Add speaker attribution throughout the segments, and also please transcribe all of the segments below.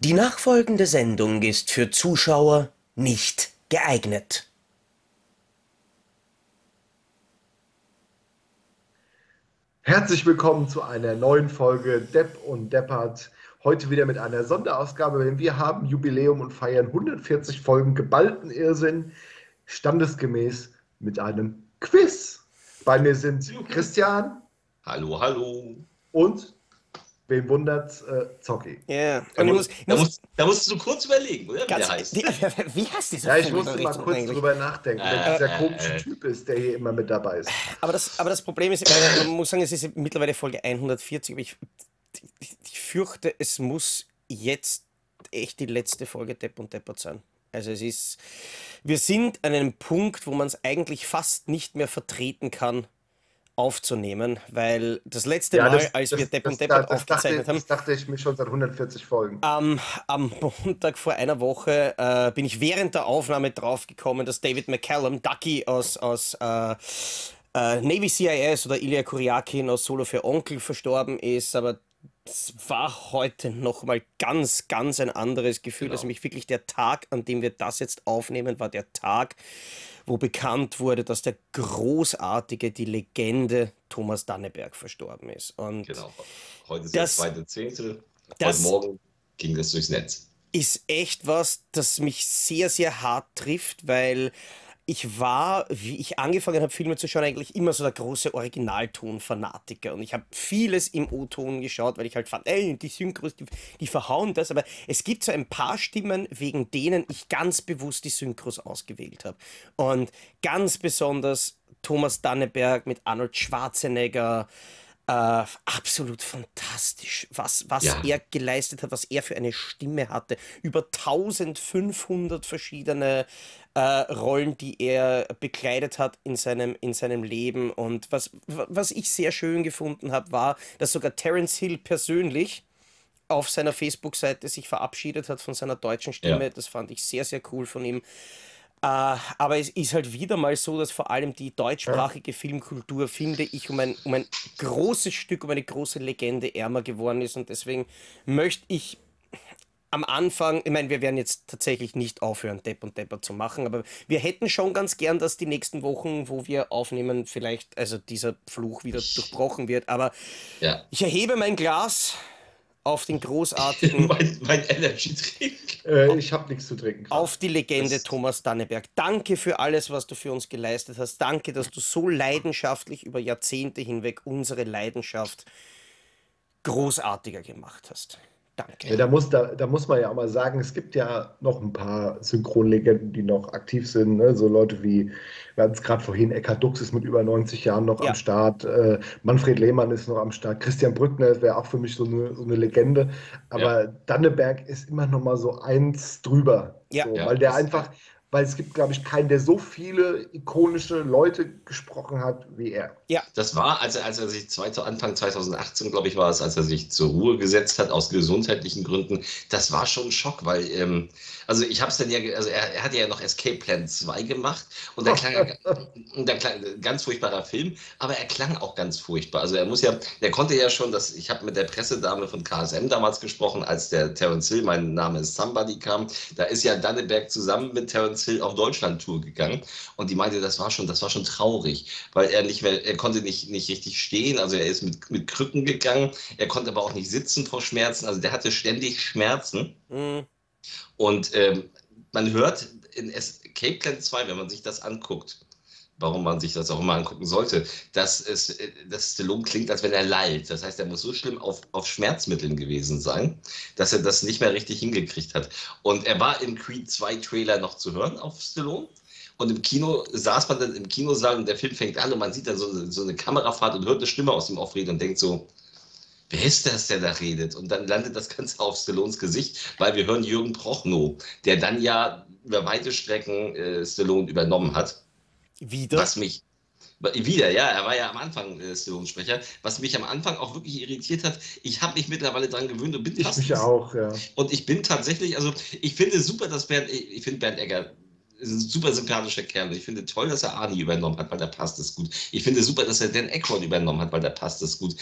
Speaker 1: Die nachfolgende Sendung ist für Zuschauer nicht geeignet.
Speaker 2: Herzlich willkommen zu einer neuen Folge Depp und Deppert. Heute wieder mit einer Sonderausgabe, denn wir haben Jubiläum und feiern 140 Folgen geballten Irrsinn, standesgemäß mit einem Quiz. Bei mir sind Christian.
Speaker 3: Hallo, hallo.
Speaker 2: Und Wen wundert's? Äh, Zocki.
Speaker 1: Ja,
Speaker 3: Da, muss, da, musst, da musst du kurz überlegen, oder? Wie
Speaker 1: ganz,
Speaker 3: der heißt.
Speaker 1: Wie, wie heißt dieser
Speaker 2: Ja, ich
Speaker 1: Film
Speaker 2: musste mal kurz
Speaker 1: eigentlich?
Speaker 2: drüber nachdenken,
Speaker 3: Äh,
Speaker 2: weil dieser
Speaker 3: äh,
Speaker 2: komische
Speaker 3: äh.
Speaker 2: Typ ist, der hier immer mit dabei ist.
Speaker 1: Aber das, aber das Problem ist, man muss sagen, es ist mittlerweile Folge 140, aber ich, ich, ich fürchte, es muss jetzt echt die letzte Folge Depp und Deppert sein. Also es ist, wir sind an einem Punkt, wo man es eigentlich fast nicht mehr vertreten kann, aufzunehmen, weil das letzte Mal, als wir Depp und
Speaker 2: das, dachte,
Speaker 1: aufgezeichnet haben,
Speaker 2: das dachte ich mir schon seit 140 Folgen.
Speaker 1: Am, am Montag vor einer Woche äh, bin ich während der Aufnahme draufgekommen, dass David McCallum, Ducky aus, aus äh, äh, Navy CIS oder Ilya Kuryakin aus Solo für Onkel verstorben ist, aber es war heute nochmal ganz, ganz ein anderes Gefühl.
Speaker 3: Genau.
Speaker 1: Also mich wirklich der Tag, an dem wir das jetzt aufnehmen, war der Tag, wo bekannt wurde, dass der großartige, die Legende Thomas Danneberg verstorben ist. Und
Speaker 3: Genau. Heute ist
Speaker 1: Das-
Speaker 3: der zweite Zehnte.
Speaker 1: das-
Speaker 3: Heute Morgen ging das durchs Netz.
Speaker 1: ist echt was, das mich sehr, sehr hart trifft, weil ich war, wie ich angefangen habe, Filme zu schauen, eigentlich immer so der große Originalton-Fanatiker. Und ich habe vieles im O-Ton geschaut, weil ich halt fand, ey, die Synchros, die, die verhauen das. Aber es gibt so ein paar Stimmen, wegen denen ich ganz bewusst die Synchros ausgewählt habe. Und ganz besonders Thomas Danneberg mit Arnold Schwarzenegger. Äh, absolut fantastisch, was, was
Speaker 3: Ja.
Speaker 1: er geleistet hat, was er für eine Stimme hatte. Über 1500 verschiedene äh, Rollen, die er bekleidet hat in seinem, in seinem Leben. Und was, was ich sehr schön gefunden habe, war, dass sogar Terence Hill persönlich auf seiner Facebook-Seite sich verabschiedet hat von seiner deutschen Stimme.
Speaker 3: Ja.
Speaker 1: Das fand ich sehr, sehr cool von ihm. Äh, aber es ist halt wieder mal so, dass vor allem die deutschsprachige Filmkultur, finde ich, um ein, um ein großes Stück, um eine große Legende ärmer geworden ist. Und deswegen möchte ich am Anfang, ich meine, wir werden jetzt tatsächlich nicht aufhören, Depp und Depper zu machen, aber wir hätten schon ganz gern, dass die nächsten Wochen, wo wir aufnehmen, vielleicht, also dieser Fluch wieder durchbrochen wird. Aber
Speaker 3: Ja.
Speaker 1: ich erhebe mein Glas auf den großartigen
Speaker 3: mein, mein Energy-Drink.
Speaker 2: Äh, ich habe nichts zu trinken.
Speaker 1: auf die Legende
Speaker 3: Das-
Speaker 1: Thomas Danneberg. Danke für alles, was du für uns geleistet hast. Danke, dass du so leidenschaftlich über Jahrzehnte hinweg unsere Leidenschaft großartiger gemacht hast. Danke.
Speaker 2: Ja, da, muss, da, da muss man ja auch mal sagen, es gibt ja noch ein paar Synchronlegenden, die noch aktiv sind. Ne? So Leute wie, wir hatten es gerade vorhin, Eckhard Dux ist mit über 90 Jahren noch
Speaker 1: Ja.
Speaker 2: am Start. Äh, Manfred Lehmann ist noch am Start. Christian Brückner wäre auch für mich so eine, so eine Legende. Aber Danneberg ist immer noch mal so eins drüber.
Speaker 1: Ja.
Speaker 2: so,
Speaker 3: Ja,
Speaker 2: weil der einfach, weil es gibt, glaube ich, keinen, der so viele ikonische Leute gesprochen hat wie er.
Speaker 3: Das war, als er, als er sich zwei, Anfang 2018, glaube ich, war es, als er sich zur Ruhe gesetzt hat, aus gesundheitlichen Gründen. Das war schon ein Schock, weil, ähm, also ich habe es dann ja, also er, er hatte ja noch Escape Plan 2 gemacht und der klang, der klang ganz furchtbarer Film, aber er klang auch ganz furchtbar. Also er muss ja, der konnte ja schon, das, ich habe mit der Pressedame von KSM damals gesprochen, als der Terence Hill, mein Name ist Somebody kam, da ist ja Danneberg zusammen mit Terence Hill auf Deutschland-Tour gegangen. Und die meinte, das war schon, das war schon traurig, weil er nicht mehr, er konnte nicht, nicht richtig stehen, also er ist mit, mit Krücken gegangen, er konnte aber auch nicht sitzen vor Schmerzen, also der hatte ständig Schmerzen.
Speaker 1: Mm,
Speaker 3: und ähm, man hört in Escape Plan 2, wenn man sich das anguckt, warum man sich das auch immer angucken sollte, dass, es, äh, dass Stallone klingt, als wenn er lallt. Das heißt, er muss so schlimm auf, auf Schmerzmitteln gewesen sein, dass er das nicht mehr richtig hingekriegt hat. Und er war im Creed 2 Trailer noch zu hören auf Stallone. Und im Kino saß man dann im Kinosaal und der Film fängt an und man sieht dann so eine, so eine Kamerafahrt und hört eine Stimme aus ihm aufreden und denkt so, wer ist das, der da redet? Und dann landet das Ganze auf Stallones Gesicht, weil wir hören Jürgen Prochnow, der dann ja über weite Strecken äh, Stallone übernommen hat.
Speaker 1: Wieder.
Speaker 3: Was mich wieder, ja, er war ja am Anfang äh, Stallone-Sprecher. Was mich am Anfang auch wirklich irritiert hat, ich habe mich mittlerweile dran gewöhnt und bin
Speaker 2: Ich
Speaker 3: fast
Speaker 2: mich auch, ja.
Speaker 3: und ich bin tatsächlich, also ich finde super, dass Bernd, ich finde Bernd Egger ist ein super sympathischer Kerl. Ich finde toll, dass er Arnie übernommen hat, weil der passt es gut. Ich finde super, dass er Dan Aykroyd übernommen hat, weil der passt es gut.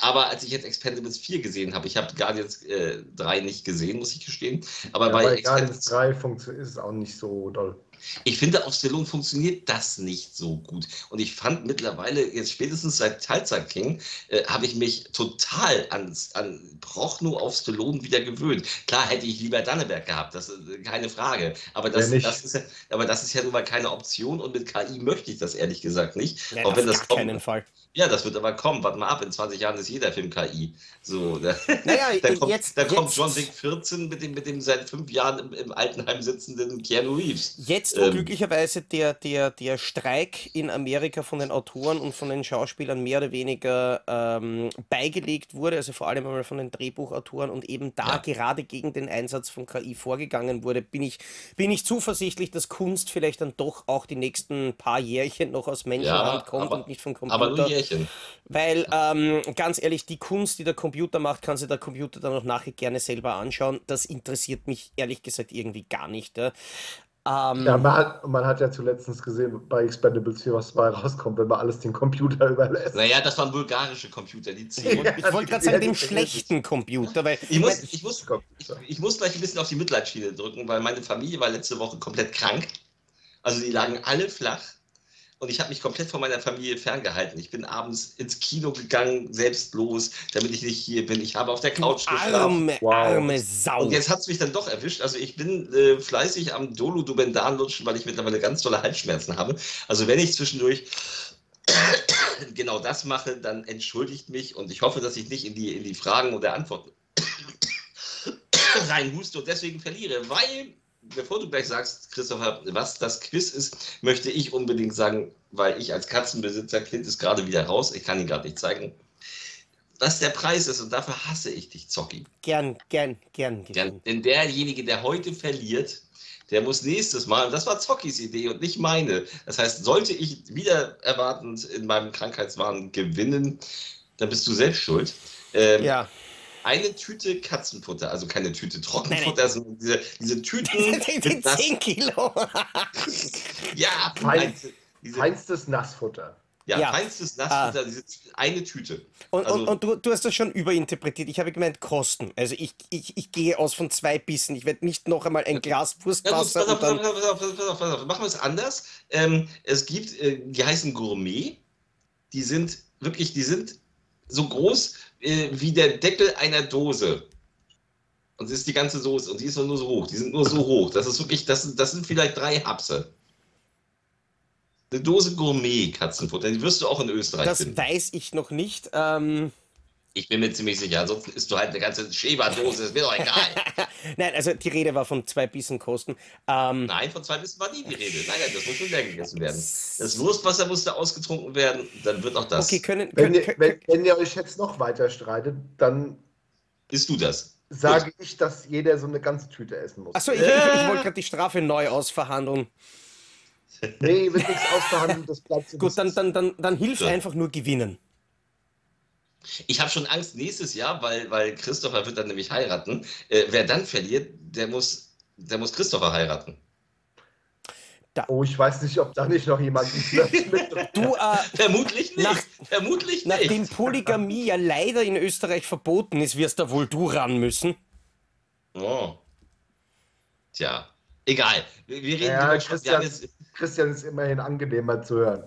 Speaker 3: Aber als ich jetzt Expendables 4 gesehen habe, ich habe Guardians äh, 3 nicht gesehen, muss ich gestehen. Aber
Speaker 2: Ja,
Speaker 3: bei,
Speaker 2: bei Guardians 3 funktioniert ist es auch nicht so doll.
Speaker 3: Ich finde, auf Stallone funktioniert das nicht so gut. Und ich fand mittlerweile, jetzt spätestens seit Teilzeit King, äh, habe ich mich total an, an Prochno auf Stallone wieder gewöhnt. Klar hätte ich lieber Danneberg gehabt, das ist äh, keine Frage. Aber das, das, ist, ja- aber das ist ja nun mal keine Option und mit KI möchte ich das ehrlich gesagt nicht.
Speaker 1: Nein,
Speaker 3: auch
Speaker 1: auf
Speaker 3: wenn das kommt.
Speaker 1: keinen Fall.
Speaker 3: Ja, das wird aber kommen. Warte mal ab, in 20 Jahren ist jeder Film KI. So, da,
Speaker 1: Naja,
Speaker 3: da kommt,
Speaker 1: jetzt-
Speaker 3: da kommt
Speaker 1: jetzt-
Speaker 3: John Wick 14 mit dem, mit dem seit fünf Jahren im, im Altenheim sitzenden Keanu Reeves.
Speaker 1: Jetzt, wo
Speaker 3: Ähm.
Speaker 1: glücklicherweise der, der, der Streik in Amerika von den Autoren und von den Schauspielern mehr oder weniger ähm, beigelegt wurde, also vor allem einmal von den Drehbuchautoren und eben da
Speaker 3: Ja.
Speaker 1: gerade gegen den Einsatz von KI vorgegangen wurde, bin ich, bin ich zuversichtlich, dass Kunst vielleicht dann doch auch die nächsten paar Jährchen noch aus Menschenhand kommt
Speaker 3: aber-
Speaker 1: und nicht
Speaker 3: nur
Speaker 1: Computer.
Speaker 3: Jährchen.
Speaker 1: Weil, ähm, ganz ehrlich, die Kunst, die der Computer macht, kann sich der Computer dann auch nachher gerne selber anschauen. Das interessiert mich ehrlich gesagt irgendwie gar nicht. Ja. Ähm,
Speaker 2: Ja, man hat, man hat ja zuletzt gesehen bei Expendables 4, was dabei rauskommt, wenn man alles dem Computer überlässt.
Speaker 3: Naja, das waren bulgarische Computer, die zehn.
Speaker 2: Ja.
Speaker 1: ich wollte gerade sagen, dem schlechten Computer, weil
Speaker 3: Ich muss, ich, muss, ich, ich muss gleich ein bisschen auf die Mitleidsschiene drücken, weil meine Familie war letzte Woche komplett krank. Also die lagen alle flach. Und ich habe mich komplett von meiner Familie ferngehalten. Ich bin abends ins Kino gegangen, selbstlos, damit ich nicht hier bin. Ich habe auf der Couch geschlafen.
Speaker 1: arme,
Speaker 2: Wow.
Speaker 1: arme Sau.
Speaker 3: Und jetzt hat es mich dann doch erwischt. Also ich bin äh, fleißig am Dolo Dubendan lutschen, weil ich mittlerweile ganz tolle Halsschmerzen habe. Also wenn ich zwischendurch genau das mache, dann entschuldigt mich und ich hoffe, dass ich nicht in die, in die Fragen oder Antworten reinhuste und deswegen verliere, weil, bevor du gleich sagst, Christopher, was das Quiz ist, möchte ich unbedingt sagen, weil ich als Katzenbesitzer, Clint ist gerade wieder raus, ich kann ihn gerade nicht zeigen, was der Preis ist und dafür hasse ich dich, Zocki.
Speaker 1: Gern, gern, gern. Gewinnen.
Speaker 3: denn derjenige, der heute verliert, der muss nächstes Mal, und das war Zockis Idee und nicht meine. Das heißt, sollte ich wieder erwartend in meinem Krankheitswahn gewinnen, dann bist du selbst schuld. Ähm,
Speaker 1: Ja.
Speaker 3: Eine Tüte Katzenfutter, also keine Tüte
Speaker 1: Nein,
Speaker 3: Trockenfutter, sondern diese, diese Tüten.
Speaker 1: die, die
Speaker 3: mit Nass-
Speaker 1: 10 Kilo.
Speaker 3: ja, nein, diese,
Speaker 2: Feinstes Nassfutter.
Speaker 3: ja,
Speaker 1: Ja.
Speaker 3: feinstes Nassfutter, diese eine Tüte.
Speaker 1: Und,
Speaker 3: Also-
Speaker 1: und, und du, du hast das schon überinterpretiert. Ich habe gemeint Kosten. Also ich, ich, ich gehe aus von zwei Bissen. Ich werde nicht noch einmal ein Glas
Speaker 3: Ja,
Speaker 1: Wurstwasser
Speaker 3: pass auf,
Speaker 1: und
Speaker 3: pass
Speaker 1: dann...
Speaker 3: auf, pass auf, pass auf, pass auf, pass auf. Machen wir es anders. Ähm, es gibt, äh, die heißen Gourmet. Die sind wirklich, die sind so groß äh, wie der Deckel einer Dose. Und das ist die ganze Soße und die ist nur so hoch. Die sind nur so hoch. Das ist wirklich, das, sind- das sind vielleicht drei Hapse. Eine Dose Gourmet-Katzenfutter, die wirst du auch in Österreich
Speaker 1: Das
Speaker 3: finden.
Speaker 1: weiß ich noch nicht. Ähm,
Speaker 3: Ich bin mir ziemlich sicher. Ansonsten isst du halt eine ganze Schäberdose, ist mir doch egal.
Speaker 1: nein, also die Rede war von zwei Bissen Kosten. Ähm,
Speaker 3: Nein, von zwei Bissen war nie die Rede. Nein, nein, das muss schon leer gegessen werden. Das Wurstwasser musste ausgetrunken werden, dann wird auch das.
Speaker 1: okay, können,
Speaker 2: Wenn
Speaker 1: können,
Speaker 2: ihr,
Speaker 1: können,
Speaker 2: wenn, wenn ihr euch jetzt noch weiter streitet, dann
Speaker 3: Isst du das?
Speaker 2: sage ich, dass jeder so eine ganze Tüte essen muss.
Speaker 1: Achso, ich, ich, ich wollte gerade die Strafe neu ausverhandeln.
Speaker 2: Nee, wird nichts ausverhandelt, das bleibt so.
Speaker 1: Gut, dann, dann, dann, dann hilft
Speaker 3: Ja.
Speaker 1: einfach nur gewinnen.
Speaker 3: Ich habe schon Angst nächstes Jahr, weil, weil Christopher wird dann nämlich heiraten. Äh, wer dann verliert, der muss, der muss Christopher heiraten.
Speaker 2: Oh, ich weiß nicht, ob da nicht noch jemand.
Speaker 1: Du, äh,
Speaker 3: Vermutlich nicht.
Speaker 1: Nach-
Speaker 3: Vermutlich
Speaker 1: nachdem
Speaker 3: nicht.
Speaker 1: Polygamie ja leider in Österreich verboten ist, wirst da wohl du ran müssen.
Speaker 3: Oh. Tja, egal. Wir, reden
Speaker 2: Ja, Christian,
Speaker 3: jetzt.
Speaker 2: Christian ist immerhin angenehmer zu hören.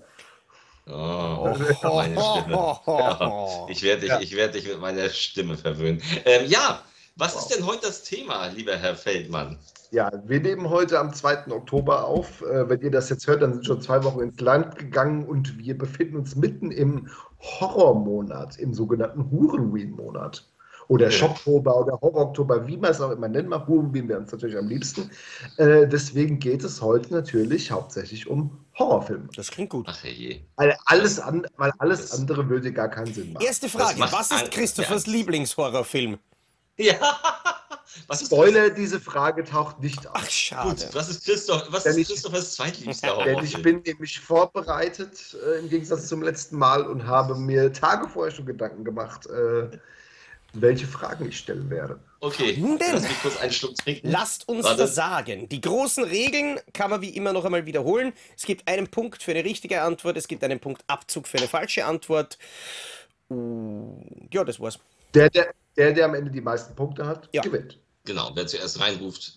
Speaker 3: Oh, meine Stimme. Ja, ich werde dich,
Speaker 2: Ja.
Speaker 3: ich werd dich mit meiner Stimme verwöhnen. Ähm, ja, was
Speaker 2: Wow.
Speaker 3: ist denn heute das Thema, lieber Herr Feldmann?
Speaker 2: Ja, wir nehmen heute am 2. Oktober auf. Äh, wenn ihr das jetzt hört, dann sind schon zwei Wochen ins Land gegangen und wir befinden uns mitten im Horrormonat, im sogenannten Hurenween-Monat. Oder
Speaker 3: Ja.
Speaker 2: Schocktober oder Horror-Oktober, wie man es auch immer nennt. Mal Hurenween wäre uns natürlich am liebsten. Äh, deswegen geht es heute natürlich hauptsächlich um Horrorfilme.
Speaker 1: Das klingt gut.
Speaker 3: Ach je.
Speaker 2: Weil alles, an, weil alles
Speaker 3: Das-
Speaker 2: andere würde gar keinen Sinn machen.
Speaker 1: Erste Frage,
Speaker 3: macht
Speaker 1: was ist Christophers
Speaker 3: ja.
Speaker 1: Lieblingshorrorfilm?
Speaker 3: Ja. Was ist
Speaker 2: Spoiler, diese Frage taucht nicht auf.
Speaker 1: Ach, schade.
Speaker 3: Gut, was ist, Christoph, was
Speaker 2: Denn
Speaker 3: ist
Speaker 2: ich-
Speaker 3: Christophers zweitliebster
Speaker 2: Denn
Speaker 3: Horrorfilm?
Speaker 2: ich bin nämlich vorbereitet, äh, im Gegensatz zum letzten Mal, und habe mir Tage vorher schon Gedanken gemacht, äh, welche Fragen ich stellen werde.
Speaker 3: Okay,
Speaker 1: Nun denn.
Speaker 3: lass mich kurz einen Schluck trinken.
Speaker 1: Lasst uns
Speaker 3: Warte.
Speaker 1: versagen. Die großen Regeln kann man wie immer noch einmal wiederholen. Es gibt einen Punkt für eine richtige Antwort, es gibt einen Punkt Abzug für eine falsche Antwort. Ja, das war's.
Speaker 2: Der, der, der, der am Ende die meisten Punkte hat,
Speaker 1: Ja.
Speaker 2: gewinnt.
Speaker 3: Genau, wer zuerst reinruft.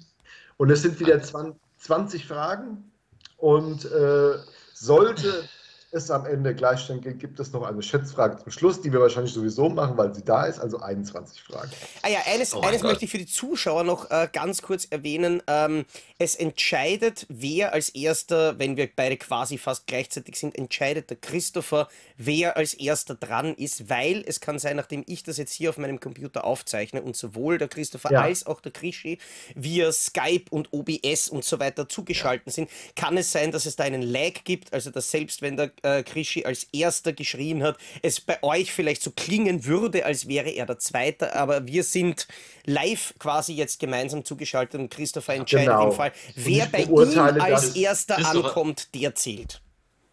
Speaker 2: Und es sind wieder 20, 20 Fragen. Und äh, sollte es am Ende Gleichstand gibt, gibt es noch eine Schätzfrage zum Schluss, die wir wahrscheinlich sowieso machen, weil sie da ist, also 21 Fragen.
Speaker 1: Ah ja, eines,
Speaker 3: Oh
Speaker 1: eines möchte ich für die Zuschauer noch äh, ganz kurz erwähnen. Ähm, es entscheidet, wer als erster, wenn wir beide quasi fast gleichzeitig sind, entscheidet der Christopher, wer als erster dran ist, weil es kann sein, nachdem ich das jetzt hier auf meinem Computer aufzeichne und sowohl der Christopher
Speaker 2: Ja.
Speaker 1: als auch der Krischi via Skype und OBS und so weiter zugeschaltet sind, kann es sein, dass es da einen Lag gibt, also dass selbst wenn der äh, Krischi als erster geschrien hat, es bei euch vielleicht so klingen würde, als wäre er der Zweite, aber wir sind live quasi jetzt gemeinsam zugeschaltet und Christopher entscheidet
Speaker 2: Genau.
Speaker 1: im Fall, wer bei ihm als erster ankommt, der zählt.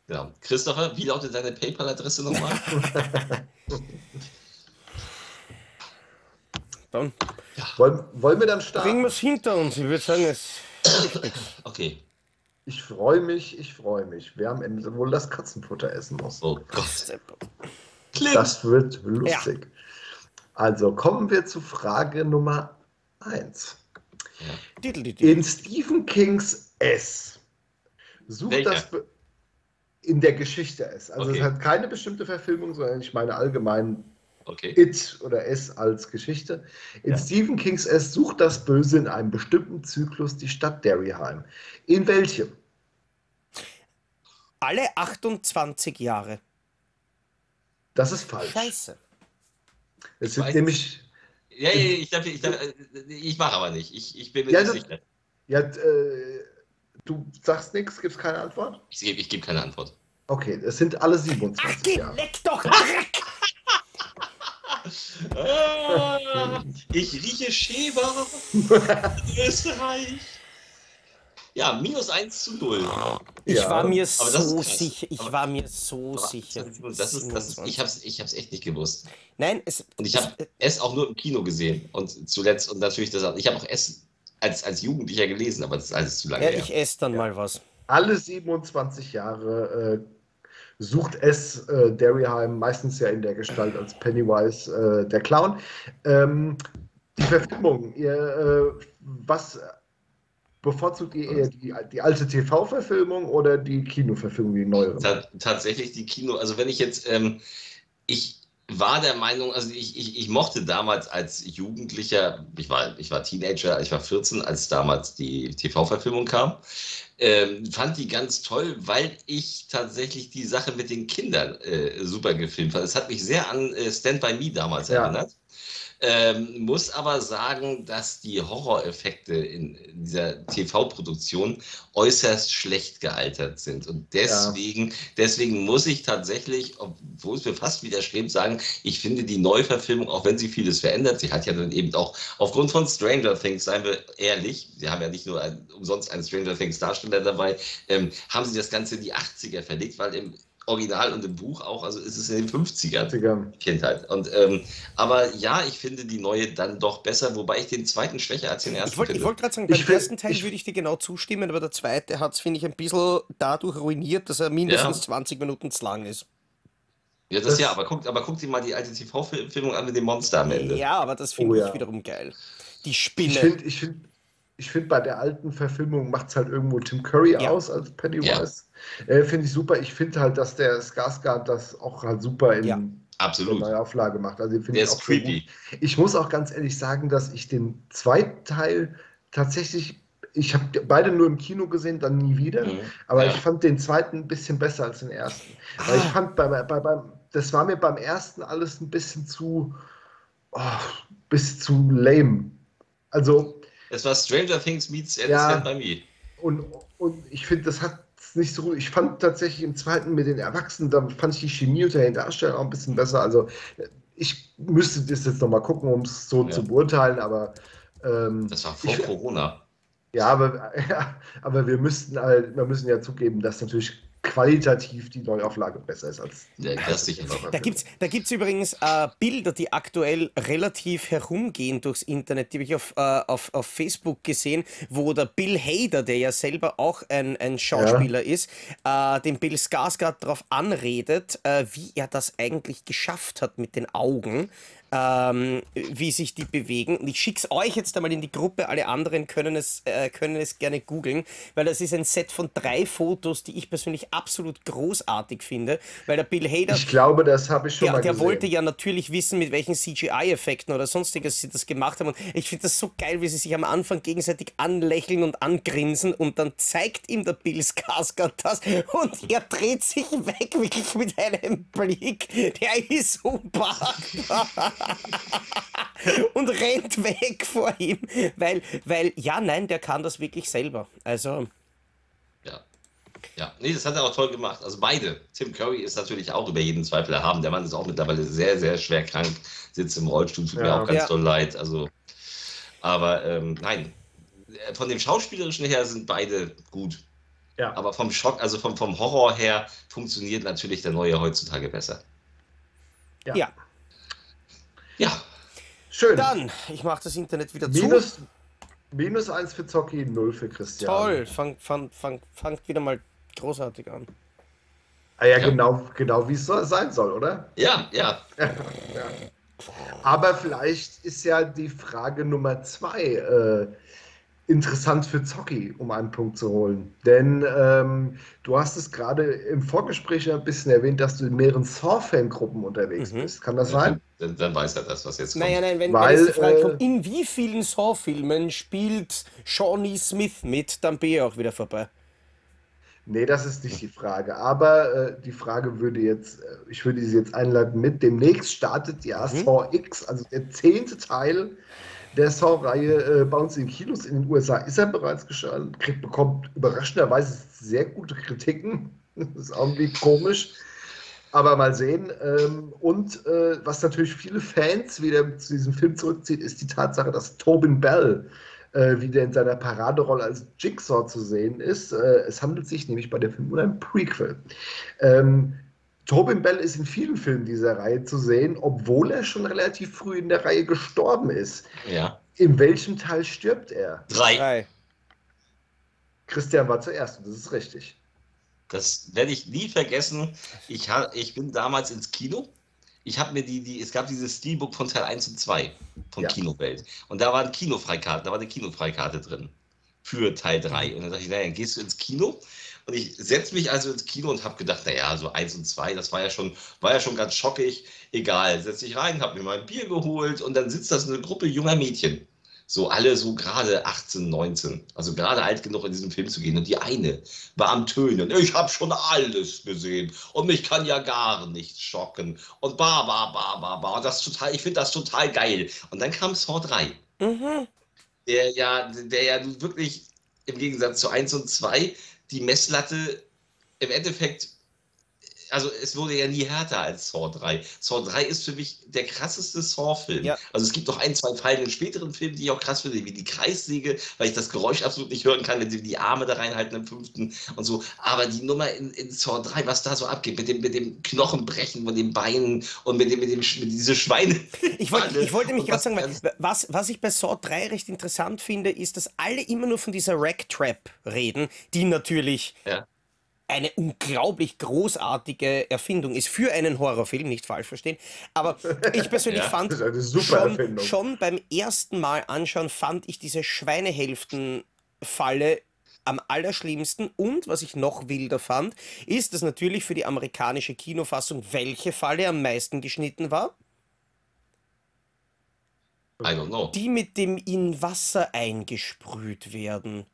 Speaker 3: Genau. Christopher, wie lautet deine PayPal-Adresse nochmal?
Speaker 1: Dann
Speaker 2: Wollen, wollen wir dann
Speaker 1: bringen
Speaker 2: starten?
Speaker 1: wir es hinter uns. Ich würde sagen, es
Speaker 3: Okay.
Speaker 2: Ich freue mich, ich freue mich. Wer am Ende wohl das Katzenfutter essen muss.
Speaker 3: Oh Gott.
Speaker 2: Das wird lustig. Also kommen wir zu Frage Nummer 1.
Speaker 1: Diddle-diddle.
Speaker 2: In Stephen Kings S sucht
Speaker 3: Welcher?
Speaker 2: das Be- in der Geschichte S. Also
Speaker 3: Okay.
Speaker 2: es hat keine bestimmte Verfilmung, sondern ich meine allgemein
Speaker 3: Okay.
Speaker 2: It oder S als Geschichte. In
Speaker 3: Ja.
Speaker 2: Stephen Kings S sucht das Böse in einem bestimmten Zyklus die Stadt Derryheim. In welchem?
Speaker 1: Alle 28 Jahre.
Speaker 2: Das ist falsch.
Speaker 1: Scheiße.
Speaker 2: Es sind
Speaker 3: weiß
Speaker 2: nämlich
Speaker 3: Ja, ja, ja, ich, darf, ich, darf, äh, ich mache aber nicht. Ich, ich bin mir
Speaker 2: Ja,
Speaker 3: nicht sicher.
Speaker 2: Ja, äh, du sagst nichts, gibst keine Antwort?
Speaker 3: Ich gebe ich geb keine Antwort.
Speaker 2: Okay, es sind alle
Speaker 1: Ach,
Speaker 2: 27
Speaker 1: geh,
Speaker 2: Jahre.
Speaker 1: leck doch!
Speaker 3: Ah, ich rieche Schäber. Österreich. Ja, minus 1 zu 0.
Speaker 1: Ich
Speaker 2: Ja,
Speaker 1: war mir so sicher. Ich
Speaker 3: Aber-
Speaker 1: war mir so
Speaker 3: Aber
Speaker 1: sicher.
Speaker 3: Das, ist, das ist, ich
Speaker 1: 27.
Speaker 3: habe es ich hab's echt nicht gewusst.
Speaker 1: Nein, es.
Speaker 3: Und ich habe es auch nur im Kino gesehen. Und zuletzt, und natürlich, das, ich habe auch es als, als Jugendlicher gelesen, aber das ist alles zu lange
Speaker 1: Ja,
Speaker 3: her.
Speaker 1: ich esse dann mal was.
Speaker 2: Alle 27 Jahre äh, sucht es äh, Derryheim, meistens ja in der Gestalt als Pennywise, äh, der Clown. Ähm, die Verfilmung, ihr, äh, was bevorzugt ihr eher die, die alte TV-Verfilmung oder die Kinoverfilmung, die neuere?
Speaker 3: Ta tatsächlich die Kino, also wenn ich jetzt, ähm, ich war der Meinung, also ich, ich, ich mochte damals als Jugendlicher, ich war, ich war Teenager, ich war 14, als damals die TV-Verfilmung kam, ähm, fand die ganz toll, weil ich tatsächlich die Sache mit den Kindern äh, super gefilmt fand. Es hat mich sehr an äh, Stand By Me damals
Speaker 2: Ja.
Speaker 3: erinnert. Ähm, muss aber sagen, dass die Horroreffekte in dieser TV-Produktion äußerst schlecht gealtert sind. Und deswegen, deswegen muss ich tatsächlich, obwohl es mir fast widerstrebt, sagen, ich finde die Neuverfilmung, auch wenn sie vieles verändert, sie hat ja dann eben auch aufgrund von Stranger Things, seien wir ehrlich, sie haben ja nicht nur ein, umsonst einen Stranger Things Darsteller dabei, ähm, haben sie das Ganze in die 80er verlegt, weil im Original und im Buch auch, also ist es in den 50ern.
Speaker 2: Digga.
Speaker 3: Kindheit. Und, ähm, aber ja, ich finde die neue dann doch besser, wobei ich den zweiten schwächer als den ersten
Speaker 1: Ich wollte
Speaker 3: finde.
Speaker 1: wollt gerade sagen,
Speaker 2: Ich
Speaker 1: beim ersten Teil
Speaker 2: ich-
Speaker 1: würde ich dir genau zustimmen, aber der zweite hat es, finde ich, ein bisschen dadurch ruiniert, dass er mindestens
Speaker 3: Ja.
Speaker 1: 20 Minuten zu lang ist.
Speaker 3: ja, das,
Speaker 2: das-
Speaker 3: ja, aber guckt, aber guckt dir mal die alte TV-Filmung an mit dem Monster am Ende.
Speaker 1: Ja, aber das finde
Speaker 2: Oh
Speaker 1: ich
Speaker 2: ja.
Speaker 1: wiederum geil. Die
Speaker 2: Ich
Speaker 1: Spinne.
Speaker 2: finde, ich finde, ich find, bei der alten Verfilmung macht es halt irgendwo Tim Curry
Speaker 1: Ja.
Speaker 2: aus als Pennywise. Äh, finde ich super. Ich finde halt, dass der Skarsgård das auch halt super in
Speaker 1: Ja.
Speaker 2: der
Speaker 3: Absolut.
Speaker 2: Neuauflage macht. Also finde
Speaker 3: Der
Speaker 2: ich
Speaker 3: ist
Speaker 2: auch sehr
Speaker 3: creepy.
Speaker 2: Gut. Ich muss auch ganz ehrlich sagen, dass ich den zweiten Teil tatsächlich, ich habe beide nur im Kino gesehen, dann nie wieder.
Speaker 3: Mhm.
Speaker 2: Aber
Speaker 3: Ja.
Speaker 2: ich fand den zweiten ein bisschen besser als den ersten. Weil ich
Speaker 1: Ah.
Speaker 2: fand, bei, bei, beim, das war mir beim ersten alles ein bisschen zu, oh, bis zu lame. Also,
Speaker 3: Es war Stranger Things meets Ed
Speaker 2: Ja.
Speaker 3: Me.
Speaker 2: und, und ich finde, das hat nicht so gut. Ich fand tatsächlich im zweiten mit den Erwachsenen, da fand ich die Chemie unter den Darstellern auch ein bisschen besser. Also, ich müsste das jetzt nochmal gucken, um es so
Speaker 3: Ja.
Speaker 2: zu beurteilen, aber. Ähm,
Speaker 3: Das war vor
Speaker 2: ich,
Speaker 3: Corona.
Speaker 2: Ja, aber, ja, aber wir müssten halt, wir müssen ja zugeben, dass natürlich qualitativ die Neuauflage besser ist als
Speaker 3: Ja, das sicher.
Speaker 1: Da gibt es da gibt's übrigens äh, Bilder, die aktuell relativ herumgehen durchs Internet. Die habe ich auf, äh, auf, auf Facebook gesehen, wo der Bill Hader, der ja selber auch ein, ein Schauspieler ist, äh, den Bill Skarsgård darauf anredet, äh, wie er das eigentlich geschafft hat mit den Augen. Ähm, wie sich die bewegen. Und ich schicke es euch jetzt einmal in die Gruppe, alle anderen können es, äh, können es gerne googeln, weil das ist ein Set von drei Fotos, die ich persönlich absolut großartig finde, weil der Bill Hader,
Speaker 2: Ich glaube, das habe ich schon
Speaker 1: der,
Speaker 2: mal
Speaker 1: der
Speaker 2: gesehen.
Speaker 1: wollte ja natürlich wissen, mit welchen CGI-Effekten oder sonstiges sie das gemacht haben. Und ich finde das so geil, wie sie sich am Anfang gegenseitig anlächeln und angrinsen und dann zeigt ihm der Bill Skarsgård das und er dreht sich weg, wirklich mit einem Blick, der ist unpackbar und rennt weg vor ihm, weil, weil, ja, nein, der kann das wirklich selber. Also,
Speaker 3: Ja. Ja, nee, das hat er auch toll gemacht. Also beide. Tim Curry ist natürlich auch über jeden Zweifel erhaben. Der Mann ist auch mittlerweile sehr, sehr schwer krank, sitzt im Rollstuhl, tut mir
Speaker 2: Ja.
Speaker 3: auch ganz
Speaker 1: Ja.
Speaker 3: doll leid. Also, aber ähm, nein, von dem Schauspielerischen her sind beide gut.
Speaker 2: Ja.
Speaker 3: Aber vom Schock, also vom, vom Horror her, funktioniert natürlich der neue heutzutage besser.
Speaker 2: Ja.
Speaker 1: ja.
Speaker 3: Ja,
Speaker 2: Schön.
Speaker 1: Dann, ich mache das Internet wieder zu.
Speaker 2: minus, minus eins für Zocki, null für Christian.
Speaker 1: Toll, fang, fang, fang, fangt wieder mal großartig an.
Speaker 2: Ah, ja,
Speaker 3: Ja.
Speaker 2: genau, genau wie es so sein soll, oder?
Speaker 3: ja, ja.
Speaker 2: Aber vielleicht ist ja die Frage Nummer zwei äh, interessant für Zocki, um einen Punkt zu holen. Denn ähm, du hast es gerade im Vorgespräch ein bisschen erwähnt, dass du in mehreren Saw-Fangruppen unterwegs
Speaker 1: Mhm.
Speaker 2: bist. Kann das sein?
Speaker 3: Dann, dann weiß er das, was jetzt kommt.
Speaker 1: Naja, nein, wenn,
Speaker 2: Weil,
Speaker 1: wenn jetzt die Frage
Speaker 2: äh,
Speaker 1: kommt, in wie vielen Saw-Filmen spielt Shawnee Smith mit, dann bin ich auch wieder vorbei.
Speaker 2: Nee, das ist nicht die Frage. Aber äh, die Frage würde jetzt, äh, ich würde sie jetzt einleiten mit. Demnächst startet ja
Speaker 1: Mhm.
Speaker 2: Saw X, also der zehnte Teil der Saw-Reihe äh, bei uns in Kinos. In den USA ist er bereits gestartet, kriegt, bekommt überraschenderweise sehr gute Kritiken. Das ist irgendwie komisch. Aber mal sehen. Ähm, und äh, was natürlich viele Fans wieder zu diesem Film zurückzieht, ist die Tatsache, dass Tobin Bell äh, wieder in seiner Paraderolle als Jigsaw zu sehen ist. Äh, es handelt sich nämlich bei dem Film um ein Prequel. Ähm, Tobin Bell ist in vielen Filmen dieser Reihe zu sehen, obwohl er schon relativ früh in der Reihe gestorben ist.
Speaker 3: Ja.
Speaker 2: In welchem Teil stirbt er?
Speaker 3: Drei.
Speaker 1: Drei.
Speaker 2: Christian war zuerst und das ist richtig.
Speaker 3: Das werde ich nie vergessen. Ich, ha, ich bin damals ins Kino. Ich habe mir die, die, es gab dieses Steelbook von Teil 1 und 2 von
Speaker 2: Ja.
Speaker 3: Kinowelt. Und da waren Kinofreikarten, da war eine Kinofreikarte drin für Teil 3. Und dann dachte ich, naja, dann gehst du ins Kino. Und ich setze mich also ins Kino und habe gedacht, naja, so 1 und 2, das war ja schon, war ja schon ganz schockig. Egal, setze ich rein, habe mir mal ein Bier geholt und dann sitzt da so eine Gruppe junger Mädchen. So alle so gerade 18, 19. Also gerade alt genug in diesen Film zu gehen. Und die eine war am Tönen. Ich habe schon alles gesehen. Und mich kann ja gar nichts schocken. Und ba, ba, ba, ba, ba. Und das total, ich finde das total geil. Und dann kam Saw 3.
Speaker 1: Mhm.
Speaker 3: Der ja, der ja wirklich im Gegensatz zu 1 und 2 die Messlatte im Endeffekt also es wurde ja nie härter als Saw 3. Saw 3 ist für mich der krasseste Saw-Film.
Speaker 1: Ja.
Speaker 3: Also es gibt noch ein, zwei Fallen in späteren Filmen, die ich auch krass finde, wie die Kreissäge, weil ich das Geräusch absolut nicht hören kann, wenn sie die Arme da reinhalten im fünften und so. Aber die Nummer in, in Saw 3, was da so abgeht, mit dem, mit dem Knochenbrechen von den Beinen und mit dem, mit dem mit diese Schweine.
Speaker 1: Ich wollte, ich wollte mich gerade sagen, was, was ich bei Saw 3 recht interessant finde, ist, dass alle immer nur von dieser Rack-Trap reden, die natürlich
Speaker 3: Ja.
Speaker 1: Eine unglaublich großartige Erfindung ist für einen Horrorfilm, nicht falsch verstehen. Aber ich persönlich
Speaker 3: Ja,
Speaker 1: fand schon, schon beim ersten Mal anschauen, fand ich diese Schweinehälften-Falle am allerschlimmsten. Und was ich noch wilder fand, ist, dass natürlich für die amerikanische Kinofassung welche Falle am meisten geschnitten war?
Speaker 3: I don't know.
Speaker 1: Die mit dem in Wasser eingesprüht werden.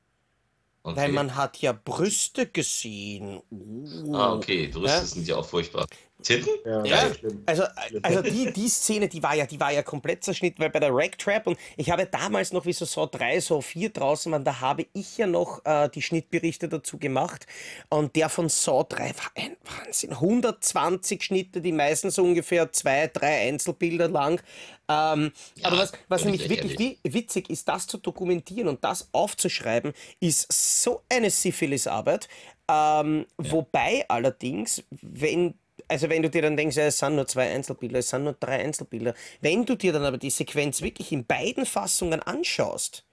Speaker 3: Okay.
Speaker 1: Weil man hat ja Brüste gesehen. Oh.
Speaker 3: Ah, okay. Brüste
Speaker 1: Ja?
Speaker 3: sind ja auch furchtbar. Titten?
Speaker 2: Ja,
Speaker 1: Ja, also, also die, die Szene, die war ja, die war ja komplett zerschnitten, weil bei der Rack Trap und ich habe damals noch, wie so Saw 3, Saw 4 draußen waren, da habe ich ja noch äh, die Schnittberichte dazu gemacht und der von Saw 3 war ein Wahnsinn. 120 Schnitte, die meisten so ungefähr zwei, drei Einzelbilder lang. Ähm,
Speaker 3: Ja,
Speaker 1: aber was, was nämlich wirklich wi witzig ist, das zu dokumentieren und das aufzuschreiben, ist so eine Syphilis-Arbeit. Ähm, Wobei allerdings, wenn also wenn du dir dann denkst, ja, es sind nur zwei Einzelbilder, es sind nur drei Einzelbilder, wenn du dir dann aber die Sequenz wirklich in beiden Fassungen anschaust,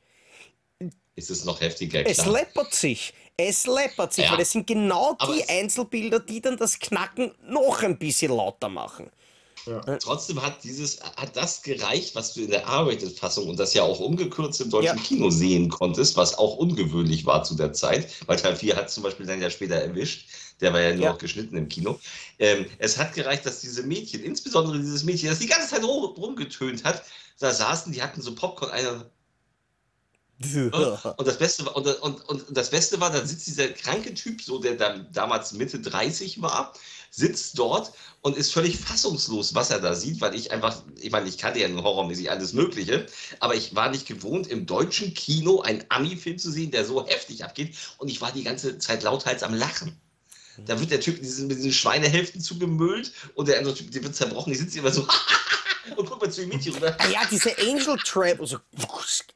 Speaker 3: Ist es noch heftiger,
Speaker 1: es
Speaker 3: klar.
Speaker 1: läppert sich. Es läppert sich,
Speaker 3: Ja.
Speaker 1: weil es sind genau
Speaker 3: Aber
Speaker 1: die
Speaker 3: es-
Speaker 1: Einzelbilder, die dann das Knacken noch ein bisschen lauter machen.
Speaker 3: Trotzdem hat dieses, hat das gereicht, was du in der R-Rated-Fassung und das ja auch umgekürzt im deutschen
Speaker 1: Ja.
Speaker 3: Kino sehen konntest, was auch ungewöhnlich war zu der Zeit, weil Teil 4 hat zum Beispiel dann ja später erwischt, der war ja nur
Speaker 1: Ja.
Speaker 3: noch geschnitten im Kino. Ähm, es hat gereicht, dass diese Mädchen, insbesondere dieses Mädchen, das die ganze Zeit rum, rumgetönt hat, da saßen, die hatten so Popcorn, einer und das Beste war, und, und, und das Beste war, dann sitzt dieser kranke Typ, so der dann damals Mitte 30 war, sitzt dort und ist völlig fassungslos, was er da sieht, weil ich einfach, ich meine, ich kannte ja nun horrormäßig alles Mögliche, aber ich war nicht gewohnt, im deutschen Kino einen Ami-Film zu sehen, der so heftig abgeht und ich war die ganze Zeit lauthals am Lachen. Da wird der Typ mit diesen, mit diesen Schweinehälften zugemüllt und der andere Typ, der wird zerbrochen, die sitzt immer so und guckt mal zu dem Mädchen rüber.
Speaker 1: Ah ja, diese Angel Trap, also,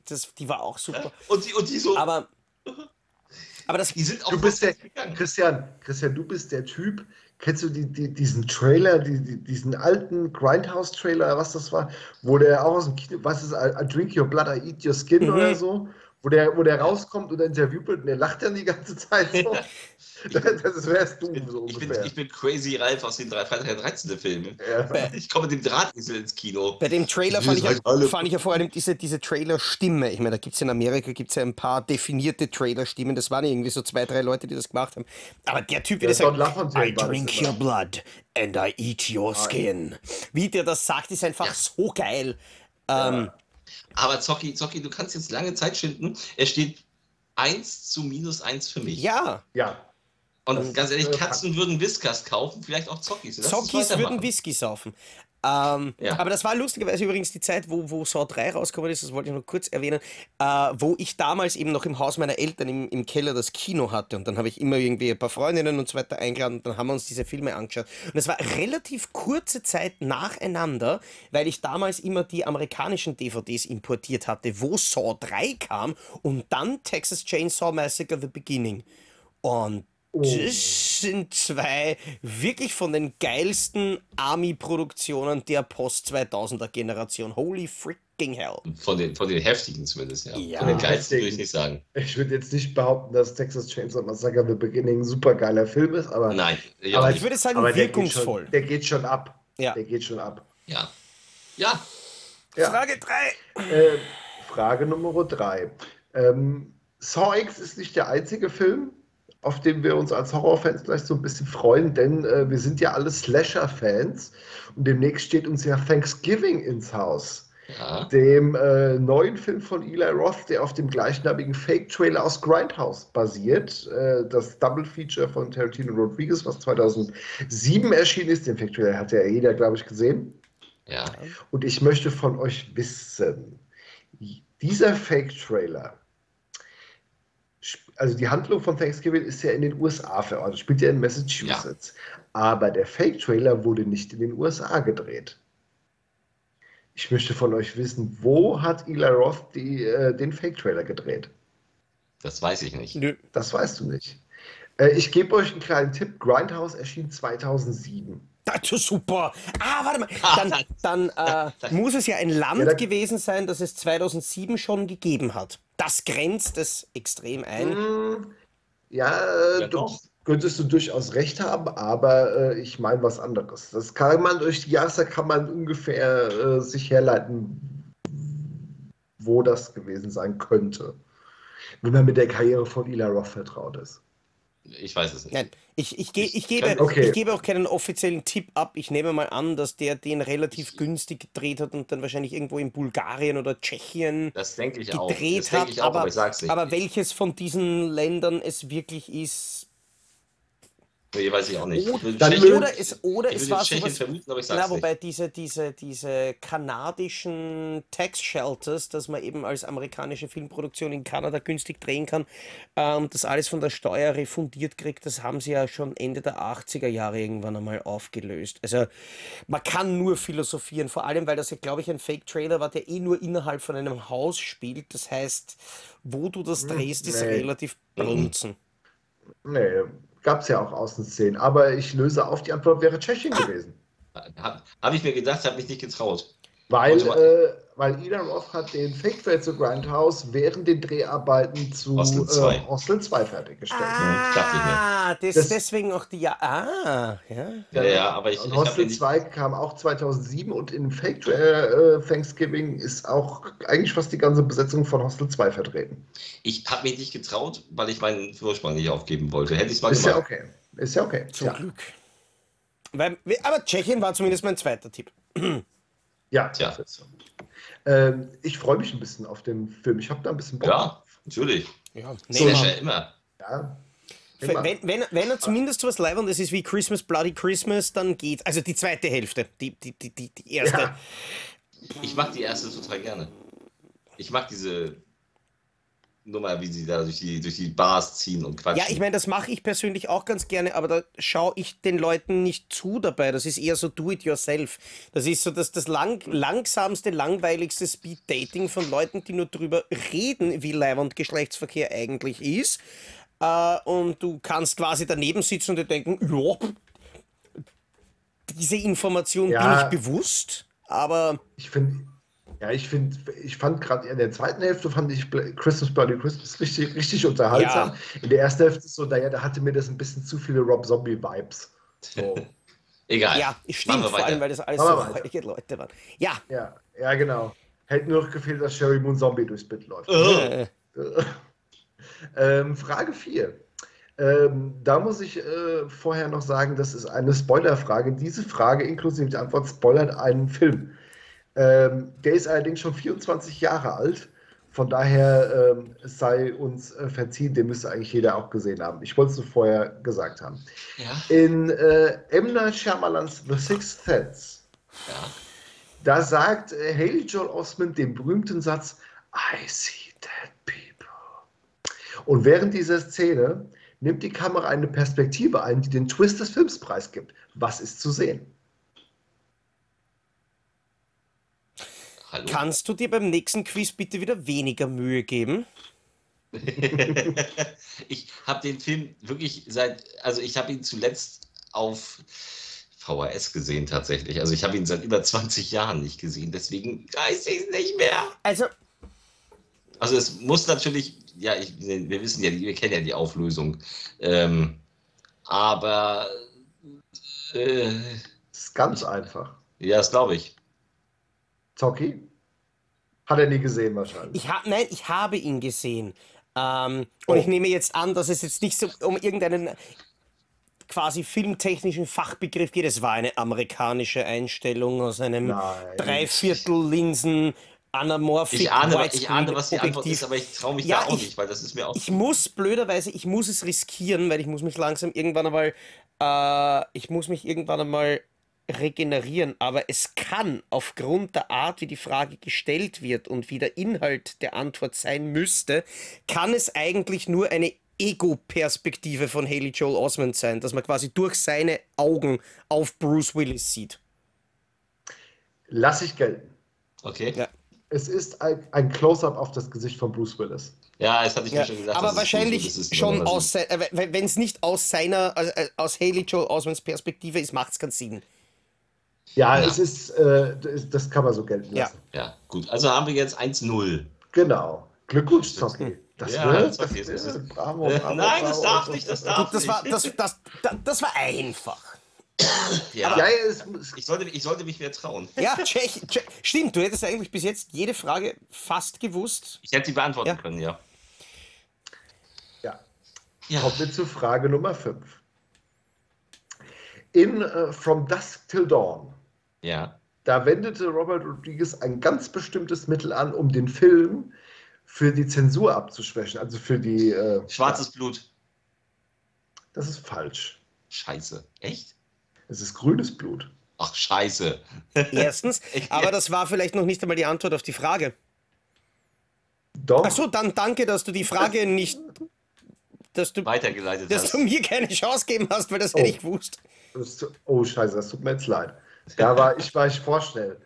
Speaker 1: das, die war auch super.
Speaker 3: Und die, und die so,
Speaker 1: Aber, aber das
Speaker 3: die sind auch
Speaker 2: Du bist der. Christian, Christian, du bist der Typ, kennst du die, die, diesen Trailer, die, die, diesen alten Grindhouse-Trailer, was das war, wo der auch aus dem Kino, was ist, I, I drink your blood, I eat your skin
Speaker 1: Mhm.
Speaker 2: oder so, wo der, wo der rauskommt und interviewt wird und der lacht dann die ganze Zeit so. das wärst du so
Speaker 3: Ich bin,
Speaker 2: ungefähr.
Speaker 3: ich bin Crazy Ralph aus den drei Freitag der 13. Filmen.
Speaker 2: ja.
Speaker 3: Ich komme mit dem Drahtesel ins Kino.
Speaker 1: Bei dem Trailer fand ich, ja,
Speaker 3: halt
Speaker 1: fand ich ja vor allem diese, diese Trailer-Stimme. Ich meine, da gibt es in Amerika gibt's ja ein paar definierte Trailer-Stimmen. Das waren irgendwie so zwei, drei Leute, die das gemacht haben. Aber der Typ, wie
Speaker 2: Ja,
Speaker 1: der sagt, I drink
Speaker 2: immer.
Speaker 1: your blood and I eat your skin. Wie der das sagt, ist einfach
Speaker 3: Ja.
Speaker 1: so geil. Ähm,
Speaker 3: Aber Zocki, Zocki, du kannst jetzt lange Zeit schinden. Es steht 1 zu minus 1 für mich.
Speaker 1: ja,
Speaker 2: ja.
Speaker 3: Und
Speaker 2: das
Speaker 3: ganz ehrlich,
Speaker 2: äh,
Speaker 3: Katzen würden Whiskers kaufen, vielleicht auch Zockis. Lass weitermachen.
Speaker 1: würden Whisky saufen. Ähm,
Speaker 3: Ja.
Speaker 1: Aber das war lustigerweise übrigens die Zeit, wo, wo Saw 3 rausgekommen ist, das wollte ich noch kurz erwähnen, äh, wo ich damals eben noch im Haus meiner Eltern im, im Keller das Kino hatte und dann habe ich immer irgendwie ein paar Freundinnen und so weiter eingeladen und dann haben wir uns diese Filme angeschaut. Und es war relativ kurze Zeit nacheinander, weil ich damals immer die amerikanischen DVDs importiert hatte, wo Saw 3 kam und dann Texas Chainsaw Massacre The Beginning. Und das sind zwei wirklich von den geilsten Army-Produktionen der Post-2000er-Generation. Holy freaking hell.
Speaker 3: Von den, von den heftigen zumindest, ja.
Speaker 1: Ja.
Speaker 3: Von den geilsten würde ich nicht sagen.
Speaker 2: Ich würde jetzt nicht behaupten, dass Texas Chainsaw Massacre The Beginning ein super geiler Film ist, aber,
Speaker 3: Nein. Ja.
Speaker 2: aber
Speaker 1: Ich würde sagen,
Speaker 2: aber der geht
Speaker 1: wirkungsvoll.
Speaker 2: Schon, der geht schon ab.
Speaker 1: Ja.
Speaker 2: Der geht schon ab.
Speaker 3: ja. ja.
Speaker 2: Ja.
Speaker 1: Frage 3.
Speaker 2: Äh, Frage Nummer drei. Ähm, Saw X ist nicht der einzige Film, auf den wir uns als Horrorfans vielleicht so ein bisschen freuen, denn äh, wir sind ja alle Slasher-Fans und demnächst steht uns ja Thanksgiving ins Haus.
Speaker 3: ja.
Speaker 2: Dem äh, neuen Film von Eli Roth, der auf dem gleichnamigen Fake-Trailer aus Grindhouse basiert. Äh, das Double-Feature von Tarantino Rodriguez, was 2007 erschienen ist. Den Fake-Trailer hat ja jeder, glaube ich, gesehen.
Speaker 3: Ja.
Speaker 2: Und ich möchte von euch wissen, dieser Fake-Trailer, also die Handlung von Thanksgiving ist ja in den USA verortet, spielt ja in Massachusetts. Aber der Fake-Trailer wurde nicht in den USA gedreht. Ich möchte von euch wissen, wo hat Eli Roth die, äh, den Fake-Trailer gedreht?
Speaker 3: Das weiß ich nicht.
Speaker 1: Nö.
Speaker 2: Das weißt du nicht. Äh, ich gebe euch einen kleinen Tipp. Grindhouse erschien 2007.
Speaker 1: Das ist super. Ah, warte mal. Dann, dann äh, muss es ja ein Land
Speaker 2: Ja, da-
Speaker 1: gewesen sein, das es 2007 schon gegeben hat. Das grenzt es extrem ein.
Speaker 2: Hm, Ja,
Speaker 3: Ja,
Speaker 2: du,
Speaker 3: doch.
Speaker 2: könntest du durchaus recht haben, aber äh, ich meine was anderes. Das kann man durch die Jahreszeit kann man ungefähr äh, sich herleiten, wo das gewesen sein könnte. Wenn man mit der Karriere von Eli Roth vertraut ist.
Speaker 3: Ich weiß es nicht.
Speaker 1: Nein, ich, ich, ge
Speaker 3: Ich
Speaker 1: gebe,
Speaker 2: Okay.
Speaker 1: ich gebe auch keinen offiziellen Tipp ab. Ich nehme mal an, dass der den relativ günstig gedreht hat und dann wahrscheinlich irgendwo in Bulgarien oder Tschechien
Speaker 3: Das denke ich auch.
Speaker 1: gedreht
Speaker 3: Das denke
Speaker 1: hat.
Speaker 3: ich auch, aber,
Speaker 1: aber, aber welches von diesen Ländern es wirklich ist,
Speaker 3: Nee, weiß ich auch nicht.
Speaker 1: Oder,
Speaker 3: Tschechien-
Speaker 1: oder es, oder es war
Speaker 3: Tschechien
Speaker 1: sowas,
Speaker 3: vermuten, aber ich sag's
Speaker 1: na,
Speaker 3: nicht.
Speaker 1: wobei diese, diese, diese kanadischen Tax Shelters, dass man eben als amerikanische Filmproduktion in Kanada günstig drehen kann, ähm, das alles von der Steuer refundiert kriegt, das haben sie ja schon Ende der 80er Jahre irgendwann einmal aufgelöst. Also man kann nur philosophieren, vor allem weil das ja, glaube ich, ein Fake-Trailer war, der eh nur innerhalb von einem Haus spielt. Das heißt, wo du das drehst, ist
Speaker 2: nee.
Speaker 1: relativ blunzen.
Speaker 2: Nee, gab es ja auch Außenszenen. Aber ich löse auf, die Antwort wäre Tschechien gewesen.
Speaker 3: Habe hab ich mir gedacht, habe mich nicht getraut.
Speaker 2: Weil, weil Ida Roth hat den Fake-Trade zu Grindhouse während den Dreharbeiten zu
Speaker 3: Hostel 2.
Speaker 2: äh, Hostel 2 fertiggestellt.
Speaker 3: Ja, ich.
Speaker 1: Ah, das,
Speaker 2: Das-
Speaker 1: deswegen auch die ja. Ah, ja.
Speaker 3: Ja, ja, aber ich,
Speaker 2: Und
Speaker 3: ich habe
Speaker 2: Hostel
Speaker 3: nicht.
Speaker 2: 2 kam auch 2007 und in Fake äh, Thanksgiving ist auch eigentlich fast die ganze Besetzung von Hostel 2 vertreten.
Speaker 3: Ich habe mich nicht getraut, weil ich meinen Vorsprung nicht aufgeben wollte. Hätte ich es mal
Speaker 2: Ist ja
Speaker 3: gemacht.
Speaker 2: okay. Ist ja okay.
Speaker 1: Zum
Speaker 2: Ja,
Speaker 1: Glück. Weil, aber Tschechien war zumindest mein zweiter Tipp.
Speaker 2: ja. Ist so. Ähm, ich freue mich ein bisschen auf den Film. Ich habe da ein bisschen Bock.
Speaker 3: Ja, natürlich.
Speaker 1: Ja,
Speaker 3: So
Speaker 1: nee, Mann.
Speaker 3: ja immer.
Speaker 2: Ja.
Speaker 1: Wenn, wenn, wenn, er zumindest so was Leibendes ist wie Christmas, Bloody Christmas, dann geht Also die zweite Hälfte. Die, die, die, die, die erste.
Speaker 2: Ja.
Speaker 3: Ich mag die erste total gerne. Ich mag diese Nummer, wie sie da durch die, durch die Bars ziehen und quatschen.
Speaker 1: Ja, ich meine, das mache ich persönlich auch ganz gerne, aber da schaue ich den Leuten nicht zu dabei. Das ist eher so do-it-yourself. Das ist so das, das lang, langsamste, langweiligste Speed-Dating von Leuten, die nur drüber reden, wie Leib- und Geschlechtsverkehr eigentlich ist. Äh, und du kannst quasi daneben sitzen und dir denken, ja, diese Information
Speaker 2: Ja.
Speaker 1: bin ich bewusst, aber
Speaker 2: Ich finde, ja, ich finde, ich fand gerade in der zweiten Hälfte fand ich Christmas Bloody Christmas richtig, richtig unterhaltsam. In der ersten Hälfte ist so, naja, da hatte mir das ein bisschen zu viele Rob Zombie Vibes. So.
Speaker 3: Egal.
Speaker 1: ja, stimmt,
Speaker 3: Machen wir
Speaker 1: vor allem, weil das alles
Speaker 2: Machen
Speaker 1: so heutige Leute waren. Ja,
Speaker 2: ja, ja, genau. Hätte nur noch gefehlt, dass Sherry Moon Zombie durchs Bit läuft.
Speaker 3: Äh,
Speaker 1: äh,
Speaker 2: Ähm, Frage 4. Ähm, da muss ich äh, vorher noch sagen, das ist eine Spoilerfrage. Diese Frage inklusive der Antwort spoilert einen Film. Ähm, der ist allerdings schon 24 Jahre alt. Von daher ähm, sei uns äh, verziehen, den müsste eigentlich jeder auch gesehen haben. Ich wollte es nur vorher gesagt haben.
Speaker 3: ja,
Speaker 2: In äh, M. Night Shyamalans The Sixth Sense,
Speaker 3: ja.
Speaker 2: da sagt äh, Haley Joel Osment den berühmten Satz, I see dead people. Und während dieser Szene nimmt die Kamera eine Perspektive ein, die den Twist des Films preisgibt. Was ist zu sehen?
Speaker 3: Hallo.
Speaker 1: kannst du dir beim nächsten Quiz bitte wieder weniger Mühe geben?
Speaker 3: ich habe den Film wirklich seit, also ich habe ihn zuletzt auf VHS gesehen tatsächlich. Also ich habe ihn seit über 20 Jahren nicht gesehen, deswegen weiß ich es nicht mehr.
Speaker 1: Also,
Speaker 3: Also es muss natürlich, ja, ich, wir wissen ja, wir kennen ja die Auflösung. Ähm, aber äh,
Speaker 2: Das ist ganz einfach.
Speaker 3: ja, das glaube ich.
Speaker 2: Zocki? Hat er nie gesehen wahrscheinlich.
Speaker 1: ich habe, nein, ich habe ihn gesehen. Ähm,
Speaker 2: Oh.
Speaker 1: Und ich nehme jetzt an, dass es jetzt nicht so um irgendeinen quasi filmtechnischen Fachbegriff geht. Es war eine amerikanische Einstellung aus einem
Speaker 2: Nein.
Speaker 1: Dreiviertel-Linsen anamorphic
Speaker 3: Ich ahne, ich ahne, was die Antwort
Speaker 1: Objektiv.
Speaker 3: ist, aber ich traue mich
Speaker 1: Ja,
Speaker 3: da auch
Speaker 1: ich-
Speaker 3: nicht, weil das ist mir auch.
Speaker 1: Ich muss blöderweise, ich muss es riskieren, weil ich muss mich langsam irgendwann einmal, äh, ich muss mich irgendwann einmal regenerieren. Aber es kann aufgrund der Art, wie die Frage gestellt wird und wie der Inhalt der Antwort sein müsste, kann es eigentlich nur eine Ego-Perspektive von Haley Joel Osment sein, dass man quasi durch seine Augen auf Bruce Willis sieht.
Speaker 2: Lass ich gelten.
Speaker 3: okay.
Speaker 1: Ja.
Speaker 2: Es ist ein, ein Close-up auf das Gesicht von Bruce Willis.
Speaker 3: Ja, das hatte ich
Speaker 1: Ja,
Speaker 3: mir schon gedacht.
Speaker 1: aber wahrscheinlich schon aus, äh, wenn es nicht aus seiner, also, äh, aus Haley Joel Osments Perspektive ist, macht es keinen Sinn.
Speaker 2: Ja,
Speaker 3: Ja.
Speaker 2: es ist, äh, das, das kann man so gelten
Speaker 1: Ja.
Speaker 2: lassen.
Speaker 3: Ja, gut. Also haben wir jetzt 1-0.
Speaker 2: Genau. Glückwunsch, Zocki. Das
Speaker 3: Ja,
Speaker 2: wird, das
Speaker 3: das
Speaker 2: wird,
Speaker 3: ist-
Speaker 2: bravo,
Speaker 3: Äh,
Speaker 2: bravo,
Speaker 3: nein, das
Speaker 2: bravo.
Speaker 3: darf nicht, das darf
Speaker 1: das war, das, das, das, das war einfach.
Speaker 3: Ja,
Speaker 2: Ja, es,
Speaker 3: ich, sollte, ich sollte mich mehr trauen.
Speaker 1: Ja, Tschech, Tschech, stimmt, du hättest eigentlich bis jetzt jede Frage fast gewusst.
Speaker 3: Ich hätte sie beantworten
Speaker 1: Ja.
Speaker 3: können, ja.
Speaker 2: ja.
Speaker 3: Ja.
Speaker 2: Kommen wir zu Frage Nummer 5. In äh, From Dusk Till Dawn,
Speaker 3: Ja.
Speaker 2: da wendete Robert Rodriguez ein ganz bestimmtes Mittel an, um den Film für die Zensur abzuschwächen. Also für die. Äh,
Speaker 3: Schwarzes Blut.
Speaker 2: Das ist falsch.
Speaker 3: Scheiße. Echt?
Speaker 2: Es ist grünes Blut.
Speaker 3: Ach, scheiße.
Speaker 1: Erstens. Aber das war vielleicht noch nicht einmal die Antwort auf die Frage.
Speaker 2: Doch.
Speaker 1: Achso, dann danke, dass du die Frage nicht. Dass du,
Speaker 3: Weitergeleitet
Speaker 1: dass
Speaker 3: hast.
Speaker 1: du mir keine Chance gegeben hast, weil das hätte
Speaker 2: Oh.
Speaker 1: ich gewusst.
Speaker 2: Oh, scheiße, das tut mir jetzt leid. Da war ich, war ich vorschnell.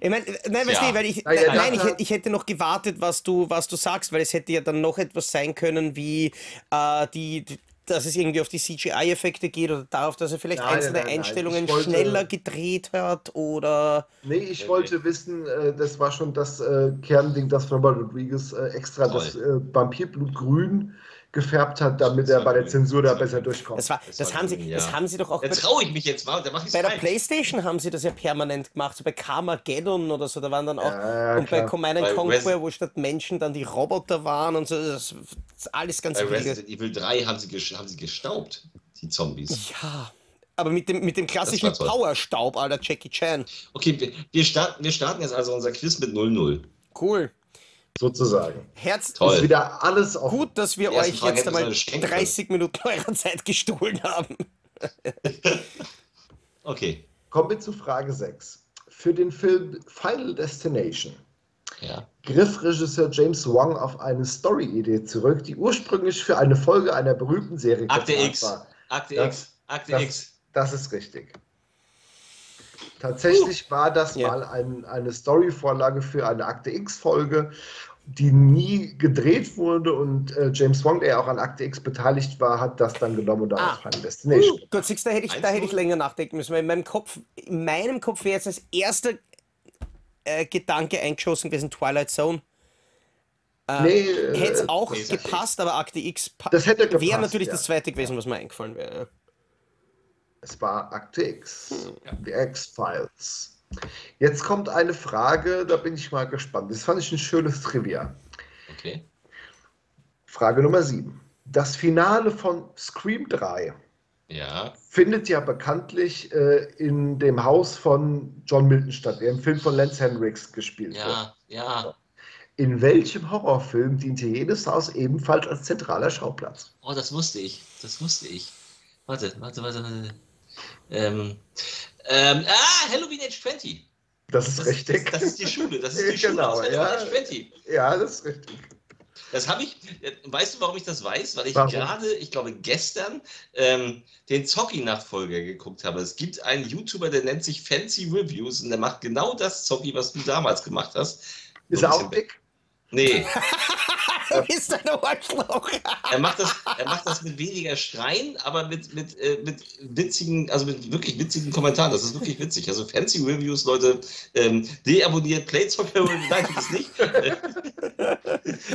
Speaker 1: Ich meine, nein,
Speaker 3: Ja.
Speaker 1: du, weil ich,
Speaker 2: Na ja,
Speaker 1: nein, ich, hätte- ich hätte noch gewartet, was du, was du sagst, weil es hätte ja dann noch etwas sein können, wie äh, die, die, dass es irgendwie auf die CGI-Effekte geht oder darauf, dass er vielleicht
Speaker 2: Nein,
Speaker 1: einzelne
Speaker 2: nein, nein,
Speaker 1: Einstellungen
Speaker 2: wollte-
Speaker 1: schneller gedreht hat oder.
Speaker 2: Nee, ich
Speaker 3: Okay.
Speaker 2: wollte wissen, äh, das war schon das äh, Kernding, das Robert Rodriguez äh, extra
Speaker 3: Toll.
Speaker 2: das äh, Vampirblut grün gefärbt hat, damit er bei der. Zensur da besser durchkommt.
Speaker 1: Das, war,
Speaker 3: Das
Speaker 1: das,
Speaker 3: war
Speaker 1: haben sie,
Speaker 3: ja.
Speaker 1: das haben sie doch auch
Speaker 3: Jetzt traue ich mich jetzt mal, da ich
Speaker 1: bei der Playstation haben sie das ja permanent gemacht, so bei Carmageddon oder so, da waren dann auch.
Speaker 2: Ja,
Speaker 1: und bei
Speaker 2: klar.
Speaker 1: Command
Speaker 3: Bei
Speaker 1: Conquer, wo statt Menschen dann die Roboter waren und so, das ist alles ganz
Speaker 3: Bei. Resident Evil 3 haben sie, haben sie gestaubt, die Zombies.
Speaker 1: Ja, aber mit dem, mit dem klassischen. Powerstaub aller Jackie Chan.
Speaker 3: Okay, wir, wir, starten, wir starten jetzt also unser Quiz mit 0-0.
Speaker 1: Cool.
Speaker 2: Sozusagen.
Speaker 1: Herz,
Speaker 3: Toll.
Speaker 2: Ist wieder alles auf.
Speaker 1: gut, dass wir euch
Speaker 3: Frage
Speaker 1: jetzt einmal
Speaker 3: eine Schenke.
Speaker 1: 30 Minuten eurer Zeit gestohlen haben.
Speaker 3: Okay,
Speaker 2: Kommen wir zu Frage 6. Für den Film Final Destination
Speaker 3: ja.
Speaker 2: griff Regisseur James Wong auf eine Story-Idee zurück, die ursprünglich für eine Folge einer berühmten Serie
Speaker 3: Akte X.
Speaker 2: war.
Speaker 3: Akte
Speaker 2: Das-
Speaker 3: X. Akte
Speaker 2: das-
Speaker 3: X.
Speaker 2: Das ist richtig. Tatsächlich war das
Speaker 1: Ja.
Speaker 2: mal ein, eine Story-Vorlage für eine Akte X-Folge, die nie gedreht wurde und äh, James Wong, der ja auch an Akte X beteiligt war, hat das dann genommen und daraus
Speaker 1: Ah.
Speaker 2: Final Destination.
Speaker 1: Uh, Gott, siehst, da hätte ich, da hätte ich
Speaker 3: 1-0.
Speaker 1: länger nachdenken müssen, weil in meinem Kopf, in meinem Kopf wäre jetzt als erster äh, Gedanke eingeschossen gewesen Twilight Zone.
Speaker 2: nee,
Speaker 1: Hätte es
Speaker 2: äh,
Speaker 1: auch
Speaker 3: nee,
Speaker 1: gepasst, aber Akte X
Speaker 2: Das hätte
Speaker 1: wäre natürlich
Speaker 2: ja.
Speaker 1: das zweite gewesen, was mir eingefallen wäre.
Speaker 2: Es war Akte X,
Speaker 3: Hm.
Speaker 2: die X-Files. Jetzt kommt eine Frage, da bin ich mal gespannt. Das fand ich ein schönes Trivia.
Speaker 3: Okay.
Speaker 2: Frage Nummer 7. Das Finale von Scream 3
Speaker 3: Ja.
Speaker 2: findet ja bekanntlich äh, in dem Haus von John Milton statt, der im Film von Lance Henricks gespielt wird.
Speaker 3: Ja, ja.
Speaker 2: In welchem Horrorfilm diente jedes Haus ebenfalls als zentraler Schauplatz?
Speaker 3: Oh, das wusste ich. Das wusste ich. Warte, warte, warte, warte. Ähm, ähm, ah, Halloween Age 20.
Speaker 2: Das ist
Speaker 3: Das,
Speaker 2: richtig.
Speaker 3: Das, das ist die Schule. Das ist die Schule
Speaker 2: Genau,
Speaker 3: Halloween
Speaker 2: ja.
Speaker 3: Age 20.
Speaker 2: ja, das ist richtig.
Speaker 3: Das habe ich. äh, Weißt du, warum ich das weiß? Weil ich gerade, ich glaube gestern, ähm, den Zocki-Nachfolger geguckt habe. Es gibt einen YouTuber, der nennt sich Fancy Reviews und der macht genau das Zocki, was du damals gemacht hast.
Speaker 2: Ist er auch dick?
Speaker 3: Nee,
Speaker 1: Du bist ein Arschloch.
Speaker 3: er macht das, er macht das mit weniger Schreien, aber mit, mit, äh, mit witzigen, also mit wirklich witzigen Kommentaren. Das ist wirklich witzig. Also Fancy Reviews, Leute, ähm, deabonniert Playzocker, nein, tut es nicht.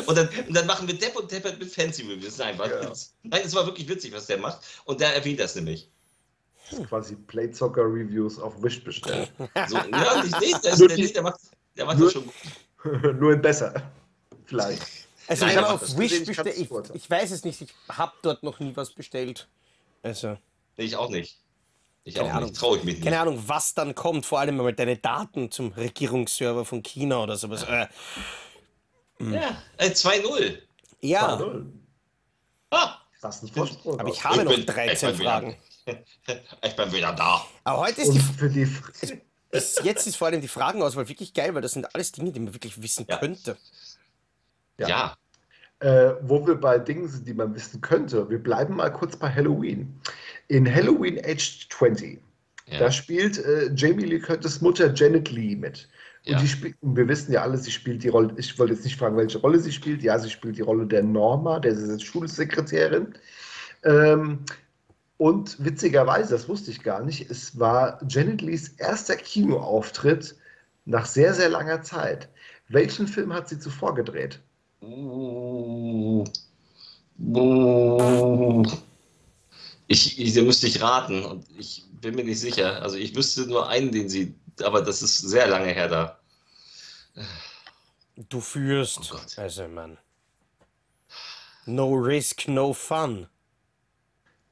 Speaker 3: und, dann, und dann machen wir Depp und Deppert mit Fancy Reviews. Nein, war,
Speaker 2: Ja.
Speaker 3: nein, es war wirklich witzig, was der macht. Und der erwähnt das nämlich.
Speaker 2: Das ist quasi Playzocker-Reviews auf Wish bestellen.
Speaker 3: So, ja, ich sehe das,
Speaker 2: Nur
Speaker 3: der, der macht, der macht
Speaker 2: nur-
Speaker 3: das schon gut.
Speaker 2: Nur in besser. Vielleicht.
Speaker 1: Also
Speaker 3: Nein,
Speaker 1: ich habe auf Wish
Speaker 2: ich
Speaker 1: bestellt. Ich, ich weiß es nicht, ich habe dort noch nie was bestellt. Also,
Speaker 3: ich auch nicht. Ich
Speaker 1: Keine
Speaker 3: auch
Speaker 1: Ahnung.
Speaker 3: nicht. Traue ich mich nicht.
Speaker 1: keine Ahnung, was dann kommt. Vor allem mal deine Daten zum Regierungsserver von China oder sowas. Äh,
Speaker 3: Ja, äh, 2-0.
Speaker 1: ja,
Speaker 2: Hallo.
Speaker 3: Ah,
Speaker 2: Das ist ein Vorsprung.
Speaker 1: aber ich habe noch
Speaker 3: bin-
Speaker 1: 13
Speaker 3: ich
Speaker 1: Fragen.
Speaker 3: Wieder, ich bin wieder da.
Speaker 1: Aber heute ist
Speaker 2: Und
Speaker 1: die
Speaker 2: für die,
Speaker 1: bis jetzt ist vor allem die Fragenauswahl wirklich geil, weil das sind alles Dinge, die man wirklich wissen
Speaker 3: Ja.
Speaker 1: könnte.
Speaker 2: Ja.
Speaker 3: Ja.
Speaker 2: äh, wo wir bei Dingen sind, die man wissen könnte, wir bleiben mal kurz bei Halloween. In Halloween Age 20,
Speaker 3: ja.
Speaker 2: da spielt äh, Jamie Lee Curtis Mutter Janet Lee mit. Und,
Speaker 3: Ja.
Speaker 2: spielt, und wir wissen ja alle, sie spielt die Rolle, ich wollte jetzt nicht fragen, welche Rolle sie spielt. Ja, sie spielt die Rolle der Norma, der Schulsekretärin. Ähm, und witzigerweise, das wusste ich gar nicht, es war Janet Lees erster Kinoauftritt nach sehr, sehr langer Zeit. Welchen Film hat sie zuvor gedreht?
Speaker 3: Ich, ich, da müsste ich raten und ich bin mir nicht sicher. Also ich wüsste nur einen, den sie, aber das ist sehr lange her da.
Speaker 1: Du führst.
Speaker 3: Oh Gott.
Speaker 1: also, Mann. No risk, no fun.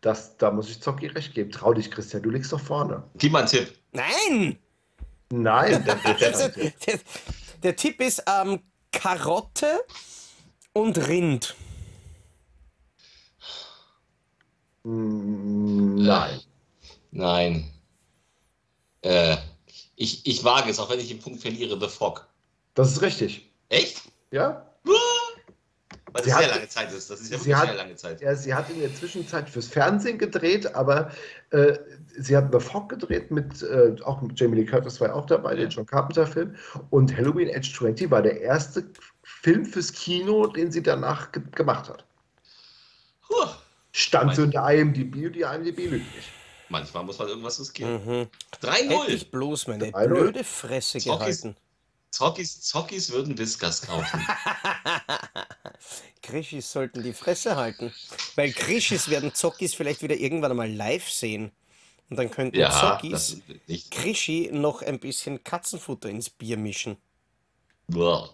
Speaker 2: Das, da muss ich Zocki recht geben. Trau dich, Christian, du liegst doch vorne.
Speaker 3: Gib mal einen Tipp.
Speaker 1: Nein!
Speaker 2: Nein, der, der,
Speaker 1: der, der Tipp ist ähm, Karotte und Rind.
Speaker 2: Mm, Nein.
Speaker 3: Nein. Äh, ich, ich wage es, auch wenn ich den Punkt verliere, The Fog.
Speaker 2: Das ist richtig.
Speaker 3: Echt?
Speaker 2: Ja?
Speaker 3: Weil
Speaker 2: Sie
Speaker 3: das sehr
Speaker 2: hat-
Speaker 3: lange Zeit ist. Das ist ja
Speaker 2: sie
Speaker 3: wirklich
Speaker 2: hat-
Speaker 3: sehr lange Zeit.
Speaker 2: ja sie hat in der Zwischenzeit fürs Fernsehen gedreht, aber äh, sie hat The Fog gedreht mit, äh, auch mit Jamie Lee Curtis war ja auch dabei,
Speaker 3: Ja.
Speaker 2: den John Carpenter-Film. Und Halloween Age 20 war der erste Film fürs Kino, den sie danach ge gemacht hat.
Speaker 3: Puh.
Speaker 2: Stand so in der IMDb und die IMDb lügt nicht.
Speaker 3: Manchmal muss man irgendwas riskieren.
Speaker 1: Mhm.
Speaker 3: 3-0.
Speaker 1: Hätte ich bloß meine
Speaker 2: 3-0.
Speaker 1: blöde Fresse gehalten.
Speaker 3: Zockies, Zockies würden Whiskas kaufen.
Speaker 1: Krischis sollten die Fresse halten. Weil Krischis werden Zockis vielleicht wieder irgendwann einmal live sehen. Und dann könnten
Speaker 3: ja,
Speaker 1: Zockis
Speaker 3: nicht.
Speaker 1: Krischi noch ein bisschen Katzenfutter ins Bier mischen.
Speaker 3: Boah.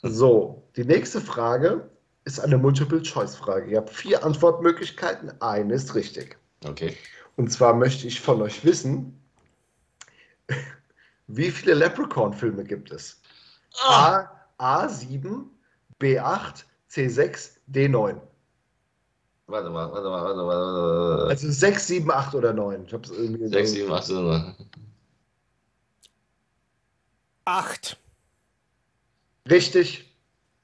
Speaker 2: So, die nächste Frage ist eine Multiple-Choice-Frage. Ihr habt vier Antwortmöglichkeiten, eine ist richtig.
Speaker 3: Okay.
Speaker 2: Und zwar möchte ich von euch wissen, wie viele Leprechaun-Filme gibt es? A, A7, B8, C6, D9.
Speaker 3: warte mal, warte mal, warte mal. Warte mal.
Speaker 2: Also 6, 7, 8 oder 9. Ich hab's irgendwie
Speaker 3: 6, 7, 8, 9.
Speaker 1: Acht.
Speaker 2: Richtig.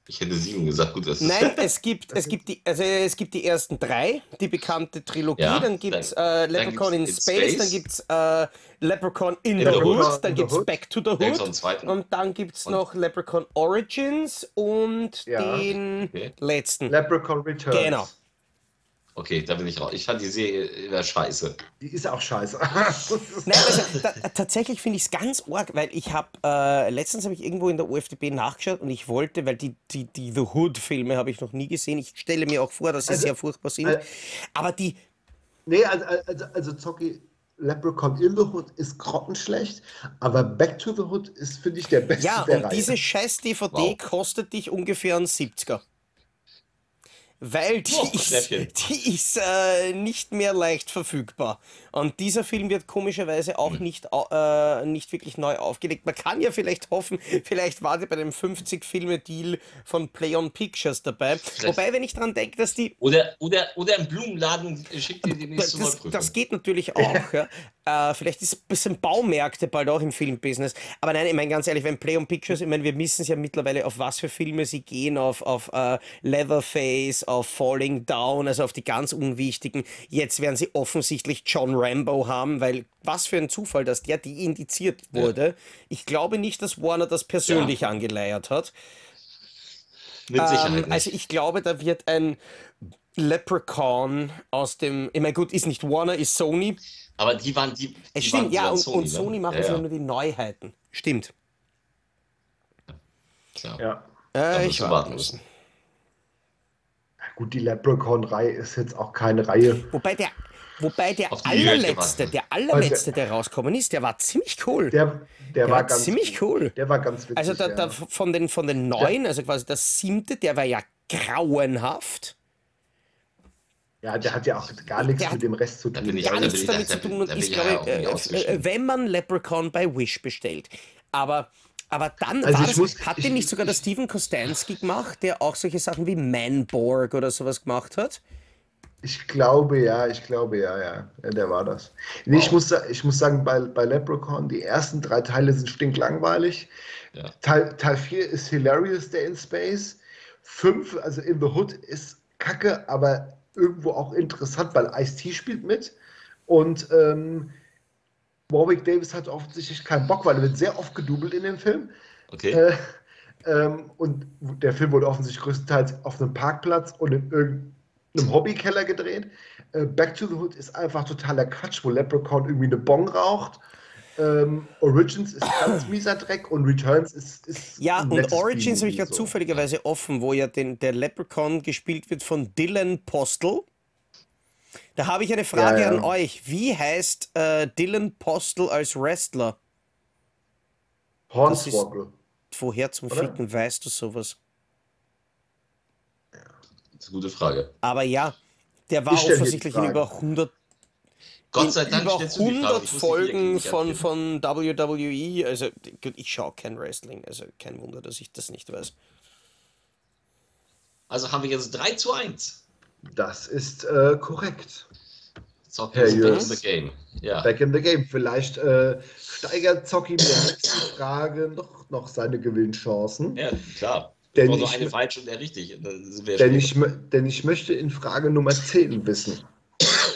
Speaker 3: Ich hätte 7 gesagt. Gut, das ist.
Speaker 1: Nein, es gibt, es gibt die, also es gibt die ersten drei, die bekannte Trilogie,
Speaker 3: Ja,
Speaker 1: dann gibt es äh,
Speaker 3: dann
Speaker 1: Leprechaun in Space,
Speaker 3: In
Speaker 1: dann
Speaker 3: Space.
Speaker 1: gibt es äh, Leprechaun in,
Speaker 3: In
Speaker 1: the,
Speaker 3: the
Speaker 1: Hood,
Speaker 2: Hood.
Speaker 1: dann gibt es. Back to the Hood und dann gibt es noch Leprechaun Origins und
Speaker 2: Ja.
Speaker 1: den
Speaker 3: Okay.
Speaker 1: letzten.
Speaker 2: Leprechaun Returns.
Speaker 1: Genau.
Speaker 3: Okay, da bin ich raus. Ich fand die Serie immer scheiße.
Speaker 2: Die ist auch scheiße.
Speaker 1: Nein, also, da, tatsächlich finde ich es ganz arg, weil ich habe, äh, letztens habe ich irgendwo in der UFDB nachgeschaut und ich wollte, weil die, die, die The Hood-Filme habe ich noch nie gesehen. Ich stelle mir auch vor, dass sie
Speaker 2: Also,
Speaker 1: sehr furchtbar sind.
Speaker 2: äh,
Speaker 1: aber die,
Speaker 2: nee, also, also, also Zocki, Leprechaun in the Hood ist grottenschlecht, aber Back to the Hood ist, finde ich, der beste
Speaker 1: ja,
Speaker 2: der
Speaker 1: und
Speaker 2: Reihe.
Speaker 1: diese scheiß DVD
Speaker 3: Wow.
Speaker 1: kostet dich ungefähr einen 70er. Weil die
Speaker 3: Oh,
Speaker 1: ist, die ist äh, nicht mehr leicht verfügbar. Und dieser Film wird komischerweise auch
Speaker 3: Hm.
Speaker 1: nicht, äh, nicht wirklich neu aufgelegt. Man kann ja vielleicht hoffen, vielleicht war die bei dem 50-Filme-Deal von Play on Pictures dabei. Wobei, wenn ich dran denke, dass die
Speaker 3: Oder, oder, oder im Blumenladen schickt ihr demnächst zur
Speaker 1: das,
Speaker 3: Neuprüfung.
Speaker 1: das geht natürlich auch. ja. Äh, vielleicht ist ein bisschen Baumärkte bald auch im Filmbusiness. Aber nein, ich meine ganz ehrlich, wenn Play on Pictures, ich meine, wir wissen es ja mittlerweile, auf was für Filme sie gehen, auf, auf äh, Leatherface, auf Falling Down, also auf die ganz unwichtigen. Jetzt werden sie offensichtlich John Rambo haben, weil was für ein Zufall, dass der die indiziert wurde. Ich glaube nicht, dass Warner das persönlich angeleiert hat. Ähm, also ich glaube, da wird ein Leprechaun aus dem, ich meine gut, ist nicht Warner, ist Sony.
Speaker 3: Aber die waren die. die
Speaker 1: Es
Speaker 3: waren,
Speaker 1: stimmt,
Speaker 3: die
Speaker 1: ja,
Speaker 3: waren
Speaker 1: und
Speaker 3: Sony,
Speaker 1: und Sony
Speaker 3: ne?
Speaker 1: machen
Speaker 3: ja,
Speaker 1: ja nur die Neuheiten. Stimmt.
Speaker 3: Ja.
Speaker 2: ja.
Speaker 3: Da
Speaker 1: Äh, ich
Speaker 3: warten
Speaker 1: müssen.
Speaker 2: Gut, die Leprechaun-Reihe ist jetzt auch keine Reihe.
Speaker 1: Wobei der, wobei der allerletzte, der allerletzte, der rausgekommen ist, der war ziemlich cool. Der,
Speaker 2: Der, der, war
Speaker 1: war
Speaker 2: ganz
Speaker 1: ziemlich cool.
Speaker 2: Der war ganz witzig.
Speaker 1: Also da,
Speaker 2: ja.
Speaker 1: da, von, den, von den neuen, also quasi der siebte, der war ja grauenhaft.
Speaker 2: Ja, der hat ja auch gar nichts mit dem Rest zu
Speaker 3: Da
Speaker 2: tun.
Speaker 3: bin ich-
Speaker 1: Gar
Speaker 3: da
Speaker 1: nichts
Speaker 3: bin ich-
Speaker 1: damit
Speaker 3: da
Speaker 1: zu tun und
Speaker 3: da ich
Speaker 1: glaube äh, äh, wenn man Leprechaun bei Wish bestellt. Aber, aber dann
Speaker 2: Also
Speaker 1: das,
Speaker 2: muss-
Speaker 1: hat
Speaker 2: ich-
Speaker 1: den nicht
Speaker 2: ich-
Speaker 1: sogar der Steven Kostanski gemacht, der auch solche Sachen wie Manborg oder sowas gemacht hat?
Speaker 2: Ich glaube ja, ich glaube ja, ja. ja der war das. Nee, ich, muss, ich muss sagen, bei, bei Leprechaun, die ersten drei Teile sind stinklangweilig.
Speaker 3: Ja.
Speaker 2: Teil, Teil 4 ist hilarious, der in Space. 5, also in the Hood, ist kacke, aber irgendwo auch interessant, weil Ice-T spielt mit. Und ähm, Warwick Davis hat offensichtlich keinen Bock, weil er wird sehr oft gedoubelt in dem Film.
Speaker 3: Okay.
Speaker 2: Äh, ähm, und der Film wurde offensichtlich größtenteils auf einem Parkplatz und in irgendeinem Hobbykeller gedreht. Äh, Back to the Hood ist einfach totaler Quatsch, wo Leprechaun irgendwie eine Bong raucht. Ähm, Origins ist ganz mieser Dreck und Returns ist. ist
Speaker 1: Ja,
Speaker 2: ein
Speaker 1: und Origins habe ich gerade
Speaker 2: so.
Speaker 1: zufälligerweise offen, wo ja den, der Leprechaun gespielt wird von Dylan Postel. Da habe ich eine Frage
Speaker 2: Ja, ja.
Speaker 1: an euch. Wie heißt äh, Dylan Postel als Wrestler?
Speaker 2: Hornswoggle.
Speaker 1: Woher zum
Speaker 2: Oder?
Speaker 1: Ficken weißt du sowas?
Speaker 3: Das ist eine gute Frage.
Speaker 1: Aber ja, der war offensichtlich in über 100,
Speaker 3: Gott
Speaker 1: in
Speaker 3: sei Dank
Speaker 1: über
Speaker 3: stellst du die Frage.
Speaker 1: 100
Speaker 3: Ich muss die
Speaker 1: Folgen von, von WWE. Also ich schaue kein Wrestling, also kein Wunder, dass ich das nicht weiß.
Speaker 3: Also haben wir jetzt 3 zu 1.
Speaker 2: Das ist äh, korrekt.
Speaker 3: Zocki
Speaker 2: Herr
Speaker 3: ist back in the game. Ja.
Speaker 2: Back in the game. Vielleicht äh, steigert Zocki mit der nächsten Frage noch, noch seine Gewinnchancen.
Speaker 3: ja, klar.
Speaker 2: Denn
Speaker 3: nur
Speaker 2: ich-
Speaker 3: eine falsch und der richtig.
Speaker 2: Denn ich, denn ich möchte in Frage Nummer 10 wissen.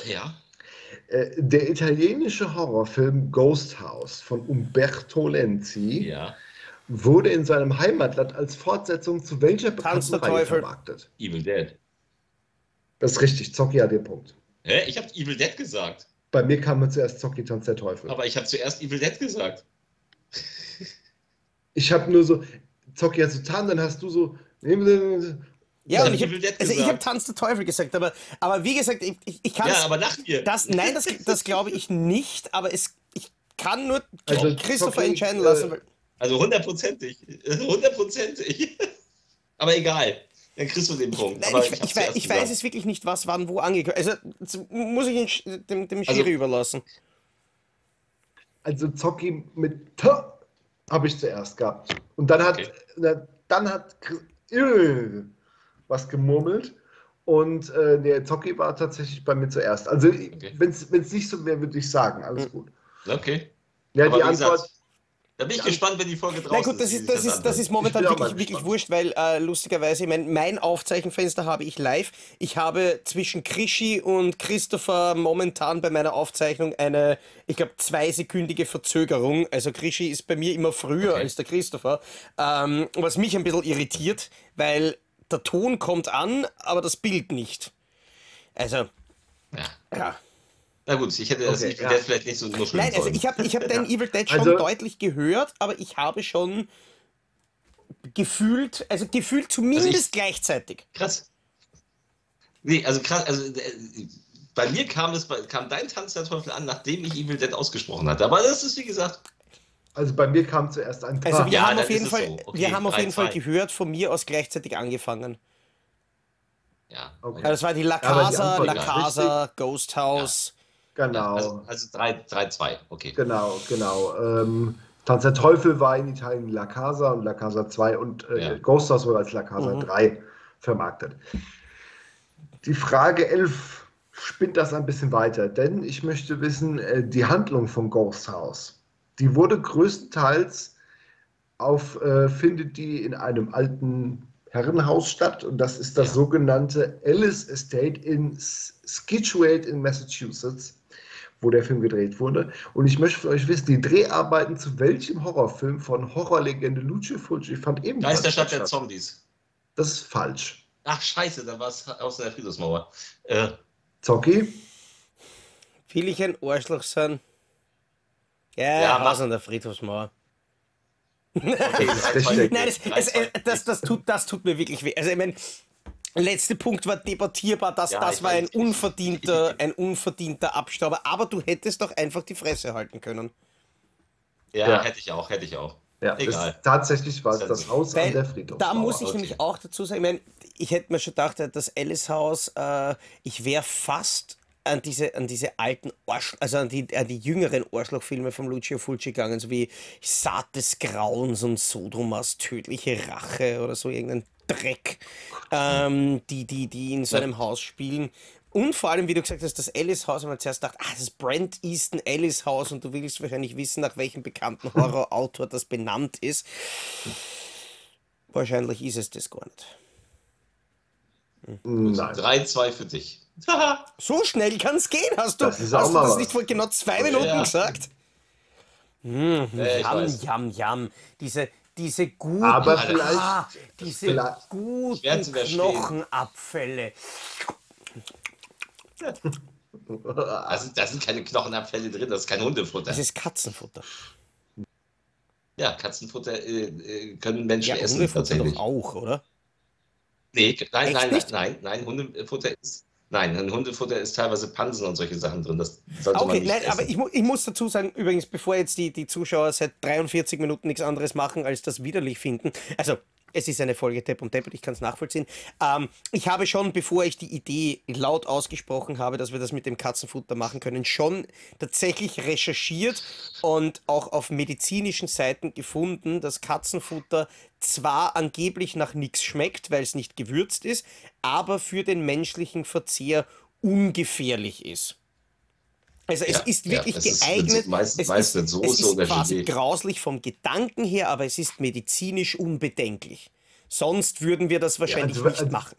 Speaker 3: ja.
Speaker 2: Äh, der italienische Horrorfilm Ghost House von Umberto Lenzi
Speaker 3: Ja.
Speaker 2: wurde in seinem Heimatland als Fortsetzung zu welcher bekannten Reihe vermarktet?
Speaker 3: Evil Dead.
Speaker 2: Das ist richtig, Zocki hat den Punkt.
Speaker 3: Hä? Ich habe Evil Dead gesagt.
Speaker 2: Bei mir kam mir zuerst Zocki Tanz der Teufel.
Speaker 3: Aber ich habe zuerst Evil Dead gesagt.
Speaker 2: Ich habe nur so, Zocki hat so getan, dann hast du so.
Speaker 1: Ja, und ich habe also ich hab. Tanz der Teufel gesagt, aber, aber wie gesagt, ich, ich, ich kann
Speaker 3: Ja, aber nach mir.
Speaker 1: das, nein, das, das glaube ich nicht, aber es, ich kann nur
Speaker 2: Also,
Speaker 1: Christopher
Speaker 2: Zocki,
Speaker 1: entscheiden
Speaker 2: äh,
Speaker 1: lassen. weil-
Speaker 3: Also hundertprozentig. Hundertprozentig. Aber egal. Dann kriegst du den Punkt.
Speaker 1: Nein,
Speaker 3: Aber
Speaker 1: ich, ich, weiß, ich weiß es wirklich nicht, was wann wo angekündigt Also das muss ich dem, dem
Speaker 3: Also-
Speaker 1: Schiri überlassen.
Speaker 2: Also Zocki mit T habe ich zuerst gehabt. Und dann hat,
Speaker 3: Okay.
Speaker 2: dann hat äh, was gemurmelt. Und äh, der Zocki war tatsächlich bei mir zuerst. Also,
Speaker 3: Okay.
Speaker 2: wenn es nicht so wäre, würde ich sagen, alles
Speaker 1: Hm.
Speaker 2: gut.
Speaker 3: Okay.
Speaker 2: Ja,
Speaker 3: Aber
Speaker 2: die
Speaker 3: wie
Speaker 2: Antwort.
Speaker 3: gesagt, da bin ich gespannt, wenn die Folge draußen
Speaker 1: Na gut, das ist, das ist, das ist momentan wirklich, wirklich wurscht, weil äh, lustigerweise, ich mein, mein Aufzeichenfenster habe ich live. Ich habe zwischen Krischi und Christopher momentan bei meiner Aufzeichnung eine, ich glaube, zweisekündige Verzögerung. Also Krischi ist bei mir immer früher
Speaker 3: Okay.
Speaker 1: als der Christopher, ähm, was mich ein bisschen irritiert, weil der Ton kommt an, aber das Bild nicht. Also,
Speaker 3: Ja.
Speaker 1: ja.
Speaker 3: Na gut, ich hätte das
Speaker 2: Okay,
Speaker 3: Evil
Speaker 2: ja.
Speaker 3: Dead vielleicht nicht so nuscheln
Speaker 1: Nein, also ich habe ich hab den Evil Dead schon
Speaker 2: Also-
Speaker 1: deutlich gehört, aber ich habe schon gefühlt, also gefühlt zumindest
Speaker 3: Also ich-
Speaker 1: gleichzeitig.
Speaker 3: Krass. Nee, also krass, also äh, bei mir kam, bei- kam dein Tanz der Teufel an, nachdem ich Evil Dead ausgesprochen hatte. Aber das ist, wie gesagt,
Speaker 2: Also bei mir kam zuerst ein T.
Speaker 1: Also wir
Speaker 3: Ja,
Speaker 1: haben auf jeden Fall,
Speaker 3: so. Okay,
Speaker 1: wir haben auf jeden Fall
Speaker 3: 3-2.
Speaker 1: gehört, von mir aus gleichzeitig angefangen.
Speaker 3: ja.
Speaker 2: Okay.
Speaker 1: Also das war die La Casa,
Speaker 2: Antwort
Speaker 1: La Casa, Ghost House.
Speaker 2: genau.
Speaker 3: Also, also 3-2, okay.
Speaker 2: Genau, genau. Ähm, Tanz der Teufel war in Italien La Casa und La Casa 2 und äh,
Speaker 3: Ja.
Speaker 2: Ghost House wurde als La Casa
Speaker 1: Mhm.
Speaker 2: 3 vermarktet. Die Frage 11 spinnt das ein bisschen weiter, denn ich möchte wissen, äh, die Handlung von Ghost House, die wurde größtenteils auf, äh, findet die in einem alten Herrenhaus statt und das ist das
Speaker 3: Ja.
Speaker 2: sogenannte Ellis Estate in S- Scituate in Massachusetts, wo der Film gedreht wurde. Und ich möchte für euch wissen, die Dreharbeiten zu welchem Horrorfilm von Horrorlegende Lucio Fulci fand ebenfalls
Speaker 3: Geisterstadt der
Speaker 2: statt.
Speaker 3: Zombies.
Speaker 2: Das ist falsch.
Speaker 3: Ach, scheiße, da war es aus der Friedhofsmauer. Äh,
Speaker 2: Zocki?
Speaker 1: Will ich ein Arschloch sein? Ja,
Speaker 3: Ja,
Speaker 1: Haus
Speaker 3: mach.
Speaker 1: an der Friedhofsmauer.
Speaker 3: okay,
Speaker 2: der
Speaker 3: 3-2.
Speaker 2: Steck.
Speaker 1: Nein, das, das, das, tut, das tut mir wirklich weh. Also ich meine, letzter Punkt war debattierbar, das,
Speaker 3: Ja,
Speaker 1: das war ein unverdienter, ein unverdienter Abstauber, aber du hättest doch einfach die Fresse halten können.
Speaker 3: Ja,
Speaker 2: Ja.
Speaker 3: hätte ich auch, hätte ich auch.
Speaker 2: Ja,
Speaker 3: Egal.
Speaker 2: Das, tatsächlich war es das Haus an
Speaker 1: Weil
Speaker 2: der Friedhofsmauer.
Speaker 1: da muss ich
Speaker 3: okay.
Speaker 1: nämlich auch dazu sagen, ich, meine, ich hätte mir schon gedacht, das Alice-Haus, äh, ich wäre fast an diese, an diese alten Arsch, also an die, an die jüngeren Arschlochfilme von Lucio Fulci gegangen, so wie Saat des Grauens und Sodomas tödliche Rache oder so irgendein Dreck, ähm, die, die, die in so einem Haus spielen. Und vor allem, wie du gesagt hast, das Alice-Haus, wenn man zuerst dachte, ah, das ist Brent Easton Alice-Haus und du willst wahrscheinlich wissen, nach welchem bekannten Horrorautor das benannt ist. Wahrscheinlich ist es das gar nicht.
Speaker 2: Nein.
Speaker 3: 3-2 für dich.
Speaker 1: So schnell kann es gehen, hast du,
Speaker 2: Das
Speaker 1: hast du das nicht vor genau zwei Minuten
Speaker 3: Ja.
Speaker 1: gesagt? Hm,
Speaker 3: Ja, ich
Speaker 1: jam, jam, jam. Diese, diese guten,
Speaker 2: Aber
Speaker 3: Alter.
Speaker 2: vielleicht,
Speaker 1: ah, diese
Speaker 2: vielleicht-
Speaker 1: guten. Knochenabfälle.
Speaker 3: Da sind, da sind keine Knochenabfälle drin, das ist kein Hundefutter.
Speaker 1: Das ist Katzenfutter.
Speaker 3: Ja, Katzenfutter äh, äh, können Menschen
Speaker 1: Ja,
Speaker 3: essen
Speaker 1: Hundefutter
Speaker 3: tatsächlich.
Speaker 1: doch auch, oder?
Speaker 3: Nee, nein,
Speaker 1: Echt
Speaker 3: nein,
Speaker 1: nicht?
Speaker 3: nein, nein, nein, Hundefutter ist. Nein, in Hundefutter ist teilweise Pansen und solche Sachen drin. Das sollte man
Speaker 1: Okay,
Speaker 3: nicht
Speaker 1: nein,
Speaker 3: essen.
Speaker 1: aber ich, mu ich muss dazu sagen, übrigens, bevor jetzt die, die Zuschauer seit 43 Minuten nichts anderes machen, als das widerlich finden. Also, es ist eine Folge Depp und Deppert, ich kann es nachvollziehen. Ähm, ich habe schon, bevor ich die Idee laut ausgesprochen habe, dass wir das mit dem Katzenfutter machen können, schon tatsächlich recherchiert und auch auf medizinischen Seiten gefunden, dass Katzenfutter zwar angeblich nach nichts schmeckt, weil es nicht gewürzt ist, aber für den menschlichen Verzehr ungefährlich ist. Also es
Speaker 3: Ja,
Speaker 1: ist
Speaker 3: ja,
Speaker 1: wirklich
Speaker 3: es ist mit
Speaker 1: geeignet.
Speaker 3: so- meist-
Speaker 1: es
Speaker 3: meist
Speaker 1: ist,
Speaker 3: Soße
Speaker 1: es ist
Speaker 3: oder
Speaker 1: quasi grauslich vom Gedanken her, aber es ist medizinisch unbedenklich. Sonst würden wir das wahrscheinlich
Speaker 2: also-
Speaker 1: nicht
Speaker 2: also-
Speaker 1: machen.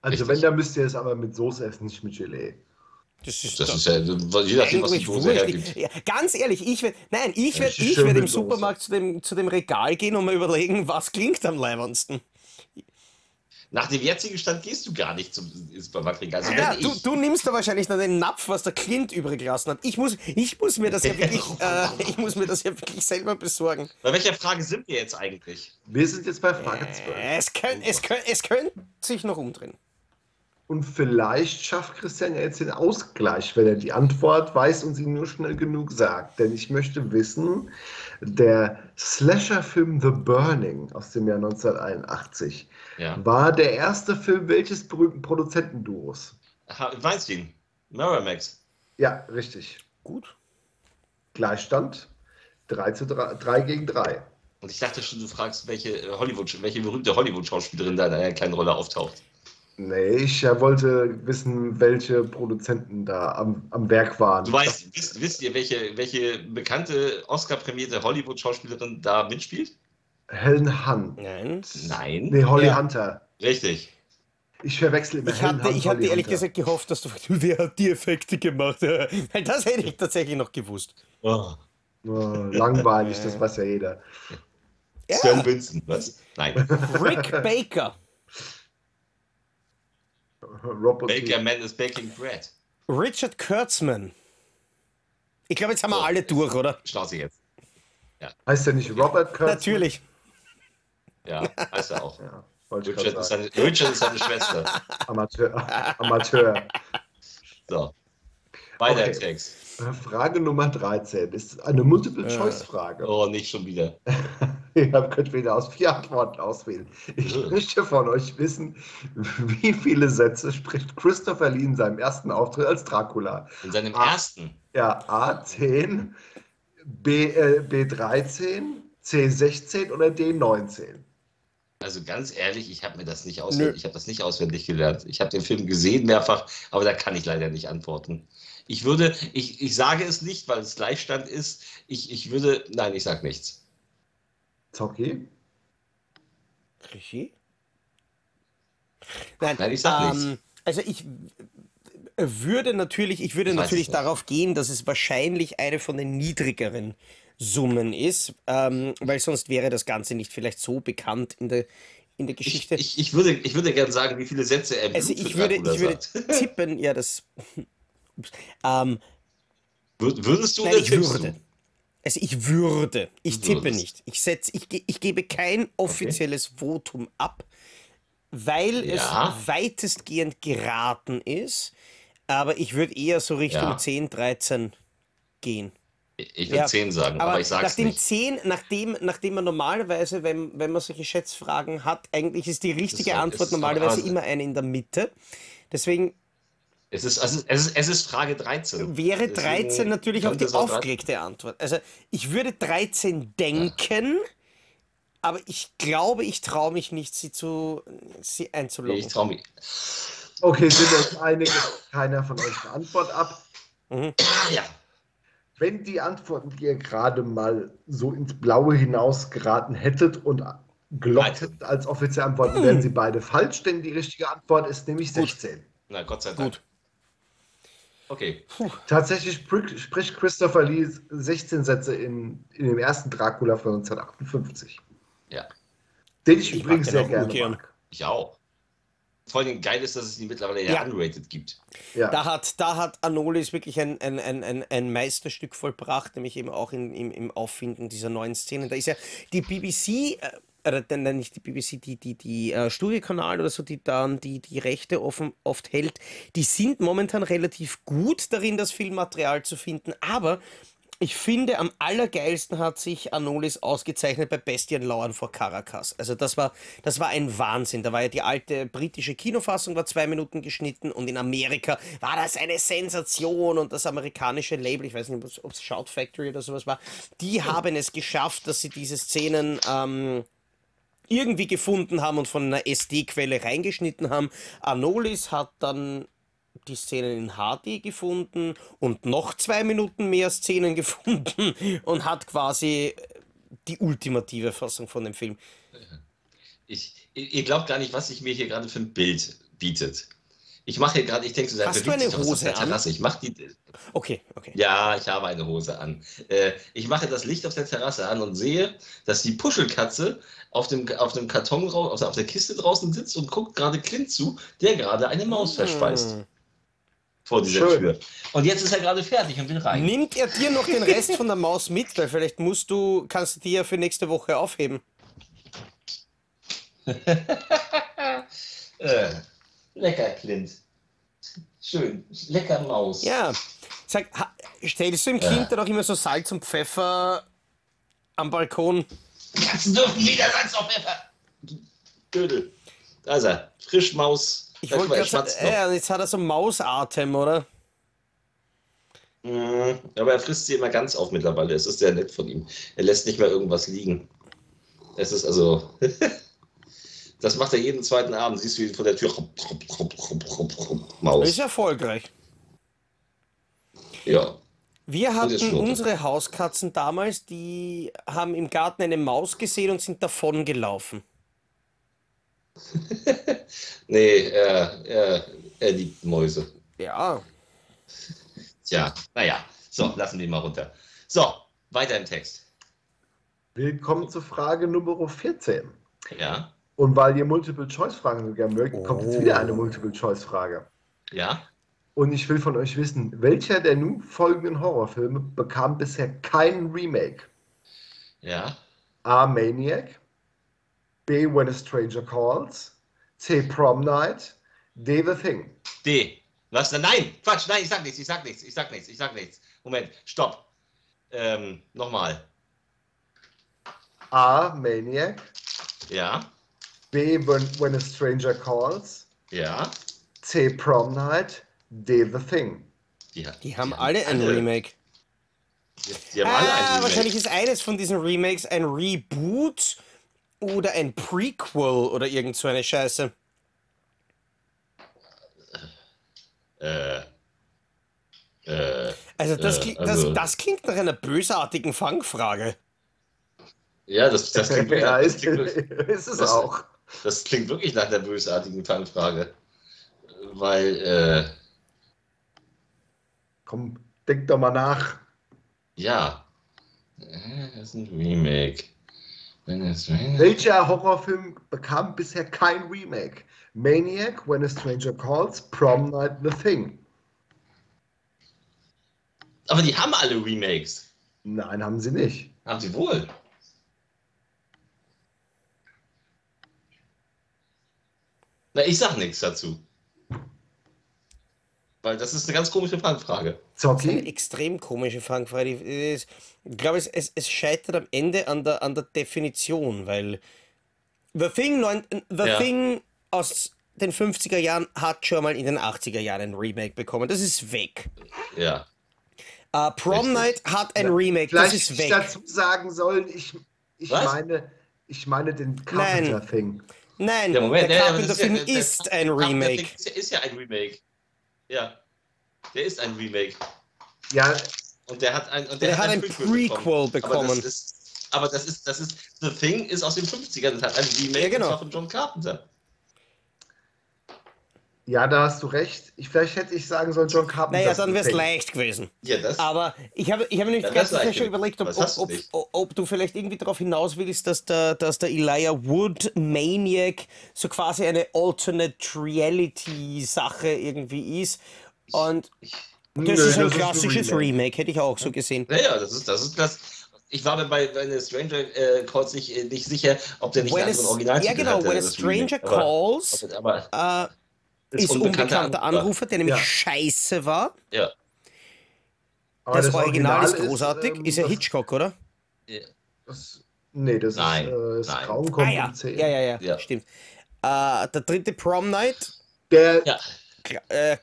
Speaker 2: Also
Speaker 3: Richtig.
Speaker 2: wenn, dann müsst ihr es aber mit Soße essen, nicht mit Gelee.
Speaker 1: Das ist,
Speaker 3: Das ist ja, je nachdem, was die
Speaker 1: wurscht.
Speaker 3: hergibt.
Speaker 1: Ja, ganz ehrlich, ich werd, nein, ich
Speaker 2: Ja,
Speaker 1: werde ich werd im
Speaker 2: Soße.
Speaker 1: Supermarkt zu dem, zu dem Regal gehen und mal überlegen, was klingt am leibendsten.
Speaker 3: Nach dem jetzigen Stand gehst du gar nicht zum Supermarktregal. Also
Speaker 1: Ja, du, du nimmst da wahrscheinlich dann den Napf, was der Clint übrig gelassen hat. Ich muss, ich muss mir das ja wirklich, äh, ich muss mir das ja wirklich selber besorgen.
Speaker 3: bei welcher Frage sind wir jetzt eigentlich?
Speaker 2: Wir sind jetzt bei Frage 12.
Speaker 1: Es könnte es könnt, es könnt sich noch umdrehen.
Speaker 2: Und vielleicht schafft Christian ja jetzt den Ausgleich, wenn er die Antwort weiß und sie nur schnell genug sagt. Denn ich möchte wissen, der Slasher-Film The Burning aus dem Jahr 1981
Speaker 3: Ja.
Speaker 2: war der erste Film welches berühmten Produzentenduos?
Speaker 3: Weinstein, Miramax.
Speaker 2: Ja, richtig.
Speaker 1: Gut.
Speaker 2: Gleichstand 3, zu 3, 3 gegen 3.
Speaker 3: Und ich dachte schon, du fragst, welche äh, Hollywood, welche berühmte Hollywood-Schauspielerin da in einer kleinen Rolle auftaucht.
Speaker 2: Nee, ich äh, wollte wissen, welche Produzenten da am, am Werk waren.
Speaker 3: Du weißt, wisst, wisst ihr, welche, welche bekannte Oscar-prämierte Hollywood-Schauspielerin da mitspielt?
Speaker 2: Helen Hunt.
Speaker 1: Nein.
Speaker 3: Nein.
Speaker 2: Nee, Holly
Speaker 1: Ja.
Speaker 2: Hunter.
Speaker 3: Richtig.
Speaker 2: Ich verwechsel immer
Speaker 1: Ich
Speaker 2: Helen
Speaker 1: hatte,
Speaker 2: Hunt,
Speaker 1: ich hatte
Speaker 2: Holly
Speaker 1: ehrlich
Speaker 2: Hunter.
Speaker 1: gesagt gehofft, dass du wer hat die Effekte gemacht? Weil das hätte ich tatsächlich noch gewusst.
Speaker 3: Oh.
Speaker 2: Oh, langweilig, das weiß ja jeder.
Speaker 1: Ja,
Speaker 3: Winston, was? Nein.
Speaker 1: Rick Baker.
Speaker 2: Robert
Speaker 3: Baker Man is baking bread.
Speaker 1: Richard Kurtzman. Ich glaube, jetzt haben wir
Speaker 3: So.
Speaker 1: alle durch, oder?
Speaker 3: Schnauze jetzt.
Speaker 2: Heißt der nicht Robert Kurtzman?
Speaker 1: Natürlich.
Speaker 3: Ja, heißt er auch.
Speaker 2: Ja,
Speaker 3: Richard ist, seine, Richard ist seine Schwester.
Speaker 2: Amateur. Amateur.
Speaker 3: So. Weiter
Speaker 2: Okay.
Speaker 3: Text.
Speaker 2: Frage Nummer 13 ist eine Multiple-Choice-Frage.
Speaker 3: Oh, nicht schon wieder.
Speaker 2: Ihr könnt wieder aus vier Antworten auswählen. Ich möchte von euch wissen, wie viele Sätze spricht Christopher Lee in seinem ersten Auftritt als Dracula?
Speaker 3: In seinem
Speaker 2: Ah.
Speaker 3: ersten.
Speaker 2: Ja, A10, B, äh, B13, C16 oder D19?
Speaker 3: Also ganz ehrlich, ich habe mir das nicht auswendig, ich habe das nicht auswendig gelernt. Ich habe den Film gesehen mehrfach, aber da kann ich leider nicht antworten. Ich würde, ich, ich sage es nicht, weil es Gleichstand ist. Ich, ich würde, nein, ich sage nichts.
Speaker 2: Zocki?
Speaker 1: Regie? Nein,
Speaker 3: Nein, ich sag
Speaker 1: ähm,
Speaker 3: nichts.
Speaker 1: Also ich würde natürlich, ich würde
Speaker 3: Ich
Speaker 1: natürlich darauf gehen, dass es wahrscheinlich eine von den niedrigeren Summen ist, ähm, weil sonst wäre das Ganze nicht vielleicht so bekannt in der, in der
Speaker 3: Ich,
Speaker 1: Geschichte.
Speaker 3: ich, ich würde, ich würde gerne sagen, wie viele Sätze er
Speaker 1: also ich würde, ich würde tippen, ja, das. Ähm,
Speaker 3: Wür- Würdest du
Speaker 1: nein,
Speaker 3: oder
Speaker 1: ich würde.
Speaker 3: du?
Speaker 1: Also ich würde. Ich tippe
Speaker 3: würdest.
Speaker 1: nicht. Ich, setz, ich, ich gebe kein offizielles Votum ab, weil
Speaker 3: Ja.
Speaker 1: es weitestgehend geraten ist. Aber ich würde eher so Richtung
Speaker 3: Ja.
Speaker 1: 10, 13 gehen.
Speaker 3: Ich würde
Speaker 1: Ja,
Speaker 3: 10 sagen, aber,
Speaker 1: Aber
Speaker 3: ich sag's
Speaker 1: nachdem
Speaker 3: nicht.
Speaker 1: 10, nachdem, nachdem man normalerweise, wenn, wenn man solche Schätzfragen hat, eigentlich ist die richtige
Speaker 3: ist-
Speaker 1: Antwort
Speaker 3: ist-
Speaker 1: normalerweise immer eine in der Mitte. Deswegen
Speaker 3: Es ist, also, es, ist, es ist Frage 13.
Speaker 1: wäre
Speaker 3: Deswegen
Speaker 1: 13 natürlich auch die
Speaker 3: auch 13
Speaker 1: aufgelegte Antwort. Also ich würde 13 denken, aber ich glaube, ich traue mich nicht, sie, zu, sie einzuloggen.
Speaker 3: ich traue mich.
Speaker 2: Okay, sind wir uns einig, dass keiner von euch eine Antwort ab.
Speaker 3: Ah, ja.
Speaker 2: Wenn die Antworten, die ihr gerade mal so ins Blaue hinaus geraten hättet und hättet als offizielle Antworten, wären sie beide falsch, denn die richtige Antwort ist nämlich 16.
Speaker 3: Na, Gott sei Dank.
Speaker 1: Gut.
Speaker 3: Okay.
Speaker 2: Tatsächlich spr- spricht Christopher Lee 16 Sätze in, in dem ersten Dracula von 1958.
Speaker 3: Ja,
Speaker 2: Den ich,
Speaker 1: Ich
Speaker 2: übrigens sehr gerne
Speaker 1: gern.
Speaker 2: mag.
Speaker 3: ich auch. Vor allem geil ist, dass es die mittlerweile ja,
Speaker 1: Ja.
Speaker 3: unrated gibt.
Speaker 2: Ja.
Speaker 1: Da hat, da hat Anolis wirklich ein, ein, ein, ein, ein Meisterstück vollbracht, nämlich eben auch in, im, im Auffinden dieser neuen Szenen. Da ist ja die BBC, äh, oder nein, nicht die BBC, die, die, die äh, Studiokanal oder so, die dann die, die Rechte offen, oft hält, die sind momentan relativ gut darin, das Filmmaterial zu finden, aber ich finde, am allergeilsten hat sich Anolis ausgezeichnet bei Bestien Lauern vor Caracas. Also das war, das war ein Wahnsinn. Da war ja die alte britische Kinofassung, war zwei Minuten geschnitten und in Amerika war das eine Sensation und das amerikanische Label, ich weiß nicht, ob es Shout Factory oder sowas war, die haben es geschafft, dass sie diese Szenen ähm, irgendwie gefunden haben und von einer SD-Quelle reingeschnitten haben. Anolis hat dann die Szenen in HD gefunden und noch zwei Minuten mehr Szenen gefunden und hat quasi die ultimative Fassung von dem Film.
Speaker 3: Ich, ihr glaubt gar nicht, was sich mir hier gerade für ein Bild bietet. Ich mache hier gerade, ich denke, so,
Speaker 1: Hast du eine Hose an?
Speaker 3: Terrasse. Ich mache die.
Speaker 1: Okay, okay.
Speaker 3: Ja, ich habe eine Hose an. Äh, ich mache das Licht auf der Terrasse an und sehe, dass die Puschelkatze auf dem, auf dem Karton, auf, auf der Kiste draußen sitzt und guckt gerade Clint zu, der gerade eine Maus verspeist.
Speaker 1: Hm.
Speaker 3: Vor dieser
Speaker 2: Schön.
Speaker 3: Tür. Und jetzt ist er gerade fertig und will rein.
Speaker 1: Nimmt er dir noch den Rest von der Maus mit? Weil vielleicht musst du, kannst du die ja für nächste Woche aufheben.
Speaker 3: Äh, lecker, Clint. Schön. Lecker Maus.
Speaker 1: Ja. Sag, stellst du dem Kind dann auch immer so Salz und Pfeffer am Balkon?
Speaker 3: Katzen dürfen wieder Salz auf Pfeffer. Dödel. Da ist er. Frischmaus.
Speaker 1: Ich wollte
Speaker 3: er
Speaker 1: gerade ja, jetzt hat er so Mausatem, oder?
Speaker 3: Mhm. Aber er frisst sie immer ganz auf mittlerweile. Es ist sehr nett von ihm. Er lässt nicht mehr irgendwas liegen. Es ist also. das macht er jeden zweiten Abend. Siehst du ihn vor der Tür. Maus.
Speaker 1: Ist erfolgreich.
Speaker 3: Ja.
Speaker 1: Wir hatten unsere Hauskatzen damals, die haben im Garten eine Maus gesehen und sind davon gelaufen.
Speaker 3: Nee, er, er, er liebt Mäuse.
Speaker 1: Ja.
Speaker 3: Tja, naja. So, lassen wir ihn mal runter. So, weiter im Text.
Speaker 2: Willkommen zur Frage Nummer 14.
Speaker 3: Ja,
Speaker 2: Und weil ihr Multiple-Choice-Fragen so gerne mögt, kommt jetzt
Speaker 1: Oh.
Speaker 2: wieder eine Multiple-Choice-Frage.
Speaker 3: ja.
Speaker 2: Und ich will von euch wissen, welcher der nun folgenden Horrorfilme bekam bisher kein Remake?
Speaker 3: Ja.
Speaker 2: A. Maniac, B. When a Stranger Calls, C. Prom Night, D. The Thing.
Speaker 3: D. Was? Nein, Quatsch, nein, ich sag nichts, ich sag nichts, ich sag nichts, ich sag nichts. Moment, stopp. Ähm, nochmal.
Speaker 2: A. Maniac,
Speaker 3: Ja,
Speaker 2: B. When, When a Stranger Calls,
Speaker 3: ja.
Speaker 2: C. Prom Night, D. The Thing.
Speaker 3: Die,
Speaker 1: Die haben alle ein Remake.
Speaker 3: Die, die haben alle ein
Speaker 1: Ah,
Speaker 3: Remake.
Speaker 1: wahrscheinlich ist eines von diesen Remakes ein Reboot oder ein Prequel oder irgend so eine Scheiße.
Speaker 3: Äh, äh,
Speaker 1: Also das,
Speaker 3: Äh,
Speaker 1: klingt,
Speaker 3: also-
Speaker 1: das, das klingt nach einer bösartigen Fangfrage.
Speaker 3: ja, das, das, klingt,
Speaker 2: ja,
Speaker 3: das,
Speaker 2: ist,
Speaker 3: klingt, wirklich-
Speaker 2: ist es
Speaker 3: das-
Speaker 2: auch.
Speaker 3: Das klingt wirklich nach der bösartigen Fangfrage. Weil, äh,
Speaker 2: Komm, denk doch mal nach.
Speaker 3: ja. Äh, Das ist ein Remake.
Speaker 2: Welcher Horrorfilm bekam bisher kein Remake? Maniac, When a Stranger Calls, Prom Night, The Thing.
Speaker 3: aber die haben alle Remakes.
Speaker 2: Nein, haben sie nicht.
Speaker 3: Haben sie wohl. Na, ich sag nichts dazu. Weil das ist eine ganz komische Fangfrage.
Speaker 1: Das ist eine extrem komische Fangfrage. Ist- Ich glaube, es, es, es scheitert am Ende an der, an der Definition, weil The Thing, The
Speaker 3: Ja.
Speaker 1: Thing aus den 50er Jahren hat schon mal in den 80er Jahren ein Remake bekommen. Das ist weg.
Speaker 3: Ja.
Speaker 1: Uh, Prom
Speaker 3: Richtig.
Speaker 1: Night hat ein Remake. Das ist
Speaker 2: hätte ich
Speaker 1: weg.
Speaker 2: dazu sagen sollen, ich, ich
Speaker 3: Was?
Speaker 2: meine, ich meine den Carpenter Thing.
Speaker 1: Nein,
Speaker 3: Der Moment,
Speaker 1: der
Speaker 3: das
Speaker 1: Carpenter-Film
Speaker 3: ja- der-
Speaker 1: ist
Speaker 3: der-
Speaker 1: ein
Speaker 3: Carpenter
Speaker 1: Remake.
Speaker 3: Thing Ist ja, ist ja ein Remake. Ja. Der ist ein Remake.
Speaker 2: Ja,
Speaker 3: Und der hat ein, und
Speaker 1: Der hat ein
Speaker 3: Prequel
Speaker 1: Prequel bekommen.
Speaker 3: Aber das ist, aber das ist, das ist, The Thing ist aus den 50ern. Das hat ein Remake
Speaker 1: Ja, genau.
Speaker 3: von John Carpenter.
Speaker 2: Ja, da hast du recht. Ich, vielleicht hätte ich sagen sollen, John Carpenter.
Speaker 1: Naja, dann wäre es leicht gewesen.
Speaker 3: Ja, das.
Speaker 1: Aber ich habe, ich die
Speaker 3: das
Speaker 1: ganze Zeit
Speaker 3: reicht
Speaker 1: schon
Speaker 3: nicht.
Speaker 1: überlegt, ob, ob, ob,
Speaker 3: nicht?
Speaker 1: ob, du vielleicht irgendwie darauf hinaus willst, dass der, dass der Elijah Wood Maniac so quasi eine Alternate Reality-Sache irgendwie ist. Und das
Speaker 2: Nö,
Speaker 1: ist ein
Speaker 2: das
Speaker 1: klassisches
Speaker 2: Remake.
Speaker 1: Remake, hätte ich auch so gesehen.
Speaker 3: Naja, das ist, das ist das. Ich war mir bei, bei der Stranger äh, Calls nicht, äh, nicht sicher, ob der nicht
Speaker 1: When
Speaker 3: einen
Speaker 1: a,
Speaker 3: anderen Original
Speaker 1: ja, genau, when a stranger calls
Speaker 3: Aber, aber
Speaker 1: äh, ist unbekannter Anrufer, der nämlich
Speaker 2: Ja.
Speaker 1: scheiße war.
Speaker 3: ja.
Speaker 2: Aber
Speaker 1: Das, Original, ist großartig.
Speaker 2: ähm,
Speaker 1: ist ja
Speaker 2: das-
Speaker 1: Hitchcock, oder?
Speaker 2: Das, nee, das
Speaker 3: Nein,
Speaker 2: ist, äh, ist
Speaker 3: nein.
Speaker 2: Grauen
Speaker 1: Ah ja,
Speaker 2: 10.
Speaker 1: ja, ja, ja,
Speaker 3: Ja.
Speaker 1: stimmt. Äh, der dritte Prom Night,
Speaker 2: Der,
Speaker 3: Ja.
Speaker 1: äh,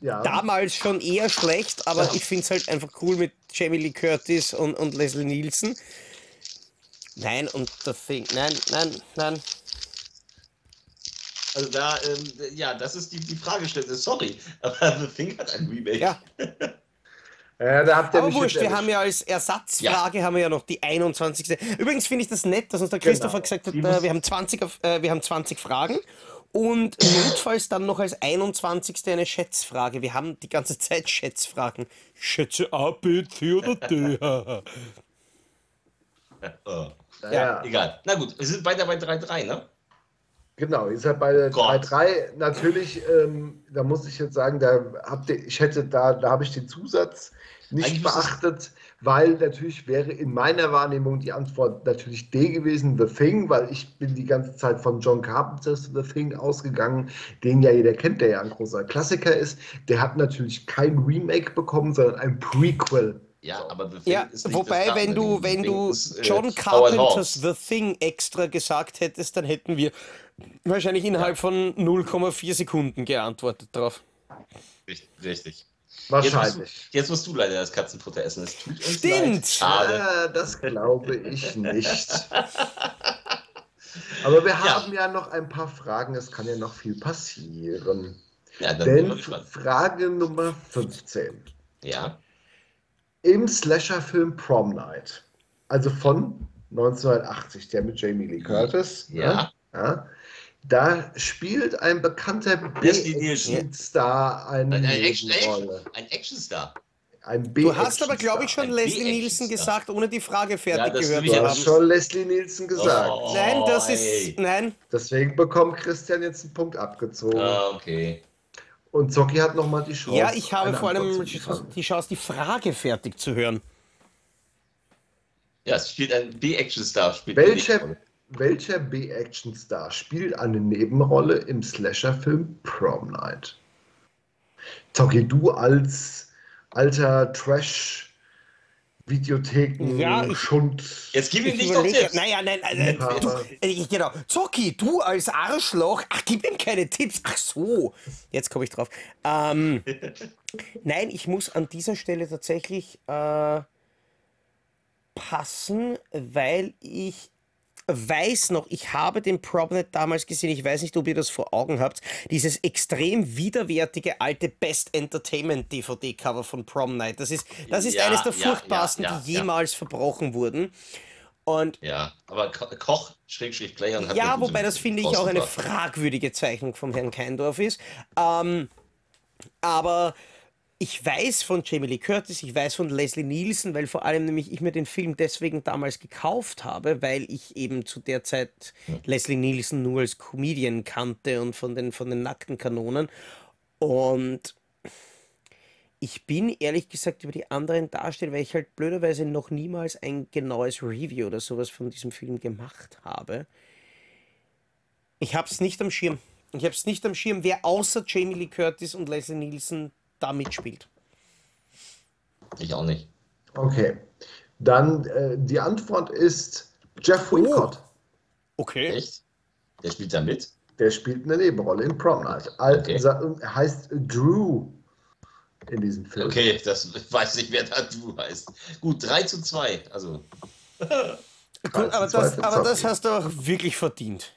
Speaker 2: ja.
Speaker 1: damals schon eher schlecht, aber ich finde es halt einfach cool mit Jamie Lee Curtis und, und Leslie Nielsen. Nein, und The Thing. Nein, nein, nein.
Speaker 3: Also da, ähm, ja, das ist die, die Fragestellung. Sorry, aber The Thing hat ein Remake.
Speaker 1: Ja.
Speaker 2: Ja, da habt ihr
Speaker 1: Aber
Speaker 2: mich
Speaker 1: wurscht, wir haben ja als Ersatzfrage haben wir ja noch die 21. Übrigens finde ich das nett, dass uns der Christopher
Speaker 2: Genau.
Speaker 1: gesagt hat, äh,
Speaker 2: muss-
Speaker 1: wir, haben 20, auf- äh, wir haben 20 Fragen und notfalls dann noch als 21. eine Schätzfrage. Wir haben die ganze Zeit Schätzfragen. Schätze A, B, C oder D.
Speaker 3: Oh,
Speaker 2: Ja,
Speaker 3: egal. Na gut, wir sind weiter bei 3-3, ne?
Speaker 2: Genau, ihr seid bei
Speaker 3: Gott.
Speaker 2: 3-3. Natürlich, ähm, da muss ich jetzt sagen, da habt ihr, ich hätte da, da habe ich den Zusatz nicht
Speaker 3: Eigentlich
Speaker 2: beachtet, weil natürlich wäre in meiner Wahrnehmung die Antwort natürlich D gewesen, The Thing, weil ich bin die ganze Zeit von John Carpenter's The Thing ausgegangen, den ja jeder kennt, der ja ein großer Klassiker ist. Der hat natürlich kein Remake bekommen, sondern ein Prequel.
Speaker 3: Ja, aber The Thing
Speaker 1: Ja,
Speaker 3: ist nicht
Speaker 1: wobei,
Speaker 3: das
Speaker 1: wenn du, wenn
Speaker 3: Thing
Speaker 1: du
Speaker 3: ist, äh,
Speaker 1: John
Speaker 3: Howard
Speaker 1: Carpenters. The Thing extra gesagt hättest, dann hätten wir wahrscheinlich innerhalb von 0,4 Sekunden geantwortet drauf.
Speaker 3: Richtig. richtig.
Speaker 2: Wahrscheinlich.
Speaker 3: Jetzt musst, du, jetzt musst du leider das Katzenfutter essen. Es tut uns
Speaker 1: Stimmt.
Speaker 3: leid. Schade.
Speaker 2: Ja, das glaube ich nicht. Aber wir haben ja noch ein paar Fragen, es kann ja noch viel passieren.
Speaker 3: Ja,
Speaker 2: Denn. Frage Nummer 15.
Speaker 3: Ja.
Speaker 2: Im Slasher-Film Prom Night, also von 1980, der mit Jamie Lee Curtis,
Speaker 3: Ja.
Speaker 2: ne? ja, da spielt ein bekannter. B-Star eine
Speaker 3: Ein, ein, Action,
Speaker 2: Nebenrolle.
Speaker 3: ein Actionstar.
Speaker 2: Ein
Speaker 1: Du hast aber, glaube ich, schon
Speaker 3: Ein
Speaker 1: Leslie Nielsen gesagt, ohne die Frage fertig
Speaker 3: Ja, das
Speaker 1: gehört zu
Speaker 3: ich
Speaker 2: Du
Speaker 3: ja
Speaker 2: hast
Speaker 1: haben.
Speaker 2: schon Leslie Nielsen gesagt.
Speaker 3: Oh,
Speaker 1: Nein, das
Speaker 3: ey.
Speaker 1: ist. Nein.
Speaker 2: Deswegen bekommt Christian jetzt einen Punkt abgezogen.
Speaker 3: Ah, okay.
Speaker 2: Und Zocki hat nochmal die Chance.
Speaker 1: Ja, ich habe vor allem die Chance, die Frage fertig zu hören.
Speaker 3: Ja, es spielt ein B-Action-Star. spielt
Speaker 2: Welcher, welcher B-Action-Star spielt eine Nebenrolle im Slasher-Film Prom Night? Zocki, du als alter Trash-Videotheken,
Speaker 1: Ja, ich-
Speaker 2: Schund.
Speaker 3: Jetzt gib ihm
Speaker 1: Ich
Speaker 3: nicht noch
Speaker 1: überlege.
Speaker 3: Tipps.
Speaker 1: Naja, nein, äh,
Speaker 2: Liebhaber.
Speaker 1: du, äh, genau. Zocki, du als Arschloch. Ach, gib ihm keine Tipps. Ach so. Jetzt komme ich drauf. Ähm, nein, ich muss an dieser Stelle tatsächlich äh, passen, weil ich weiß noch, ich habe den Probnet damals gesehen, ich weiß nicht, ob ihr das vor Augen habt, dieses extrem widerwärtige alte Best Entertainment DVD-Cover von Prom Night. Das ist, das ist
Speaker 3: Ja,
Speaker 1: eines der furchtbarsten,
Speaker 3: ja, ja,
Speaker 1: die jemals verbrochen wurden. Und
Speaker 3: Ja, aber Ko Koch, Schrägstrich Player hat
Speaker 1: ja, wobei das finde ich auch eine fragwürdige Zeichnung vom Herrn Keindorf ist. Ähm, aber ich weiß von Jamie Lee Curtis, ich weiß von Leslie Nielsen, weil vor allem nämlich ich mir den Film deswegen damals gekauft habe, weil ich eben zu der Zeit Leslie Nielsen nur als Comedian kannte und von den, von den nackten Kanonen. Und ich bin ehrlich gesagt über die anderen Darsteller, weil ich halt blöderweise noch niemals ein genaues Review oder sowas von diesem Film gemacht habe. Ich hab's nicht am Schirm. Ich hab's nicht am Schirm, wer außer Jamie Lee Curtis und Leslie Nielsen da mitspielt.
Speaker 3: Ich auch nicht.
Speaker 2: Okay. Dann äh, die Antwort ist Jeff Wincott.
Speaker 1: Okay.
Speaker 3: Echt? Der spielt da mit?
Speaker 2: Der spielt eine Nebenrolle in Prom Night. Al
Speaker 3: Okay.
Speaker 2: Er heißt Drew in diesem Film.
Speaker 3: Okay, das ich weiß nicht, wer da du heißt. Gut, 3 zu 2. Also,
Speaker 1: Gut, aber das, aber das hast du auch wirklich verdient.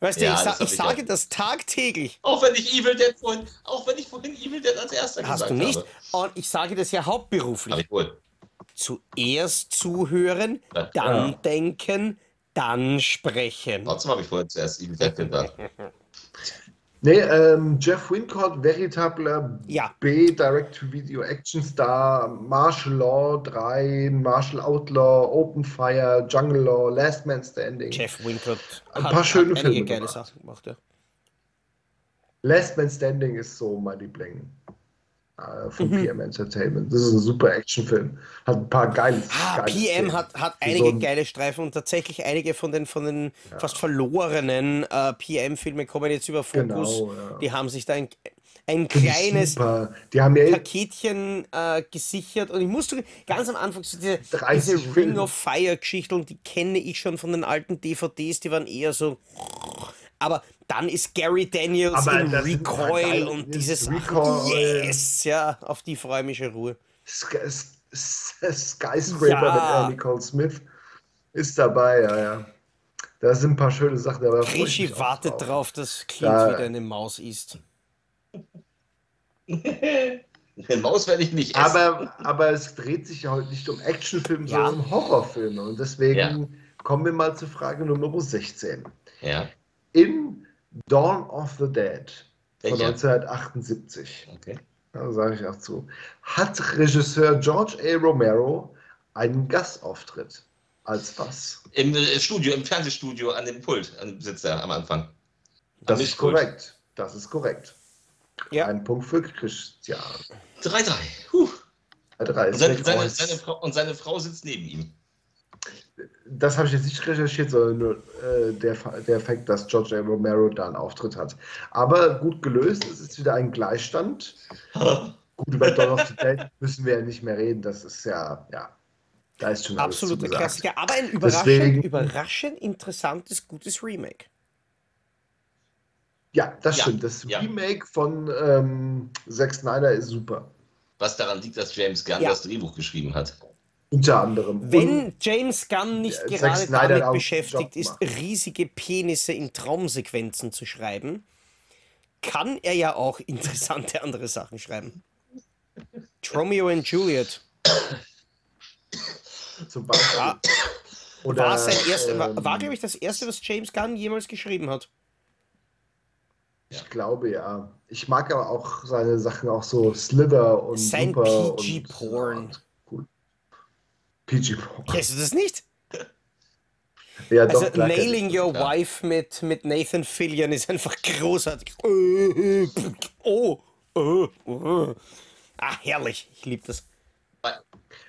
Speaker 1: Weißt du,
Speaker 3: Ja,
Speaker 1: ich, sa ich sage das tagtäglich.
Speaker 3: auch wenn ich Evil Dead vorhin, auch wenn ich vorhin Evil Dead als erster
Speaker 1: Hast
Speaker 3: gesagt
Speaker 1: du nicht?
Speaker 3: habe.
Speaker 1: Und ich sage das ja hauptberuflich.
Speaker 3: ich wohl.
Speaker 1: Zuerst zuhören,
Speaker 3: Ja.
Speaker 1: dann
Speaker 2: Ja.
Speaker 1: denken, dann sprechen.
Speaker 3: Trotzdem habe ich vorhin zuerst Evil Dead gedacht.
Speaker 2: Nee, ähm, Jeff Wincott, veritabler
Speaker 1: Ja.
Speaker 2: B-Direct-to-Video-Action-Star, Martial Law 3, Martial Outlaw, Open Fire, Jungle Law, Last Man Standing.
Speaker 1: Jeff Wincott
Speaker 2: Ein
Speaker 1: hat,
Speaker 2: paar schöne
Speaker 1: hat einige
Speaker 2: Filme
Speaker 1: geile
Speaker 2: gemacht.
Speaker 1: Sachen gemacht. Ja.
Speaker 2: Last Man Standing ist so mein Liebling äh, von PM Entertainment. Das ist ein super Actionfilm. Hat ein paar geile
Speaker 1: Ah,
Speaker 2: geile
Speaker 1: PM
Speaker 2: Szenen.
Speaker 1: hat, hat einige
Speaker 2: so ein-
Speaker 1: geile Streifen und tatsächlich einige von den, von den fast verlorenen äh, PM-Filmen kommen jetzt über Fokus.
Speaker 2: Genau, ja.
Speaker 1: Die haben sich da ein, ein kleines
Speaker 2: Super. Die haben ja
Speaker 1: Paketchen äh, gesichert und ich musste ganz am Anfang so diese,
Speaker 2: 30
Speaker 1: diese Ring of Fire Geschichte und die kenne ich schon von den alten DVDs, die waren eher so. Aber dann ist Gary Daniels
Speaker 2: Aber
Speaker 1: in Recoil und
Speaker 2: das
Speaker 1: diese Sachen.
Speaker 2: Recoil.
Speaker 1: Yes! Ja, auf die freue ich mich in Ruhe.
Speaker 2: Sky, Skyscraper
Speaker 1: Ja.
Speaker 2: mit äh, Nicole Smith ist dabei, ja, ja. Da sind ein paar schöne Sachen. Aber da freu ich
Speaker 1: Krischi
Speaker 2: mich auch
Speaker 1: wartet
Speaker 2: drauf.
Speaker 1: drauf, dass Clint
Speaker 2: Da-
Speaker 1: wieder eine Maus isst.
Speaker 3: Eine Maus werde ich nicht essen.
Speaker 2: Aber, aber es dreht sich ja heute nicht um Actionfilme,
Speaker 1: Ja.
Speaker 2: sondern um Horrorfilme. Und deswegen
Speaker 3: Ja.
Speaker 2: kommen wir mal zur Frage Nummer 16.
Speaker 3: ja,
Speaker 2: In Dawn of the Dead von
Speaker 3: Welcher?
Speaker 2: 1978,
Speaker 3: okay.
Speaker 2: da sage ich auch zu, hat Regisseur George A. Romero einen Gastauftritt. Als was?
Speaker 3: Im äh, Studio, im Fernsehstudio an dem Pult, an dem sitzt er am Anfang.
Speaker 2: Das
Speaker 3: Am
Speaker 2: ist
Speaker 3: Mischpult.
Speaker 2: korrekt. Das ist korrekt.
Speaker 1: Ja.
Speaker 2: Ein Punkt für Christian.
Speaker 3: 3-3. Huh.
Speaker 2: Drei
Speaker 3: Und
Speaker 2: ist
Speaker 3: seine, seine, seine Frau, und seine Frau sitzt neben ihm.
Speaker 2: Das habe ich jetzt nicht recherchiert, sondern nur äh, der, der Fakt, dass George A. Romero da einen Auftritt hat. Aber gut gelöst, es ist wieder ein Gleichstand. Gut, über Dawn of the Dead müssen wir ja nicht mehr reden. Das ist ja, ja, da ist schon alles
Speaker 1: Absoluter
Speaker 2: zugesagt.
Speaker 1: Klassiker, aber ein überraschend,
Speaker 2: Deswegen-
Speaker 1: überraschend interessantes, gutes Remake.
Speaker 2: Ja, das
Speaker 3: Ja,
Speaker 2: stimmt. Das
Speaker 3: ja.
Speaker 2: Remake von ähm, Zack Snyder ist super.
Speaker 3: Was daran liegt, dass James Gunn
Speaker 1: Ja.
Speaker 3: das Drehbuch geschrieben hat.
Speaker 2: Unter anderem.
Speaker 1: Wenn James Gunn nicht gerade damit beschäftigt ist, riesige Penisse in Traumsequenzen zu schreiben, kann er ja auch interessante andere Sachen schreiben. Romeo and Juliet
Speaker 2: zum Beispiel.
Speaker 1: war,
Speaker 2: Oder,
Speaker 1: war sein erster, war,
Speaker 2: ähm,
Speaker 1: war glaube ich, das erste, was James Gunn jemals geschrieben hat.
Speaker 2: Ich glaube ja. Ich mag aber auch seine Sachen auch so Slither und
Speaker 1: Sein PG-Porn.
Speaker 2: Cool. PG-Porn.
Speaker 1: Kennst du das nicht?
Speaker 2: Ja,
Speaker 1: Also
Speaker 2: doch,
Speaker 1: Nailing. Your
Speaker 3: klar.
Speaker 1: Wife mit, mit Nathan Fillion ist einfach großartig. Oh, oh, oh. Ah, herrlich. Ich liebe das.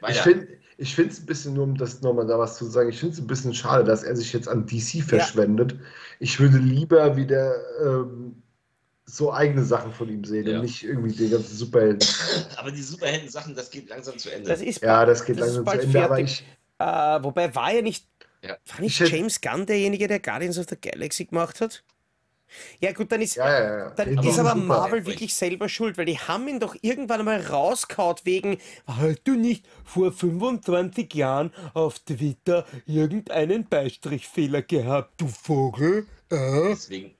Speaker 2: Ich finde ich es ein bisschen, nur um das nochmal da was zu sagen, ich finde es ein bisschen schade, dass er sich jetzt an DC verschwendet. Ich würde lieber wieder ähm, so eigene Sachen von ihm sehen
Speaker 3: Ja.
Speaker 2: und nicht irgendwie die ganzen Superhelden.
Speaker 3: Aber die Superhelden-Sachen, das geht langsam zu Ende.
Speaker 1: Das ist
Speaker 2: Ja, das geht
Speaker 1: Das
Speaker 2: langsam zu Ende, aber ich,
Speaker 1: Äh, wobei war ja nicht,
Speaker 3: Ja.
Speaker 1: war nicht
Speaker 2: Ich
Speaker 1: James Gunn derjenige, der Guardians of the Galaxy gemacht hat? Ja gut, dann ist,
Speaker 2: ja, ja, ja.
Speaker 1: dann
Speaker 2: Die
Speaker 1: ist aber
Speaker 2: super.
Speaker 1: Marvel wirklich selber schuld, weil die haben ihn doch irgendwann mal rauskaut wegen, hast du nicht vor 25 Jahren auf Twitter irgendeinen Beistrichfehler gehabt, du Vogel? Äh?
Speaker 3: Deswegen.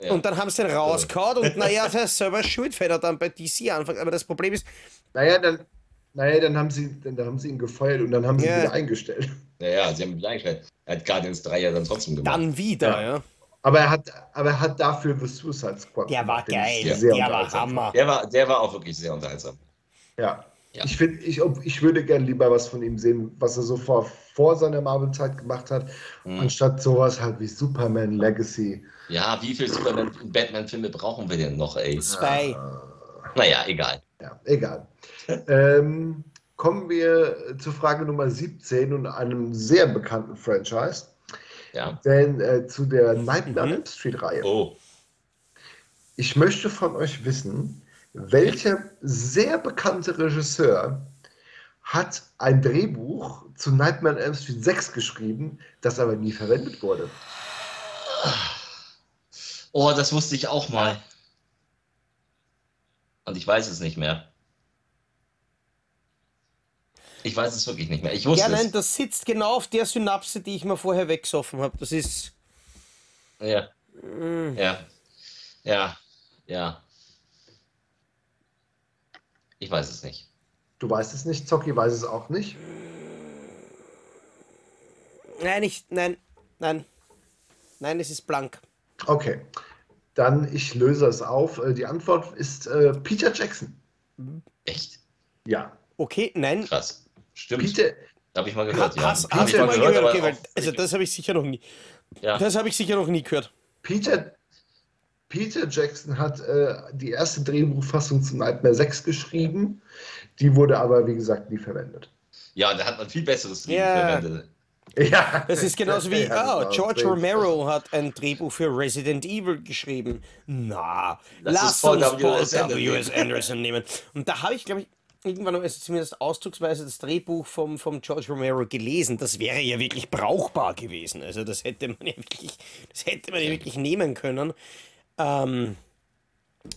Speaker 3: Ja.
Speaker 1: Und dann haben sie den rauskaut und naja, er ist selber schuld, wenn er dann bei DC anfängt. Aber das Problem ist,
Speaker 2: Naja, dann, naja, dann haben sie, dann, dann haben sie ihn gefeuert und dann haben sie
Speaker 1: Ja.
Speaker 2: ihn wieder eingestellt.
Speaker 3: Naja, sie haben ihn eingestellt. Er hat Guardians 3 ja dann trotzdem gemacht.
Speaker 1: dann wieder,
Speaker 2: Ja.
Speaker 1: ja.
Speaker 2: Aber er hat, aber er hat dafür The Suicide Squad
Speaker 1: Der war geil, der war. Hammer.
Speaker 3: Der war, der war auch wirklich sehr unterhaltsam.
Speaker 2: Ja.
Speaker 3: Ja.
Speaker 2: Ich finde, ich, ich würde gern lieber was von ihm sehen, was er so vor, vor seiner Marvel-Zeit gemacht hat,
Speaker 3: Mhm.
Speaker 2: anstatt sowas halt wie Superman Legacy.
Speaker 3: Ja, wie viele Superman und Batman-Filme brauchen wir denn noch, ey?
Speaker 1: Zwei.
Speaker 3: Naja, egal.
Speaker 2: Ja, egal. ähm, kommen wir zur Frage Nummer 17 und einem sehr bekannten Franchise,
Speaker 3: Ja.
Speaker 2: denn äh, zu der Nightmare on
Speaker 1: Mhm.
Speaker 2: Elm Street-Reihe.
Speaker 3: Oh.
Speaker 2: Ich möchte von euch wissen, welcher sehr bekannte Regisseur hat ein Drehbuch zu Nightmare on Elm Street 6 geschrieben, das aber nie verwendet wurde.
Speaker 3: Oh, das wusste ich auch mal. Und ich weiß es nicht mehr. Ich weiß es wirklich nicht mehr. Ich wusste
Speaker 1: Ja, nein,
Speaker 3: es.
Speaker 1: das sitzt genau auf der Synapse, die ich mir vorher weggesoffen habe. Das ist.
Speaker 3: Ja.
Speaker 1: mm,
Speaker 3: Ja. Ja. Ja. Ich weiß es nicht.
Speaker 2: Du weißt es nicht, Zocki weiß es auch nicht.
Speaker 1: Nein, ich. Nein, nein. Nein, es ist blank.
Speaker 2: Okay, dann ich löse es auf. Äh, Die Antwort ist äh, Peter Jackson.
Speaker 3: Echt?
Speaker 2: Ja,
Speaker 1: Okay, nein.
Speaker 3: Krass. Stimmt.
Speaker 2: Peter,
Speaker 3: Habe ich mal
Speaker 1: Ha,
Speaker 3: gehört, ja.
Speaker 1: hast,
Speaker 3: Hab
Speaker 1: hast
Speaker 3: ich
Speaker 1: du mal gehört?
Speaker 3: aber
Speaker 1: Okay, weil, also das habe ich sicher noch nie.
Speaker 3: ja.
Speaker 1: Das habe ich sicher noch nie gehört.
Speaker 2: Peter, Peter Jackson hat äh, die erste Drehbuchfassung zu Nightmare 6 geschrieben. Die wurde aber, wie gesagt, nie verwendet.
Speaker 3: ja, da hat man viel besseres Drehbuch
Speaker 1: Ja.
Speaker 3: verwendet.
Speaker 2: Ja,
Speaker 1: Das ist genauso wie,
Speaker 2: Ja, das war
Speaker 1: George. Romero hat ein Drehbuch für Resident Evil geschrieben. Na,
Speaker 3: Lass
Speaker 1: lass
Speaker 3: uns Paul
Speaker 1: uns
Speaker 3: W.
Speaker 1: Paul
Speaker 3: S. Anderson
Speaker 1: W. S. Anderson nehmen. Und da habe ich, glaube ich, irgendwann also zumindest ausdrucksweise das Drehbuch vom, vom George Romero gelesen. Das wäre ja wirklich brauchbar gewesen. Also das hätte man ja wirklich, das hätte man ja wirklich nehmen können. Ähm,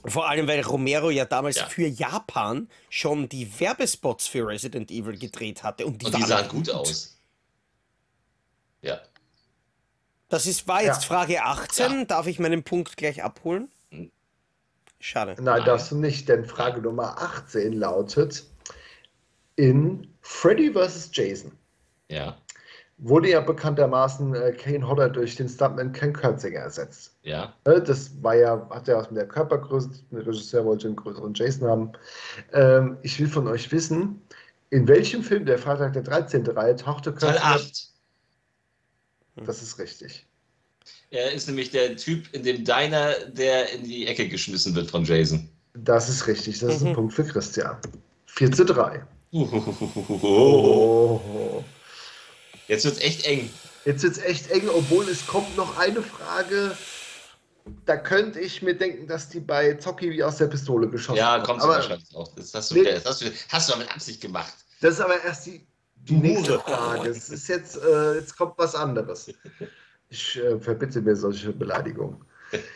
Speaker 1: vor allem, weil Romero ja damals
Speaker 3: Ja.
Speaker 1: für Japan schon die Werbespots für Resident Evil gedreht hatte. Und die,
Speaker 3: Und die
Speaker 1: waren
Speaker 3: sahen gut aus. Ja.
Speaker 1: Das ist, war jetzt
Speaker 2: Ja.
Speaker 1: Frage 18. Darf ich meinen Punkt gleich abholen?
Speaker 3: Hm.
Speaker 1: Schade.
Speaker 2: Nein,
Speaker 3: Nein.
Speaker 2: darfst du nicht, denn Frage Nummer 18 lautet: In Freddy vs. Jason
Speaker 3: Ja,
Speaker 2: wurde ja bekanntermaßen äh, Kane Hodder durch den Stuntman Ken Kurtzinger ersetzt.
Speaker 3: ja.
Speaker 2: Ne, Das war ja, hat ja was mit der Körpergröße, der Regisseur wollte einen größeren Jason haben. Ähm, ich will von euch wissen, in welchem Film der Freitag der 13. Reihe tauchte
Speaker 3: Teil
Speaker 2: Kurtzinger?
Speaker 3: 8.
Speaker 2: Das ist richtig.
Speaker 3: Er ist nämlich der Typ in dem Diner, der in die Ecke geschmissen wird von Jason.
Speaker 2: Das ist richtig. Das ist ein
Speaker 1: Mhm.
Speaker 2: Punkt für Christian. 4 zu 3.
Speaker 3: Oh. Jetzt wird's echt eng.
Speaker 2: Jetzt wird es echt eng, obwohl es kommt noch eine Frage. Da könnte ich mir denken, dass die bei Zocki wie aus der Pistole geschossen
Speaker 3: Ja, kommt
Speaker 2: aber
Speaker 3: wahrscheinlich auch. Das hast du,
Speaker 2: Nee.
Speaker 3: das hast du, hast du aber mit Absicht gemacht.
Speaker 2: Das ist aber erst die, die nächste. Frage. Es ist jetzt, äh, jetzt kommt was anderes. Ich äh, verbitte mir solche Beleidigungen.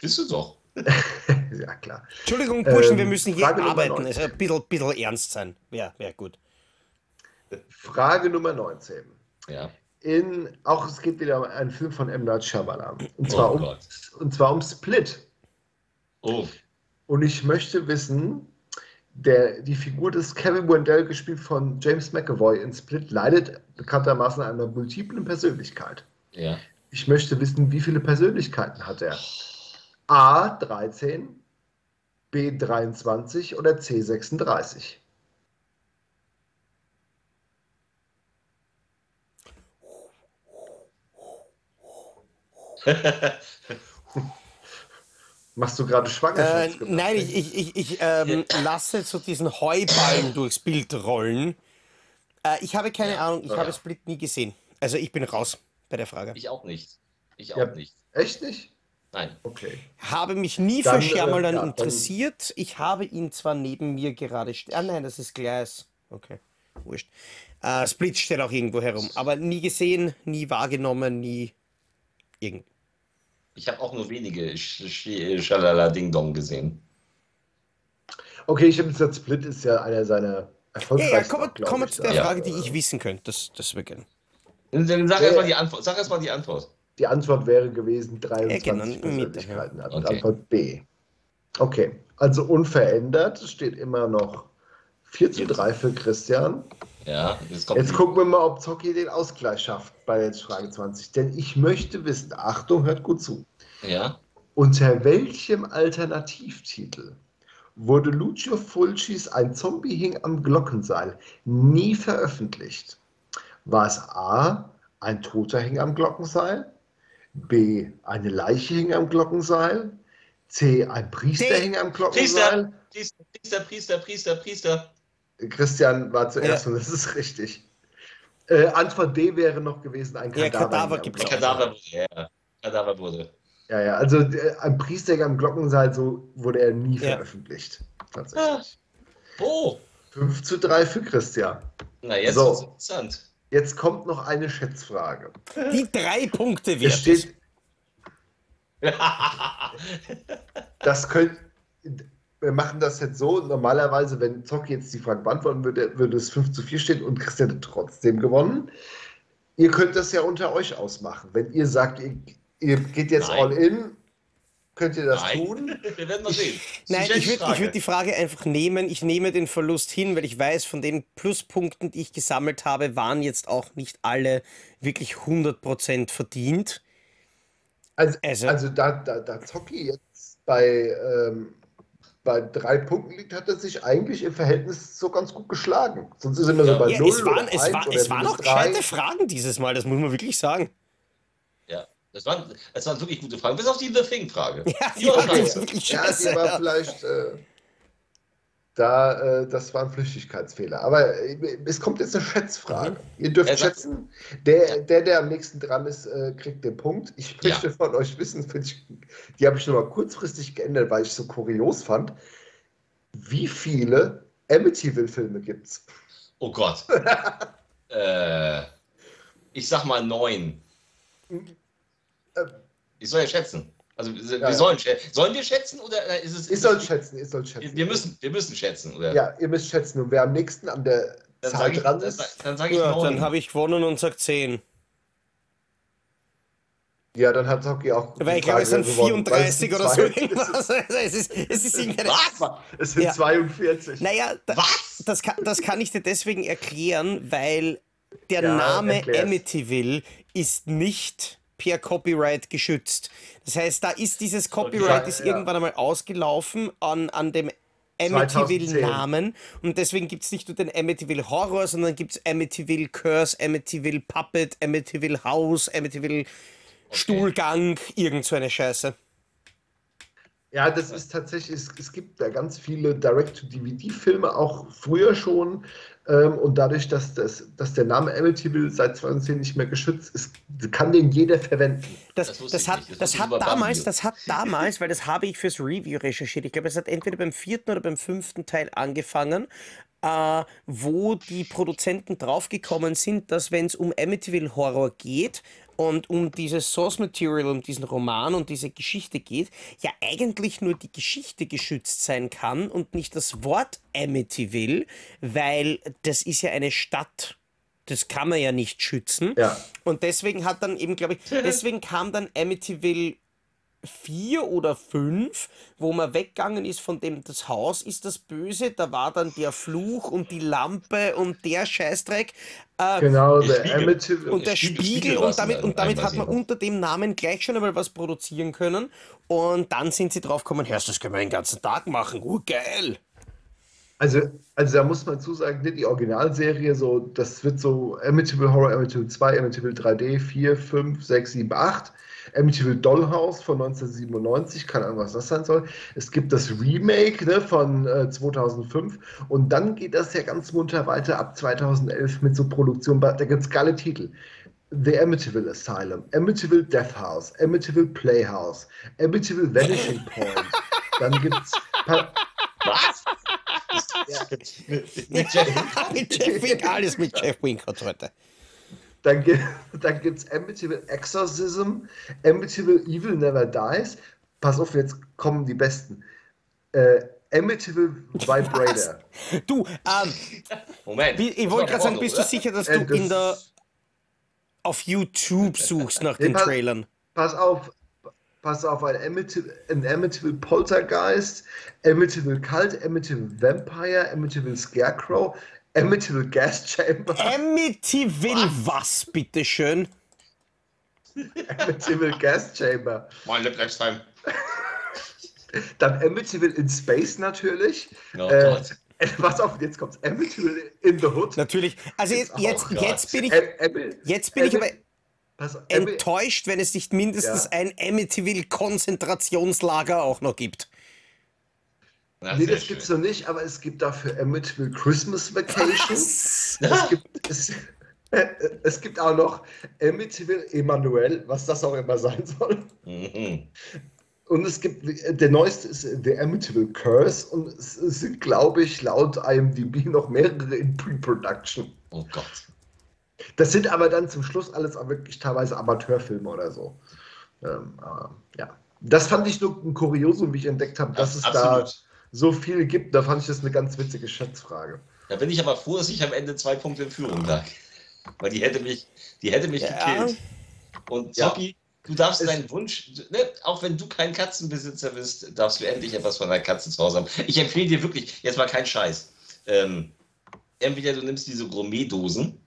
Speaker 3: Bist du doch.
Speaker 2: ja, klar.
Speaker 1: Entschuldigung, Burschen,
Speaker 2: Ähm,
Speaker 1: wir müssen hier
Speaker 2: Frage Nummer
Speaker 1: arbeiten. Es ist ein bisschen, bisschen ernst sein. Ja, wäre gut.
Speaker 2: Frage Nummer 19.
Speaker 3: Ja
Speaker 2: in, auch es geht wieder um einen Film von M. Night Shyamalan. Und zwar,
Speaker 3: oh
Speaker 2: um, und zwar um Split.
Speaker 3: Oh.
Speaker 2: Und ich möchte wissen, der, die Figur des Kevin Wendell, gespielt von James McAvoy in Split, leidet bekanntermaßen an einer multiplen Persönlichkeit.
Speaker 3: Ja.
Speaker 2: Ich möchte wissen, wie viele Persönlichkeiten hat er? A13, B23 oder C36? Machst du gerade
Speaker 1: Äh,
Speaker 2: Schwangerschaftsgeburt?
Speaker 1: nein, ich, ich, ich, ich ähm, lasse so diesen Heuballen durchs Bild rollen. Äh, ich habe keine Ahnung, ich
Speaker 2: Ja.
Speaker 1: habe Split nie gesehen. Also ich bin raus bei der Frage.
Speaker 3: Ich auch nicht. Ich auch
Speaker 2: Ja.
Speaker 3: nicht.
Speaker 2: Echt nicht?
Speaker 3: Nein.
Speaker 2: Okay.
Speaker 1: Habe mich nie
Speaker 2: Dann,
Speaker 1: für
Speaker 2: äh,
Speaker 1: Shyamalan
Speaker 2: ja, dann-
Speaker 1: interessiert. Ich habe ihn zwar neben mir gerade. Ah nein, das ist Gleis. Okay, wurscht. Äh, Split steht auch irgendwo herum. Aber nie gesehen, nie wahrgenommen, nie irgend.
Speaker 3: Ich habe auch nur wenige Sch Sch Schalala Ding Dong gesehen.
Speaker 2: Okay, ich habe gesagt, Split ist ja einer seiner
Speaker 1: Ja,
Speaker 2: erfolgreichsten.
Speaker 1: ja, kommen wir
Speaker 2: glaub
Speaker 1: kommen wir
Speaker 2: ich,
Speaker 1: zu der
Speaker 2: da.
Speaker 1: Frage, die ich wissen könnte. Das, das wäre gern.
Speaker 3: Dann sag
Speaker 2: Ja,
Speaker 3: erst mal
Speaker 2: ja.
Speaker 3: die Antwort. Sag erst mal die Antwort.
Speaker 2: Die Antwort wäre gewesen 23
Speaker 1: Ja, genau, mit,
Speaker 2: Persönlichkeiten. Also
Speaker 3: Okay.
Speaker 2: Antwort B. Okay, also unverändert es steht immer noch 4 zu 3 für Christian.
Speaker 3: Ja, jetzt kommt
Speaker 2: Jetzt gucken wir mal, ob Zocki den Ausgleich schafft bei jetzt Frage 20. Denn ich möchte wissen, Achtung, hört gut zu.
Speaker 3: Ja.
Speaker 2: Unter welchem Alternativtitel wurde Lucio Fulcis Ein Zombie hing am Glockenseil nie veröffentlicht? War es A, ein Toter hing am Glockenseil? B, eine Leiche hing am Glockenseil? C, ein Priester hing am Glockenseil?
Speaker 3: Priester, Priester, Priester, Priester, Priester.
Speaker 2: Christian war zuerst
Speaker 1: Ja.
Speaker 2: und das ist richtig. Äh, Antwort D wäre noch gewesen, ein
Speaker 1: Ja,
Speaker 2: Kadaver.
Speaker 1: Kadaver
Speaker 2: am
Speaker 1: gibt's auch.
Speaker 2: Glockenseil.
Speaker 3: Kadaver wurde, ja. Kadaver wurde.
Speaker 2: Ja, ja, also äh, ein Priester am Glockenseil, so wurde er nie
Speaker 1: Ja.
Speaker 2: veröffentlicht. Tatsächlich.
Speaker 3: Oh,
Speaker 2: 5 zu 3 für Christian.
Speaker 3: na jetzt
Speaker 2: So.
Speaker 3: wird's interessant.
Speaker 2: Jetzt kommt noch eine Schätzfrage.
Speaker 1: Die drei Punkte
Speaker 2: Es
Speaker 1: wert.
Speaker 2: steht, das könnt, wir machen das jetzt so, normalerweise, wenn Zocki jetzt die Frage beantworten würde, würde es 5 zu 4 stehen und Christian hätte trotzdem gewonnen. Ihr könnt das ja unter euch ausmachen. Wenn ihr sagt, ihr, ihr geht jetzt
Speaker 3: Nein.
Speaker 2: all in, könnt ihr das
Speaker 3: Nein,
Speaker 2: tun.
Speaker 3: wir werden mal sehen.
Speaker 1: Nein, ich würde würd die Frage einfach nehmen. Ich nehme den Verlust hin, weil ich weiß, von den Pluspunkten, die ich gesammelt habe, waren jetzt auch nicht alle wirklich 100% verdient.
Speaker 2: Also,
Speaker 1: Also-
Speaker 2: also, da, da, da Zocki jetzt bei, ähm, bei drei Punkten liegt, hat er sich eigentlich im Verhältnis so ganz gut geschlagen. Sonst ist er immer
Speaker 3: Ja.
Speaker 2: so bei
Speaker 1: Ja,
Speaker 2: null
Speaker 1: es waren,
Speaker 2: oder
Speaker 1: es, war,
Speaker 2: oder
Speaker 1: es waren
Speaker 2: drei.
Speaker 1: gescheite Fragen dieses Mal, das muss man wirklich sagen.
Speaker 3: Ja, das waren, das waren wirklich gute Fragen. Bis auf die The Thing-Frage.
Speaker 1: Ja,
Speaker 3: Die
Speaker 1: die
Speaker 3: war scheiße.
Speaker 1: wirklich
Speaker 2: Ja, die war vielleicht äh, da, äh, das war ein Flüchtigkeitsfehler. Aber äh, es kommt jetzt eine Schätzfrage.
Speaker 1: Mhm.
Speaker 2: Ihr dürft
Speaker 3: Er
Speaker 2: schätzen. Der, der, der am nächsten dran ist, äh, kriegt den Punkt. Ich
Speaker 3: Ja.
Speaker 2: möchte von euch wissen, ich, die habe ich nur mal kurzfristig geändert, weil ich so kurios fand. Wie viele Amityville-Filme gibt es?
Speaker 3: Oh Gott. äh, ich sag mal neun. Ich soll ja schätzen. Also wir
Speaker 2: ja.
Speaker 3: sollen schätzen. Sollen wir schätzen oder äh, ist es.
Speaker 2: Ich soll schätzen, ich soll schätzen.
Speaker 3: wir müssen, wir müssen schätzen, oder?
Speaker 2: Ja, ihr müsst schätzen. Und wer am nächsten an der
Speaker 3: Dann
Speaker 2: Zahl
Speaker 3: sage ich,
Speaker 2: dran
Speaker 3: dann,
Speaker 2: ist,
Speaker 3: dann sag ich
Speaker 1: Ja, dann habe ich gewonnen und sag 10.
Speaker 2: Ja, dann hat Hockey auch.
Speaker 1: Weil ich glaube, es sind 34 oder so irgendwas. es ist, es ist
Speaker 2: Was? Es sind
Speaker 1: Ja.
Speaker 2: 42.
Speaker 1: Naja, da,
Speaker 3: Was?
Speaker 1: Das, kann, das kann ich dir deswegen erklären, weil der
Speaker 2: Ja,
Speaker 1: Name
Speaker 2: erklär's.
Speaker 1: Amityville ist nicht per Copyright geschützt. Das heißt, da ist dieses Copyright ist
Speaker 2: ja.
Speaker 1: irgendwann einmal ausgelaufen an, an dem
Speaker 2: 2010.
Speaker 1: Amityville-Namen und deswegen gibt es nicht nur den Amityville Horror, sondern gibt es Amityville Curse, Amityville Puppet, Amityville House, Amityville Stuhlgang, irgend so eine Scheiße.
Speaker 2: Ja, das ist tatsächlich, es, es gibt da ganz viele Direct-to-DVD-Filme, auch früher schon. Ähm, und dadurch, dass, das, dass der Name Amityville seit 2010 nicht mehr geschützt ist, kann den jeder verwenden.
Speaker 1: Das,
Speaker 3: Das
Speaker 1: das, hat.
Speaker 3: Das
Speaker 1: das hat damals, das hat damals, weil das habe ich fürs Review recherchiert. Ich glaube, es hat entweder beim vierten oder beim fünften Teil angefangen, äh, wo die Produzenten draufgekommen sind, dass wenn es um Amityville Horror geht und um dieses Source Material, um diesen Roman und diese Geschichte geht, ja eigentlich nur die Geschichte geschützt sein kann und nicht das Wort Amityville, weil das ist ja eine Stadt. Das kann man ja nicht schützen.
Speaker 2: Ja.
Speaker 1: Und deswegen hat dann eben, glaube ich, deswegen kam dann Amityville 4 oder 5, wo man weggegangen ist von dem, das Haus ist das Böse, da war dann der Fluch und die Lampe und der Scheißdreck. Äh,
Speaker 2: Genau,
Speaker 3: Der Spiegel.
Speaker 2: Amityville.
Speaker 1: und der
Speaker 3: Spiegel-
Speaker 1: Spiegel,
Speaker 3: Spiegel
Speaker 1: und damit, und damit hat man unter dem Namen gleich schon einmal was produzieren können. Und dann sind sie drauf gekommen, Hörst, das können wir den ganzen Tag machen. Uh, geil.
Speaker 2: Also, also da muss man zusagen, die Originalserie, so, das wird so Amityville Horror, Amityville 2, Amityville 3D, 4, 5, 6, 7, 8. Amityville Dollhouse von 1997, keine Ahnung, was das sein soll. Es gibt das Remake ne, von äh, 2005 und dann geht das ja ganz munter weiter ab 2011 mit so Produktionen. Da gibt es geile Titel. The Amityville Asylum, Amityville Death House, Amityville Playhouse, Amityville Vanishing Point. Dann gibt's pa
Speaker 3: Was? mit, mit Jeff
Speaker 1: mit Jeff Wink, alles mit Jeff Winkert heute.
Speaker 2: Dann, gi dann gibt es Amityville Exorcism, Amityville Evil Never Dies. Pass auf, jetzt kommen die besten. Äh, Amityville Vibrator.
Speaker 1: Du, ähm,
Speaker 3: Moment.
Speaker 1: Ich wollte gerade sagen, bist du
Speaker 3: oder?
Speaker 1: sicher, dass
Speaker 2: Äh,
Speaker 1: du
Speaker 2: das-
Speaker 1: in der auf YouTube suchst nach den
Speaker 2: pass-
Speaker 1: Trailern?
Speaker 2: Pass auf, pass auf, ein Amityville, ein Amityville Poltergeist, Amityville Cult, Amityville Vampire, Amityville Scarecrow, Amityville Gas Chamber,
Speaker 1: Amityville was, bitteschön?
Speaker 2: Amityville Gas Chamber.
Speaker 3: Mein Lieblingsteil.
Speaker 2: Dann Amityville in Space natürlich.
Speaker 3: Oh
Speaker 2: äh,
Speaker 3: Gott.
Speaker 2: pass auf, jetzt kommt's. Amityville in the Hood.
Speaker 1: Natürlich. Also jetzt, jetzt, jetzt bin ich, jetzt bin ich aber
Speaker 2: Pass auf, Ami-
Speaker 1: enttäuscht, wenn es nicht mindestens
Speaker 2: Ja.
Speaker 1: ein Amityville-Konzentrationslager auch noch gibt.
Speaker 3: Na,
Speaker 2: Nee, das
Speaker 3: schön.
Speaker 2: gibt's noch nicht, aber es gibt dafür Amityville Christmas Vacation. Es gibt, es, äh, es gibt auch noch Amityville Emanuel, was das auch immer sein soll.
Speaker 3: Mhm.
Speaker 2: Und es gibt, der neueste ist The Amityville Curse und es es sind, glaube ich, laut IMDb noch mehrere in Pre-Production.
Speaker 3: Oh Gott.
Speaker 2: Das sind aber dann zum Schluss alles auch wirklich teilweise Amateurfilme oder so. Ähm, aber, ja. Das fand ich nur ein Kuriosum, wie ich entdeckt habe, dass es da
Speaker 3: Absolut.
Speaker 2: So viel gibt. Da fand ich das eine ganz witzige Schätzfrage.
Speaker 3: Da bin ich aber froh, dass ich am Ende zwei Punkte in Führung lag. Weil die hätte mich, die hätte mich
Speaker 1: Ja.
Speaker 3: gekillt. Und
Speaker 2: Ja.
Speaker 3: Zocki, du darfst
Speaker 2: Es-
Speaker 3: deinen Wunsch, ne, auch wenn du kein Katzenbesitzer bist, darfst du endlich etwas von deiner Katze zu Hause haben. Ich empfehle dir wirklich, jetzt mal kein Scheiß. Ähm, entweder du nimmst diese Gourmet-Dosen,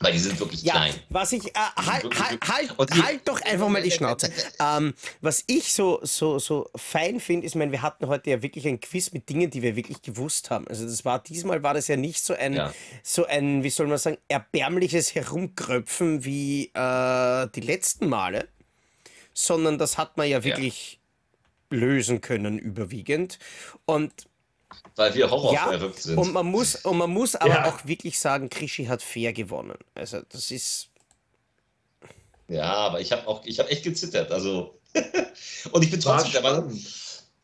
Speaker 3: weil die sind wirklich
Speaker 1: Ja,
Speaker 3: klein.
Speaker 1: was ich, äh, halt, halt, halt, halt doch einfach mal die Schnauze. Ähm, was ich so, so, so fein finde, ist, ich meine, wir hatten heute ja wirklich ein Quiz mit Dingen, die wir wirklich gewusst haben. Also das war, diesmal war das ja nicht so ein,
Speaker 3: Ja.
Speaker 1: so ein, wie soll man sagen, erbärmliches Herumkröpfen wie äh, die letzten Male, sondern das hat man ja wirklich lösen können überwiegend. Und
Speaker 3: Weil wir Horror
Speaker 1: ja,
Speaker 3: verrückt sind.
Speaker 1: und man muss, und man muss aber
Speaker 2: Ja.
Speaker 1: auch wirklich sagen, Krischi hat fair gewonnen. Also das ist
Speaker 3: Ja, aber ich habe auch, ich habe echt gezittert. Also und ich bin trotzdem der Meinung,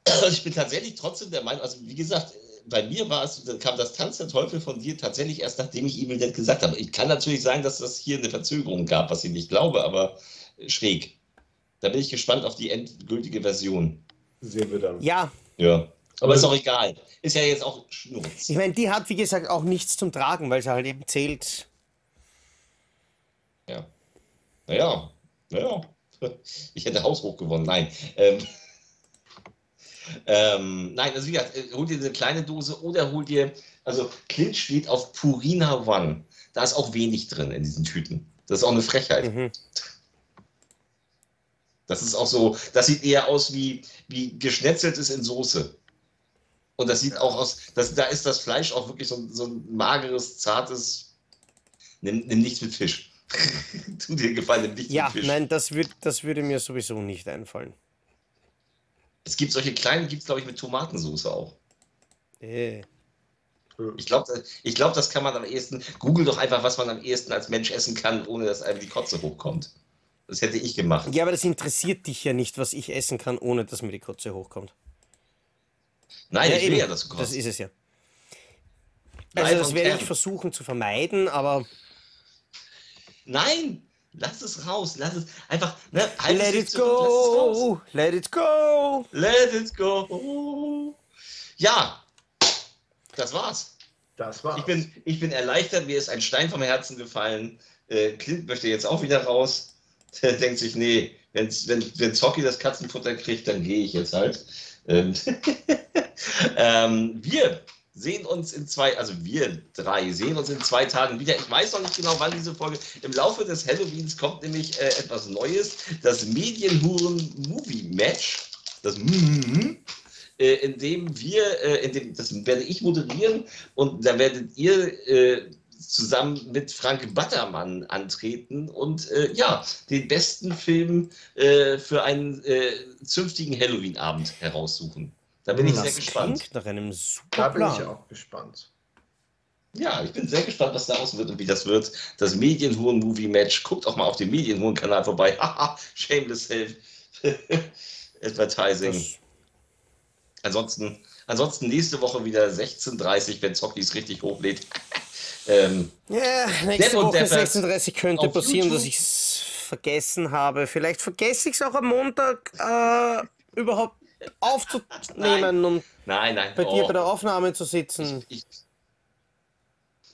Speaker 3: also ich bin tatsächlich trotzdem der Meinung, also wie gesagt, bei mir war es, kam das Tanz der Teufel von dir tatsächlich erst nachdem ich Evil Dead gesagt habe. Ich kann natürlich sagen, dass das hier eine Verzögerung gab, was ich nicht glaube, aber schräg. Da bin ich gespannt auf die endgültige Version.
Speaker 2: Sehen wir dann.
Speaker 1: ja,
Speaker 3: Ja. Aber ist auch egal. Ist ja jetzt auch Schnurz.
Speaker 1: Ich meine, die hat, wie gesagt, auch nichts zum Tragen, weil sie halt eben zählt.
Speaker 3: Ja. Naja. Naja. Ich hätte haushoch gewonnen. Nein. Ähm, ähm, nein, also wie gesagt, äh, hol dir eine kleine Dose oder hol dir, also Clint steht auf Purina One. Da ist auch wenig drin in diesen Tüten. Das ist auch eine Frechheit.
Speaker 1: Mhm.
Speaker 3: Das ist auch so, das sieht eher aus wie, wie geschnetzeltes in Soße. Und das sieht auch aus, das, da ist das Fleisch auch wirklich so, so ein mageres, zartes. Nimm, nimm nichts mit Fisch. tu dir gefallen, nimm nichts
Speaker 1: Ja,
Speaker 3: mit Fisch.
Speaker 1: nein, das, würd, das würde mir sowieso nicht einfallen.
Speaker 3: Es gibt solche kleinen, gibt es glaube ich mit Tomatensauce auch.
Speaker 1: Äh.
Speaker 3: Ich glaube, ich glaub, das kann man am ehesten. Google doch einfach, was man am ehesten als Mensch essen kann, ohne dass einem die Kotze hochkommt. Das hätte ich gemacht.
Speaker 1: Ja, aber das interessiert dich ja nicht, was ich essen kann, ohne dass mir die Kotze hochkommt.
Speaker 3: Nein,
Speaker 1: ja,
Speaker 3: ich will ja, dass du
Speaker 1: Das ist es ja.
Speaker 3: Nein,
Speaker 1: Also das werde
Speaker 3: Kern.
Speaker 1: ich versuchen zu vermeiden, aber
Speaker 3: Nein, lass es raus, lass es einfach. Ne, halt es
Speaker 1: let it
Speaker 3: zurück, lass es raus.
Speaker 1: go, let it go.
Speaker 3: Let it go. Ja, das war's.
Speaker 2: Das war's.
Speaker 3: Ich bin, ich bin erleichtert, mir ist ein Stein vom Herzen gefallen. Äh, Clint möchte jetzt auch wieder raus. Der denkt sich, nee, wenn's, wenn, wenn Zocki das Katzenfutter kriegt, dann gehe ich jetzt halt. Ähm, ähm, wir sehen uns in zwei, also wir drei sehen uns in zwei Tagen wieder. Ich weiß noch nicht genau, wann diese Folge. Im Laufe des Halloweens kommt nämlich äh, etwas Neues. Das Medienhuren-Movie-Match. Das mm äh, in dem wir, äh, in dem, das werde ich moderieren und da werdet ihr äh, zusammen mit Frank Battermann antreten und äh, ja, den besten Film äh, für einen äh, zünftigen Halloween-Abend heraussuchen. Da bin ich
Speaker 2: Das
Speaker 3: sehr
Speaker 1: Das
Speaker 3: gespannt.
Speaker 1: klingt nach einem super
Speaker 2: da bin ich
Speaker 1: Plan.
Speaker 2: auch gespannt.
Speaker 3: Ja, ich bin sehr gespannt, was daraus wird und wie das wird. Das Medienhuren-Movie-Match. Guckt auch mal auf dem Medienhuren-Kanal vorbei. Haha, shameless self. Advertising.
Speaker 1: Das,
Speaker 3: Ansonsten, ansonsten nächste Woche wieder 16.30 wenn Zocki es richtig hochlädt. ähm,
Speaker 1: ja, nächste Woche
Speaker 3: Deppert
Speaker 1: 36 könnte passieren,
Speaker 3: YouTube.
Speaker 1: dass ich es vergessen habe. Vielleicht vergesse ich es auch am Montag äh, überhaupt aufzunehmen und
Speaker 3: nein, nein.
Speaker 1: bei dir
Speaker 3: oh,
Speaker 1: bei der Aufnahme zu sitzen.
Speaker 3: ich,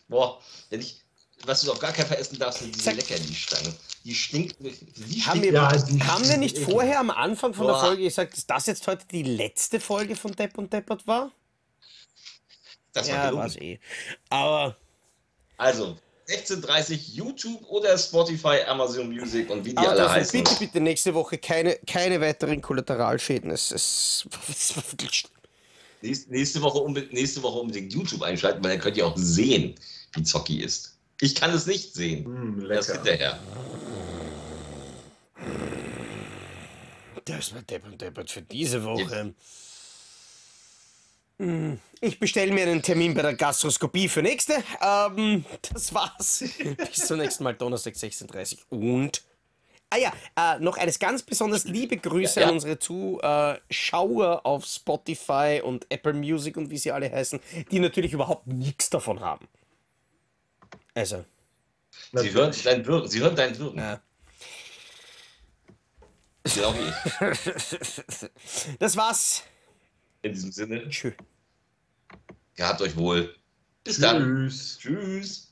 Speaker 3: boah, wenn ich, was du auf gar keinen Fall essen darfst, sind diese Leckerli-Stangen. Die stinkt, die
Speaker 1: Haben
Speaker 3: stinkt
Speaker 1: wir,
Speaker 2: Ja, die-
Speaker 1: haben wir nicht vorher am Anfang von der
Speaker 3: Boah.
Speaker 1: Folge gesagt, dass das jetzt heute die letzte Folge von Depp und Deppert war?
Speaker 3: das war
Speaker 1: Ja, war's eh. Aber
Speaker 3: Also, 16.30 YouTube oder Spotify, Amazon Music und wie die
Speaker 1: Aber
Speaker 3: alle heißen.
Speaker 1: bitte, bitte nächste Woche keine, keine weiteren Kollateralschäden. Es, es, es war wirklich schlimm.
Speaker 3: Nächste, nächste, Woche nächste Woche unbedingt YouTube einschalten, weil dann könnt ihr auch sehen, wie Zocki ist. Ich kann es nicht sehen.
Speaker 2: Mm,
Speaker 3: Das
Speaker 2: lecker.
Speaker 3: hinterher.
Speaker 1: Das war Depp und Deppert für diese Woche. Hm, Ich bestelle mir einen Termin bei der Gastroskopie für nächste. Ähm, das war's. Bis zum nächsten Mal, Donnerstag 16.30 Und. Ah ja, äh, noch eines ganz besonders liebe Grüße
Speaker 3: Ja, ja.
Speaker 1: an unsere Zuschauer auf Spotify und Apple Music und wie sie alle heißen, die natürlich überhaupt nichts davon haben. Also,
Speaker 3: Sie hören dein Wirken. Sie hören dein Wirken.
Speaker 1: ja. Das war's.
Speaker 3: In diesem Sinne,
Speaker 1: Tschüss.
Speaker 3: gehabt euch wohl. Bis dann.
Speaker 2: Tschüss.
Speaker 3: Tschüss.